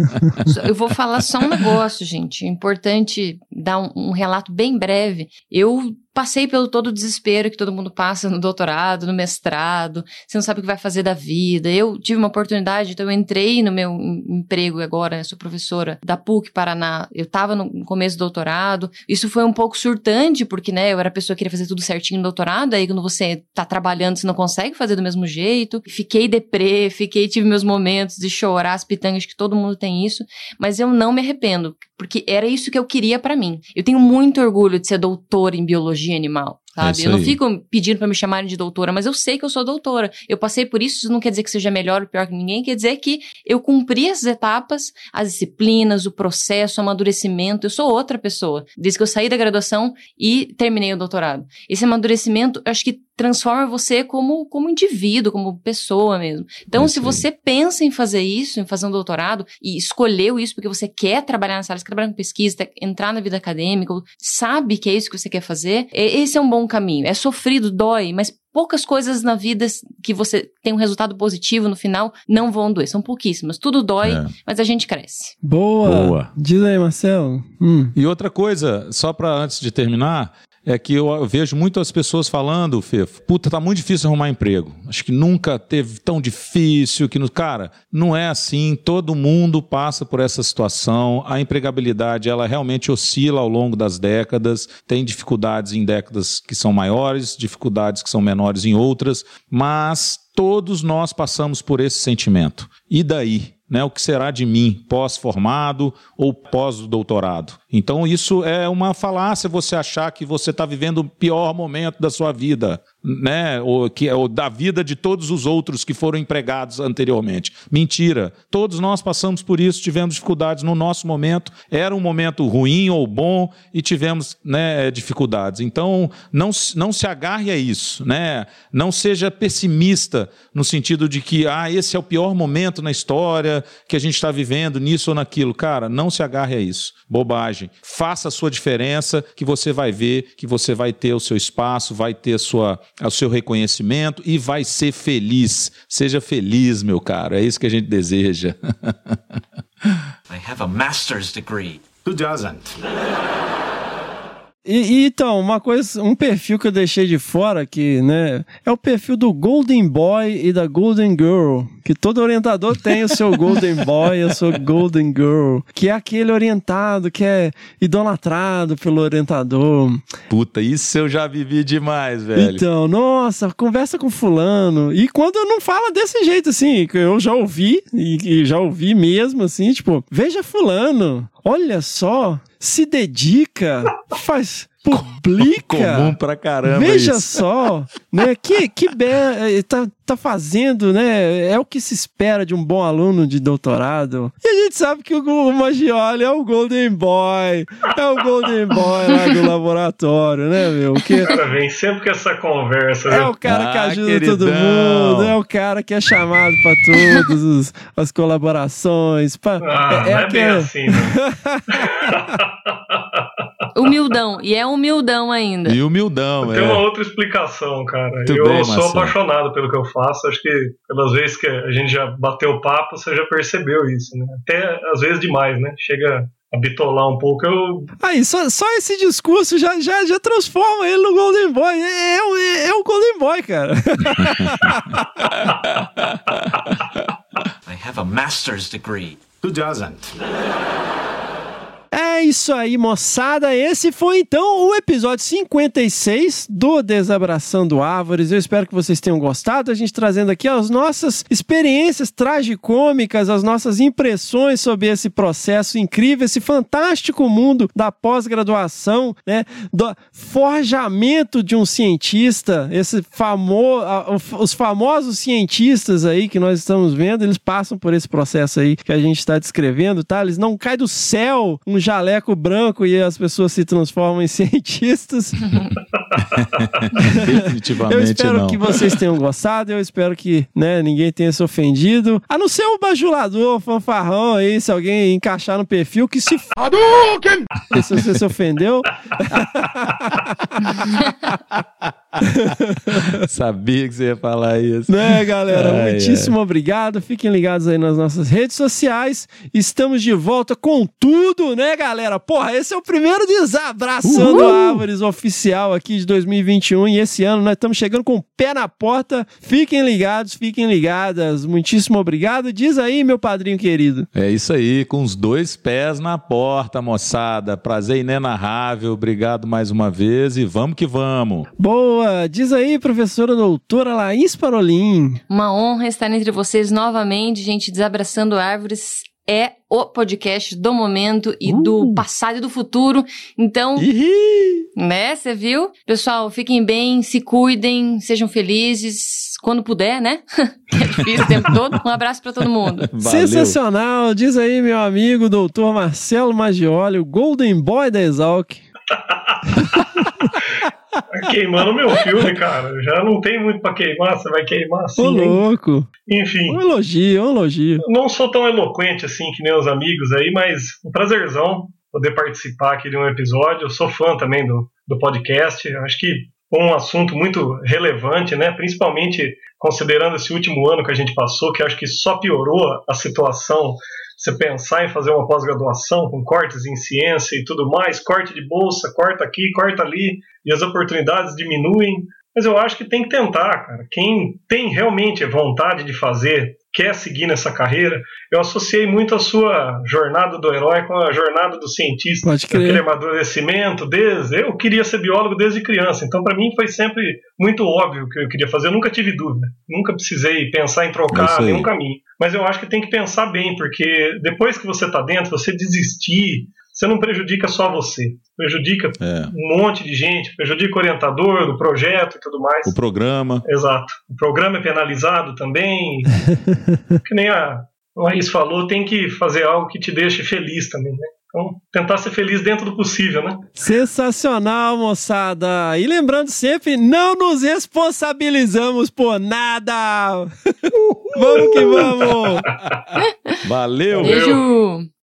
Eu vou falar só um negócio, gente. É importante dar um, um relato bem breve. Eu passei pelo todo o desespero que todo mundo passa no doutorado, no mestrado, você não sabe o que vai fazer da vida. Eu tive uma oportunidade, então eu entrei no meu emprego agora, sou professora da PUC Paraná. Eu estava no começo do doutorado. Isso foi um pouco surtante, porque, né, eu era a pessoa que queria fazer tudo certinho no doutorado, aí quando você tá trabalhando, você não consegue fazer do mesmo jeito. Fiquei deprê, fiquei, tive meus momentos de chorar as pitangas, que todo mundo tem isso, mas eu não me arrependo, porque era isso que eu queria para mim. Eu tenho muito orgulho de ser doutora em biologia animal. Sabe? É eu não fico pedindo para me chamarem de doutora, mas eu sei que eu sou doutora. Eu passei por isso, isso não quer dizer que seja melhor ou pior que ninguém, quer dizer que eu cumpri essas etapas, as disciplinas, o processo, o amadurecimento. Eu sou outra pessoa, desde que eu saí da graduação e terminei o doutorado. Esse amadurecimento, eu acho que transforma você como, como indivíduo, como pessoa mesmo. Então, É se aí. você pensa em fazer isso, em fazer um doutorado, e escolheu isso porque você quer trabalhar nessa área, você quer trabalhar com pesquisa, quer entrar na vida acadêmica, sabe que é isso que você quer fazer, esse é um bom caminho. É sofrido, dói, mas poucas coisas na vida que você tem um resultado positivo no final não vão doer. São pouquíssimas. Tudo dói, É. mas a gente cresce. Boa! Boa. Diz aí, Marcelo. Hum. E outra coisa, só para antes de terminar, é que eu vejo muitas pessoas falando, Fefo, puta, tá muito difícil arrumar emprego. Acho que nunca teve tão difícil que no cara, não é assim, todo mundo passa por essa situação. A empregabilidade, ela realmente oscila ao longo das décadas, tem dificuldades em décadas que são maiores, dificuldades que são menores em outras, mas todos nós passamos por esse sentimento. E daí? Né, o que será de mim pós-formado ou pós-doutorado? Então, isso é uma falácia você achar que você está vivendo o pior momento da sua vida, né? Ou, que, ou da vida de todos os outros que foram empregados anteriormente. Mentira. Todos nós passamos por isso, tivemos dificuldades no nosso momento. Era um momento ruim ou bom e tivemos né, dificuldades. Então, não, não se agarre a isso, né? Não seja pessimista no sentido de que ah, esse é o pior momento na história que a gente está vivendo nisso ou naquilo. Cara, não se agarre a isso. Bobagem. Faça a sua diferença, que você vai ver que você vai ter o seu espaço, vai ter a sua, o seu reconhecimento e vai ser feliz. Seja feliz, meu caro. É isso que a gente deseja. I have a master's degree. Who doesn't? E, e, então, uma coisa, um perfil que eu deixei de fora aqui, né? É o perfil do Golden Boy e da Golden Girl. Que todo orientador tem o seu Golden Boy e a sua Golden Girl. Que é aquele orientado que é idolatrado pelo orientador. Puta, isso eu já vivi demais, velho. Então, nossa, conversa com fulano. E quando não fala desse jeito, assim, que eu já ouvi, e, e já ouvi mesmo, assim, tipo, veja fulano, olha só, se dedica, faz publica. Comum pra caramba Veja isso. só, né? Que, que be... tá, tá fazendo, né? É o que se espera de um bom aluno de doutorado. E a gente sabe que o, o Magioli é o Golden Boy. É o Golden Boy lá do laboratório, né, meu? Que... O cara vem sempre com essa conversa. É né? o cara que Ah, ajuda queridão. todo mundo, é o cara que é chamado para todas as colaborações. Pra... Ah, não é bem aquele- assim, né? Humildão. E é humildão ainda. E humildão, Tem uma é. outra explicação, cara. Muito eu bem, sou Marcelo. apaixonado pelo que eu faço. Acho que pelas vezes que a gente já bateu papo, você já percebeu isso, né? Até às vezes demais, né? Chega a bitolar um pouco. Eu Aí, só, só esse discurso já, já, já transforma ele no Golden Boy. É, é, o- é o Golden Boy, cara. I have a master's degree. Who doesn't? É isso aí, moçada. Esse foi então o episódio 56 do Desabraçando Árvores. Eu espero que vocês tenham gostado. A gente trazendo aqui as nossas experiências tragicômicas, as nossas impressões sobre esse processo incrível, esse fantástico mundo da pós-graduação, né? Do forjamento de um cientista, esse famoso, os famosos cientistas aí que nós estamos vendo, eles passam por esse processo aí que a gente está descrevendo, tá? Eles não caem do céu um jaleco branco e as pessoas se transformam em cientistas. Definitivamente Eu espero não. que vocês tenham gostado, eu espero que né, ninguém tenha se ofendido. A não ser o bajulador, o fanfarrão aí, se alguém encaixar no perfil, que se f... se você se ofendeu. Sabia que você ia falar isso. Né, galera? Ai, Muitíssimo obrigado. Fiquem ligados aí nas nossas redes sociais. Estamos de volta com tudo, né, galera? Porra, esse é o primeiro Desabraçando Uhul! Árvores oficial aqui de 2021 e esse ano nós estamos chegando com o pé na porta. Fiquem ligados, fiquem ligadas. Muitíssimo obrigado. Diz aí, meu padrinho querido. É isso aí, com os dois pés na porta, moçada. Prazer inenarrável. Obrigado mais uma vez e vamos que vamos. Boa! Diz aí, professora doutora Laís Parolim. Uma honra estar entre vocês novamente, gente. Desabraçando Árvores é o podcast do momento e do passado e do futuro. Então, né, você viu? Pessoal, fiquem bem, se cuidem, sejam felizes quando puder, né? É difícil o tempo todo. Um abraço pra todo mundo. Sensacional! Diz aí, meu amigo, doutor Marcelo Maggioli, o Golden Boy da Exalc. Tá queimando meu filme, cara. Já não tem muito pra queimar, você vai queimar assim. Ô, hein? louco! Enfim. Um elogio, um elogio. Não sou tão eloquente assim que nem os amigos aí, mas um prazerzão poder participar aqui de um episódio. Eu sou fã também do, do podcast. Eu acho que um assunto muito relevante, né? Principalmente considerando esse último ano que a gente passou, que acho que só piorou a situação. Você pensar em fazer uma pós-graduação com cortes em ciência e tudo mais, corte de bolsa, corta aqui, corta ali, e as oportunidades diminuem. Mas eu acho que tem que tentar, cara. Quem tem realmente vontade de fazer, quer seguir nessa carreira, eu associei muito a sua jornada do herói com a jornada do cientista. Pode crer. Aquele amadurecimento desde. Eu queria ser biólogo desde criança, então para mim foi sempre muito óbvio o que eu queria fazer. Eu nunca tive dúvida, nunca precisei pensar em trocar nenhum caminho. Mas eu acho que tem que pensar bem, porque depois que você está dentro, você desistir, você não prejudica só você, prejudica É. um monte de gente, prejudica o orientador do projeto e tudo mais. O programa. Exato. O programa é penalizado também. que nem a Laís falou, tem que fazer algo que te deixe feliz também, né? Então, tentar ser feliz dentro do possível, né? Sensacional, moçada! E lembrando sempre, não nos responsabilizamos por nada! vamos que vamos! Valeu! Beijo!